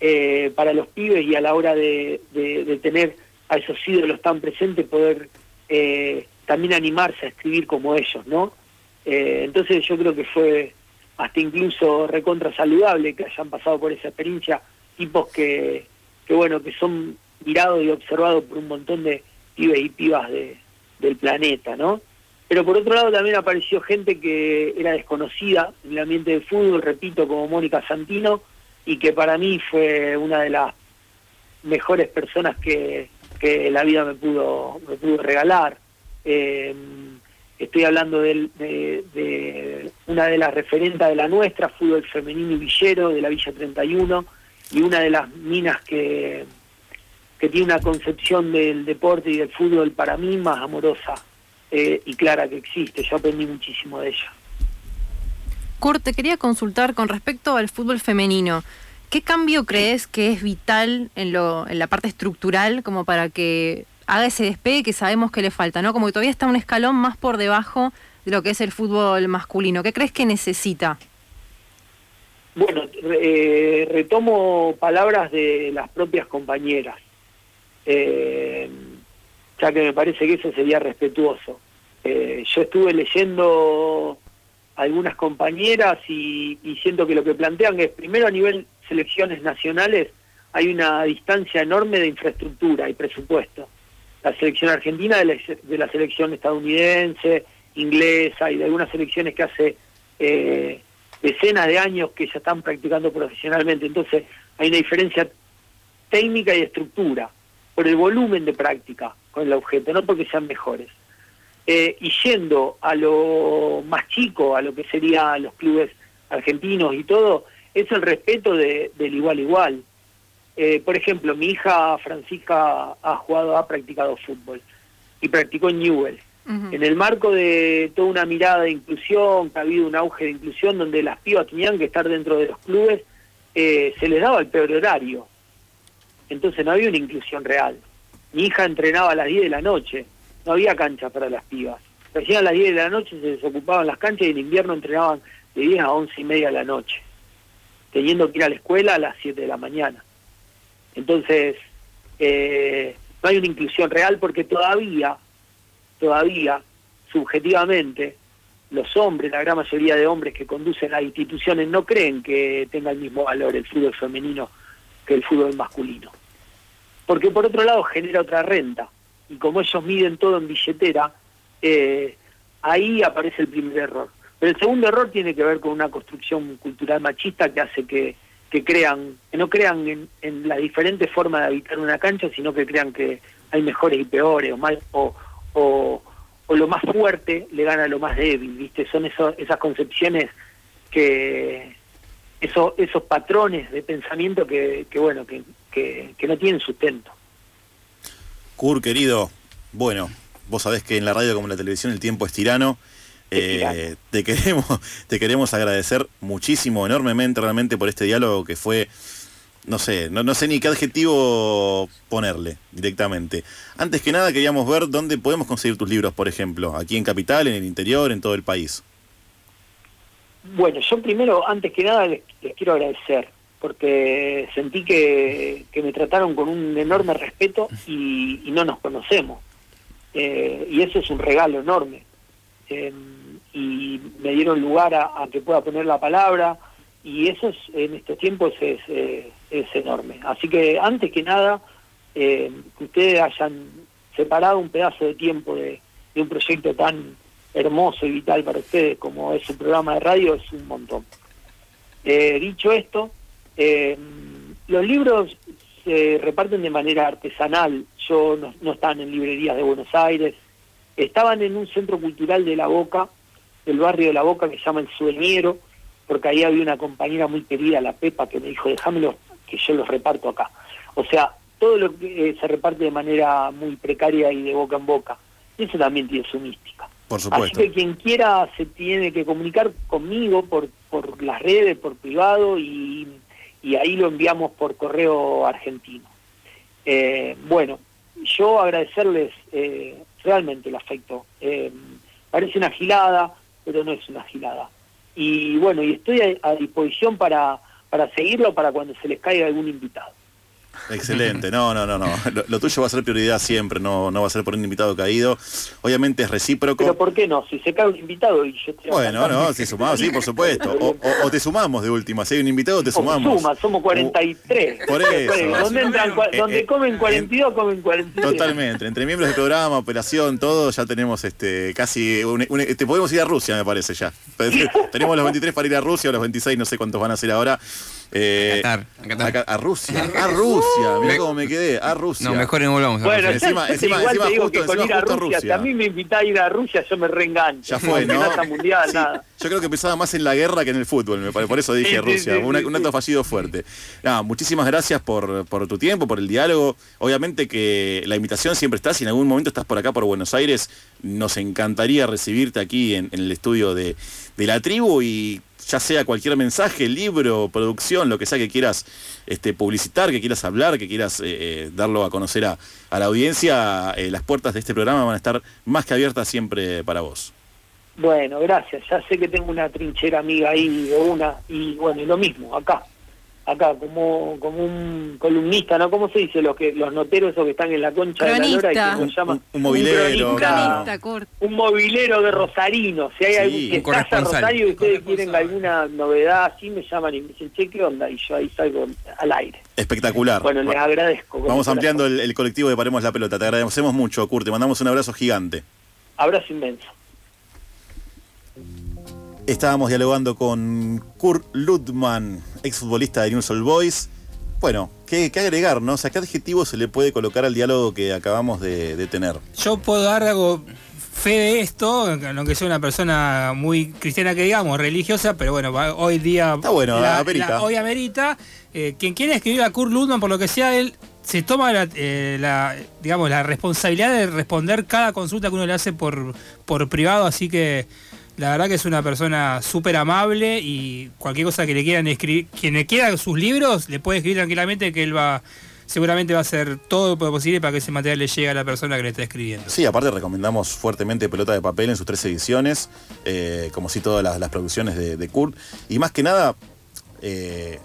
eh, para los pibes y a la hora de- de tener a esos ídolos tan presentes, poder eh, también animarse a escribir como ellos, ¿no? Eh, entonces yo creo que fue hasta incluso recontra saludable que hayan pasado por esa experiencia tipos que, que bueno, que son mirados y observados por un montón de pibes y pibas de, del planeta, ¿no? Pero por otro lado también apareció gente que era desconocida en el ambiente del fútbol, repito, como Mónica Santino, y que para mí fue una de las mejores personas que, que la vida me pudo, me pudo regalar. Eh, estoy hablando del- de, de una de las referentas de la nuestra, fútbol femenino y villero de la Villa 31, y una de las minas que, que tiene una concepción del deporte y del fútbol para mí más amorosa eh, y clara que existe. Yo aprendí muchísimo de ella. Kurt, te quería consultar con respecto al fútbol femenino. ¿Qué cambio crees que es vital en, lo, en la parte estructural como para que haga ese despegue que sabemos que le falta? ¿no? Como que todavía está un escalón más por debajo de lo que es el fútbol masculino. ¿Qué crees que necesita? Bueno, eh, retomo palabras de las propias compañeras, eh, ya que me parece que eso sería respetuoso. Eh, yo estuve leyendo algunas compañeras y, y siento que lo que plantean es, primero a nivel selecciones nacionales, hay una distancia enorme de infraestructura y presupuesto. La selección argentina de la, de la selección estadounidense, inglesa y de algunas selecciones que hace eh, decenas de años que ya están practicando profesionalmente. Entonces hay una diferencia técnica y estructura por el volumen de práctica con el objeto, no porque sean mejores. Eh, y yendo a lo más chico, a lo que serían los clubes argentinos y todo, es el respeto de, del igual igual. Eh, por ejemplo, mi hija Francisca ha jugado, ha practicado fútbol y practicó en Newell. En el marco de toda una mirada de inclusión, que ha habido un auge de inclusión donde las pibas tenían que estar dentro de los clubes, eh, se les daba el peor horario. Entonces no había una inclusión real. Mi hija entrenaba a las 10 de la noche, no había cancha para las pibas. Recién a las 10 de la noche se desocupaban las canchas y en invierno entrenaban de 10 a 11 y media de la noche, teniendo que ir a la escuela a las 7 de la mañana. Entonces, eh, no hay una inclusión real porque todavía, todavía, subjetivamente, los hombres, la gran mayoría de hombres que conducen las instituciones no creen que tenga el mismo valor el fútbol femenino que el fútbol masculino. Porque por otro lado genera otra renta. Y como ellos miden todo en billetera, eh, ahí aparece el primer error. Pero el segundo error tiene que ver con una construcción cultural machista que hace que, que crean, que no crean en, en la diferente forma de habitar una cancha, sino que crean que hay mejores y peores, o, mal, o, lo más fuerte le gana a lo más débil, ¿viste? Son eso, esas concepciones que, eso, esos patrones de pensamiento que, que bueno, que, que no tienen sustento. Kur, querido, bueno, vos sabés que en la radio como en la televisión el tiempo es tirano. Eh, te queremos te queremos agradecer muchísimo, enormemente, realmente por este diálogo que fue no sé, no, no sé ni qué adjetivo ponerle directamente. Antes que nada queríamos ver dónde podemos conseguir tus libros, por ejemplo, aquí en Capital, en el interior, en todo el país. Bueno, yo primero, antes que nada, les, les quiero agradecer, porque sentí que, que me trataron con un enorme respeto y, y no nos conocemos. Eh, y eso es un regalo enorme. Eh, y me dieron lugar a, que pueda poner la palabra, y eso es, en estos tiempos es, eh, es enorme. Así que antes que nada, eh, que ustedes hayan separado un pedazo de tiempo de, de un proyecto tan hermoso y vital para ustedes como es un programa de radio es un montón. Eh, dicho esto, eh, los libros se reparten de manera artesanal. Yo no, no están en librerías de Buenos Aires, estaban en un centro cultural de La Boca, del barrio de La Boca que se llama El Sueñero, porque ahí había una compañera muy querida, la Pepa, que me dijo, déjamelos que yo los reparto acá. O sea, todo lo que eh, se reparte de manera muy precaria y de boca en boca. Eso también tiene su mística. Por Así supuesto. que quien quiera se tiene que comunicar conmigo por, por las redes, por privado, y, y ahí lo enviamos por correo argentino. Eh, bueno, yo agradecerles eh, realmente el afecto. Eh, parece una gilada, pero no es una gilada. Y bueno, y estoy a, a disposición para, para seguirlo para cuando se les caiga algún invitado. Excelente, no, no, no, no. Lo, lo tuyo va a ser prioridad siempre, no, no va a ser por un invitado caído. Obviamente es recíproco. Pero ¿por qué no? Si se cae un invitado y yo Bueno, no, si sumamos, sí, por supuesto. O, o- o te sumamos de última. Si hay un invitado, te O sumamos. suma, somos 43. Por eso. Donde, entran, Eh, donde eh, comen 42, comen 43. Totalmente. Entre miembros del programa, operación, todo, ya tenemos este casi. un- un- te podemos ir a Rusia, me parece ya. tenemos los 23 para ir a Rusia, o los 26, no sé cuántos van a ser ahora. Eh, A Qatar, a Qatar. acá- a Rusia, a Rusia, mira Me- cómo me quedé, a Rusia. No, mejor no volvamos a Bueno, Rusia. Encima- encima- igual encima te digo justo- que con ir a justo a Rusia, si Rusia. a mí me invitás a ir a Rusia, yo me reengancho. Ya fue, ¿no? Mundial, Sí, nada. Yo creo que pensaba más en la guerra que en el fútbol, me por eso dije Sí, Rusia, sí, Una- sí, un sí. acto fallido fuerte. Nada, muchísimas gracias por, por tu tiempo, por el diálogo. Obviamente que la invitación siempre está, si en algún momento estás por acá, por Buenos Aires, nos encantaría recibirte aquí en, en el estudio de, de la tribu y ya sea cualquier mensaje, libro, producción, lo que sea que quieras este, publicitar, que quieras hablar, que quieras eh, eh, darlo a conocer a, la audiencia, eh, las puertas de este programa van a estar más que abiertas siempre para vos. Bueno, gracias. Ya sé que tengo una trinchera amiga ahí, o una, y bueno, y lo mismo, acá. Acá, como, como un columnista, ¿no? ¿Cómo se dice? Los que los noteros esos que están en la concha de la lora y que los llaman. Un movilero, cronista, claro. Cronista, un movilero de Rosarino. Si hay Sí, algún que un está a. Rosario y ustedes quieren alguna novedad así, me llaman y me dicen, che, ¿qué onda? Y yo ahí salgo al aire. Espectacular. Bueno, les agradezco. Vamos ampliando el, el colectivo de Paremos la Pelota. Te agradecemos mucho, Kurt. Te mandamos un abrazo gigante. Abrazo inmenso. Estábamos dialogando con Kurt Ludman, exfutbolista de Newell's Old Boys. Bueno, ¿qué, qué agregar, no? O sea, ¿qué adjetivo se le puede colocar al diálogo que acabamos de, de tener? Yo puedo dar algo fe de esto, aunque soy una persona muy cristiana que digamos, religiosa, pero bueno, hoy día Está bueno, la- amerita. la- hoy amerita. Eh, quien quiera escribir a Kurt Ludman, por lo que sea, él se toma la, eh, la, digamos, la responsabilidad de responder cada consulta que uno le hace por, por privado, así que la verdad que es una persona súper amable y cualquier cosa que le quieran escribir, quien le quiera sus libros, le puede escribir tranquilamente que él va, seguramente va a hacer todo lo posible para que ese material le llegue a la persona que le está escribiendo. Sí, aparte recomendamos fuertemente Pelota de Papel en sus tres ediciones, eh, como si todas las, producciones de, de Kurt. Y más que nada, eh,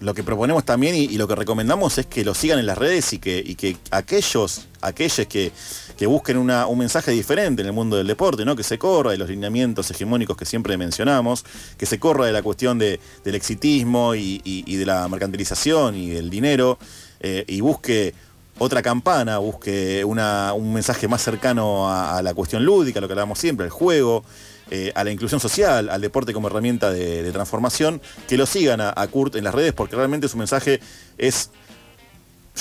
lo que proponemos también y, y lo que recomendamos es que lo sigan en las redes y que, y que aquellos, aquellos que, que busquen una- un mensaje diferente en el mundo del deporte, ¿no? que se corra de los lineamientos hegemónicos que siempre mencionamos, que se corra de la cuestión de- del exitismo y, y- de la mercantilización y del dinero, eh, y busque otra campana, busque una- un mensaje más cercano a, la cuestión lúdica, lo que hablamos siempre, al juego, eh, a la inclusión social, al deporte como herramienta de, transformación, que lo sigan a Kurt en las redes porque realmente su mensaje es,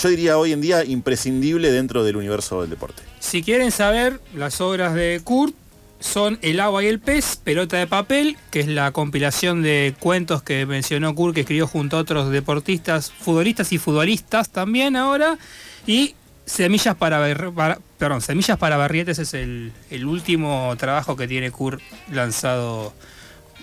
yo diría hoy en día, imprescindible dentro del universo del deporte. Si quieren saber, las obras de Kurt son El agua y el pez, Pelota de papel, que es la compilación de cuentos que mencionó Kurt, que escribió junto a otros deportistas, futbolistas y futbolistas también ahora, y Semillas para, para- perdón, Semillas para Barrietes es el, el último trabajo que tiene Kurt lanzado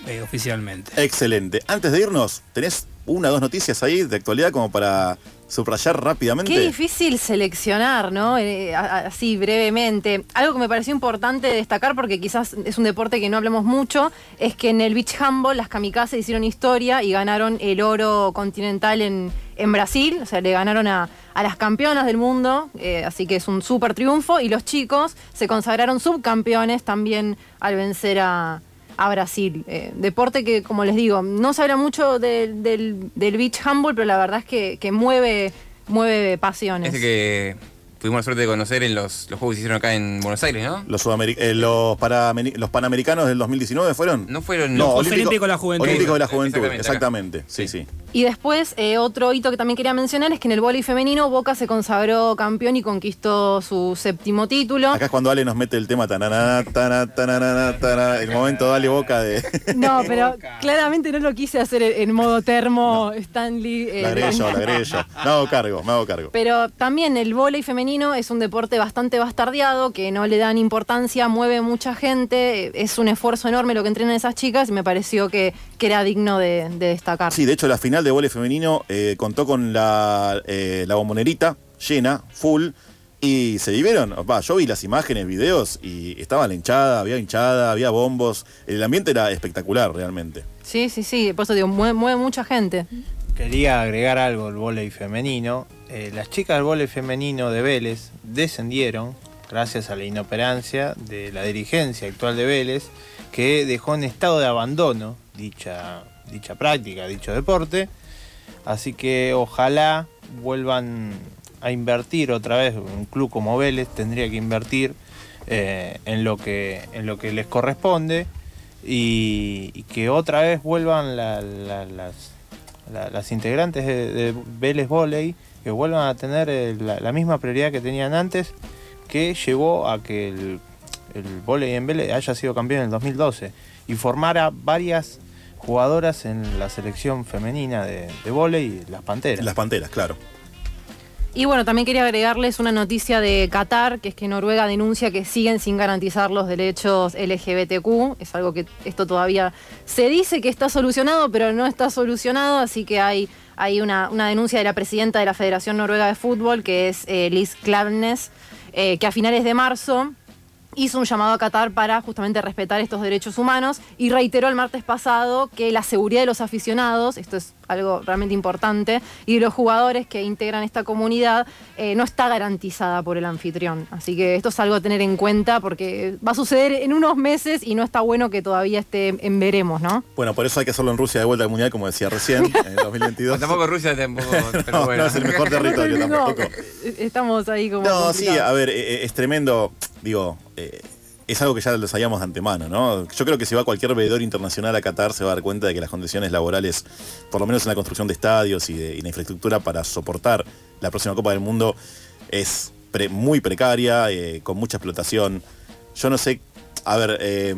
eh, oficialmente. Excelente. Antes de irnos, ¿tenés una o dos noticias ahí de actualidad como para subrayar rápidamente? Qué difícil seleccionar, ¿no? Eh, así brevemente. Algo que me pareció importante destacar, porque quizás es un deporte que no hablemos mucho, es que en el beach handball las kamikazes hicieron historia y ganaron el oro continental en, en Brasil. O sea, le ganaron a, a las campeonas del mundo, eh, así que es un súper triunfo. Y los chicos se consagraron subcampeones también al vencer a, a Brasil. Eh, deporte que, como les digo, no se habla mucho del, del, del beach handball, pero la verdad es que, que mueve, mueve pasiones. Ese que tuvimos la suerte de conocer en los, los juegos que se hicieron acá en Buenos Aires, ¿no? Los, eh, los, parameri- los Panamericanos del 2019 fueron? No fueron No, los de la Juventud. Olímpicos de la Juventud, Exactamente, exactamente. Sí, sí. Y después, eh, otro hito que también quería mencionar es que en el vóley femenino Boca se consagró campeón y conquistó su séptimo título. Acá es cuando Ale nos mete el tema tanana, tana, tanana, tana, el momento dale boca de No, pero claramente no lo quise hacer en modo termo Stanley. eh, la agregué yo, la agregué yo. Me hago cargo, me hago cargo. Pero también el vóley femenino es un deporte bastante bastardeado, que no le dan importancia, mueve mucha gente, es un esfuerzo enorme lo que entrenan esas chicas y me pareció que, que era digno de, de destacar. Sí, de hecho la final de vóley femenino eh, contó con la, eh, la bombonerita llena, full, y se vivieron. Va, yo vi las imágenes, videos, y estaba la hinchada, había hinchada, había bombos. El ambiente era espectacular realmente. Sí, sí, sí, por eso digo, mueve, mueve mucha gente. Quería agregar algo al vóley femenino. Eh, las chicas del vóley femenino de Vélez descendieron gracias a la inoperancia de la dirigencia actual de Vélez, que dejó en estado de abandono dicha, dicha práctica, dicho deporte. Así que ojalá vuelvan a invertir otra vez. Un club como Vélez tendría que invertir eh, en, lo que, en lo que les corresponde y, que otra vez vuelvan la- la- las, la- las integrantes de, de Vélez Volley, que vuelvan a tener eh, la, misma prioridad que tenían antes, que llevó a que el, el volley en Vélez haya sido campeón en el 2012 y formara varias jugadoras en la selección femenina de, de vóley, las Panteras. Las Panteras, claro. Y bueno, también quería agregarles una noticia de Qatar, que es que Noruega denuncia que siguen sin garantizar los derechos LGBTQ. Es algo que esto todavía se dice que está solucionado, pero no está solucionado, así que hay, hay una, una denuncia de la presidenta de la Federación Noruega de Fútbol, que es eh, Liz Klavnes, eh, que a finales de marzo hizo un llamado a Qatar para justamente respetar estos derechos humanos y reiteró el martes pasado que la seguridad de los aficionados, esto es algo realmente importante, y de los jugadores que integran esta comunidad eh, no está garantizada por el anfitrión. Así que esto es algo a tener en cuenta porque va a suceder en unos meses y no está bueno que todavía esté en veremos, ¿no? Bueno, por eso hay que hacerlo en Rusia de vuelta al Mundial, como decía recién, en el 2022. Tampoco Rusia, tampoco. pero no, bueno. no es el mejor territorio No, tampoco. Estamos ahí como... No, sí, a ver, eh, eh, es tremendo, digo, eh, es algo que ya lo sabíamos de antemano, ¿no? Yo creo que si va cualquier veedor internacional a Qatar se va a dar cuenta de que las condiciones laborales, por lo menos en la construcción de estadios y, de, la infraestructura para soportar la próxima Copa del Mundo, es muy precaria, eh, con mucha explotación. Yo no sé, a ver, eh,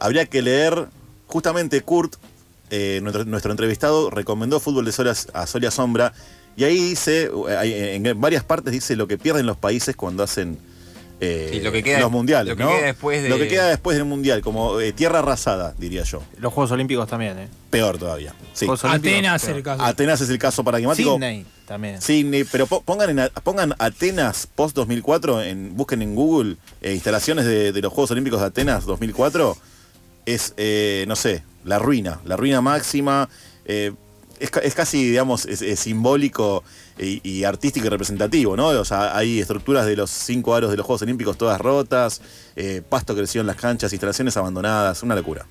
habría que leer, justamente Kurt, eh, nuestro, entrevistado, recomendó Fútbol de Sol a, a Sol y Sombra, y ahí dice, eh, en varias partes dice lo que pierden los países cuando hacen eh, Sí, lo que queda- los mundiales, lo que ¿no? queda después de- Lo que queda después del mundial, como eh, tierra arrasada, diría yo. Los Juegos Olímpicos también, ¿eh? Peor todavía. Sí. Atenas peor. el caso. Atenas es el caso paradigmático. Sydney también. Sydney, pero po- pongan, en, pongan Atenas post 2004, en, busquen en Google eh, instalaciones de, de los Juegos Olímpicos de Atenas 2004. Es, eh, no sé, la ruina, la ruina máxima. eh, es, es casi, digamos, es, es simbólico y, artístico y representativo, ¿no? O sea, hay estructuras de los cinco aros de los Juegos Olímpicos todas rotas, eh, pasto creció en las canchas, instalaciones abandonadas, una locura.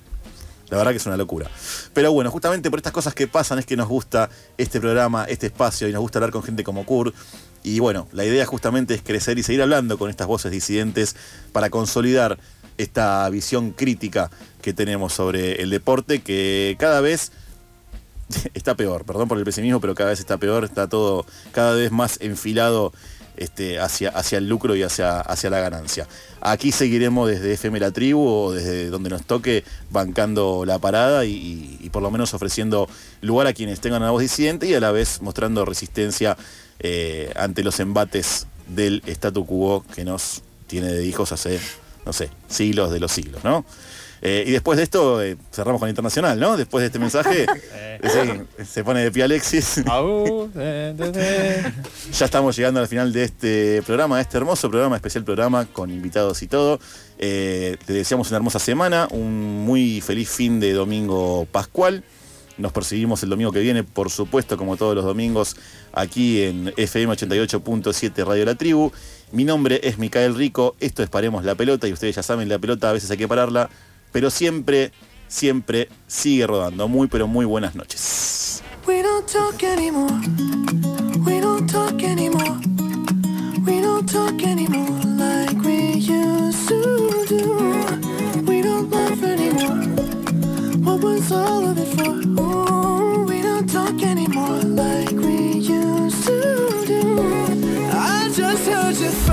La verdad que es una locura. Pero bueno, justamente por estas cosas que pasan es que nos gusta este programa, este espacio y nos gusta hablar con gente como Kurt. Y bueno, la idea justamente es crecer y seguir hablando con estas voces disidentes para consolidar esta visión crítica que tenemos sobre el deporte que cada vez está peor, perdón por el pesimismo, pero cada vez está peor, está todo cada vez más enfilado este, hacia, hacia el lucro y hacia, hacia la ganancia. Aquí seguiremos desde FM La Tribu o desde donde nos toque bancando la parada y, por lo menos ofreciendo lugar a quienes tengan una voz disidente y a la vez mostrando resistencia eh, ante los embates del statu quo que nos tiene de hijos hace, no sé, siglos de los siglos, ¿no? Eh, y después de esto, eh, cerramos con Internacional, ¿no? Después de este mensaje, eh, sí, se pone de pie Alexis. ya estamos llegando al final de este programa, de este hermoso programa, especial programa con invitados y todo. Eh, te deseamos una hermosa semana, un muy feliz fin de domingo pascual. Nos perseguimos el domingo que viene, por supuesto, como todos los domingos, aquí en FM 88.7 Radio La Tribu. Mi nombre es Micael Rico, esto es Paremos la Pelota y ustedes ya saben, la pelota a veces hay que pararla, pero siempre, siempre sigue rodando. Muy, pero muy buenas noches. We don't talk anymore. We don't talk anymore. We don't talk anymore like we used to do. We don't laugh anymore. What was all of it for? Ooh, we don't talk anymore like we used to do. I just heard you.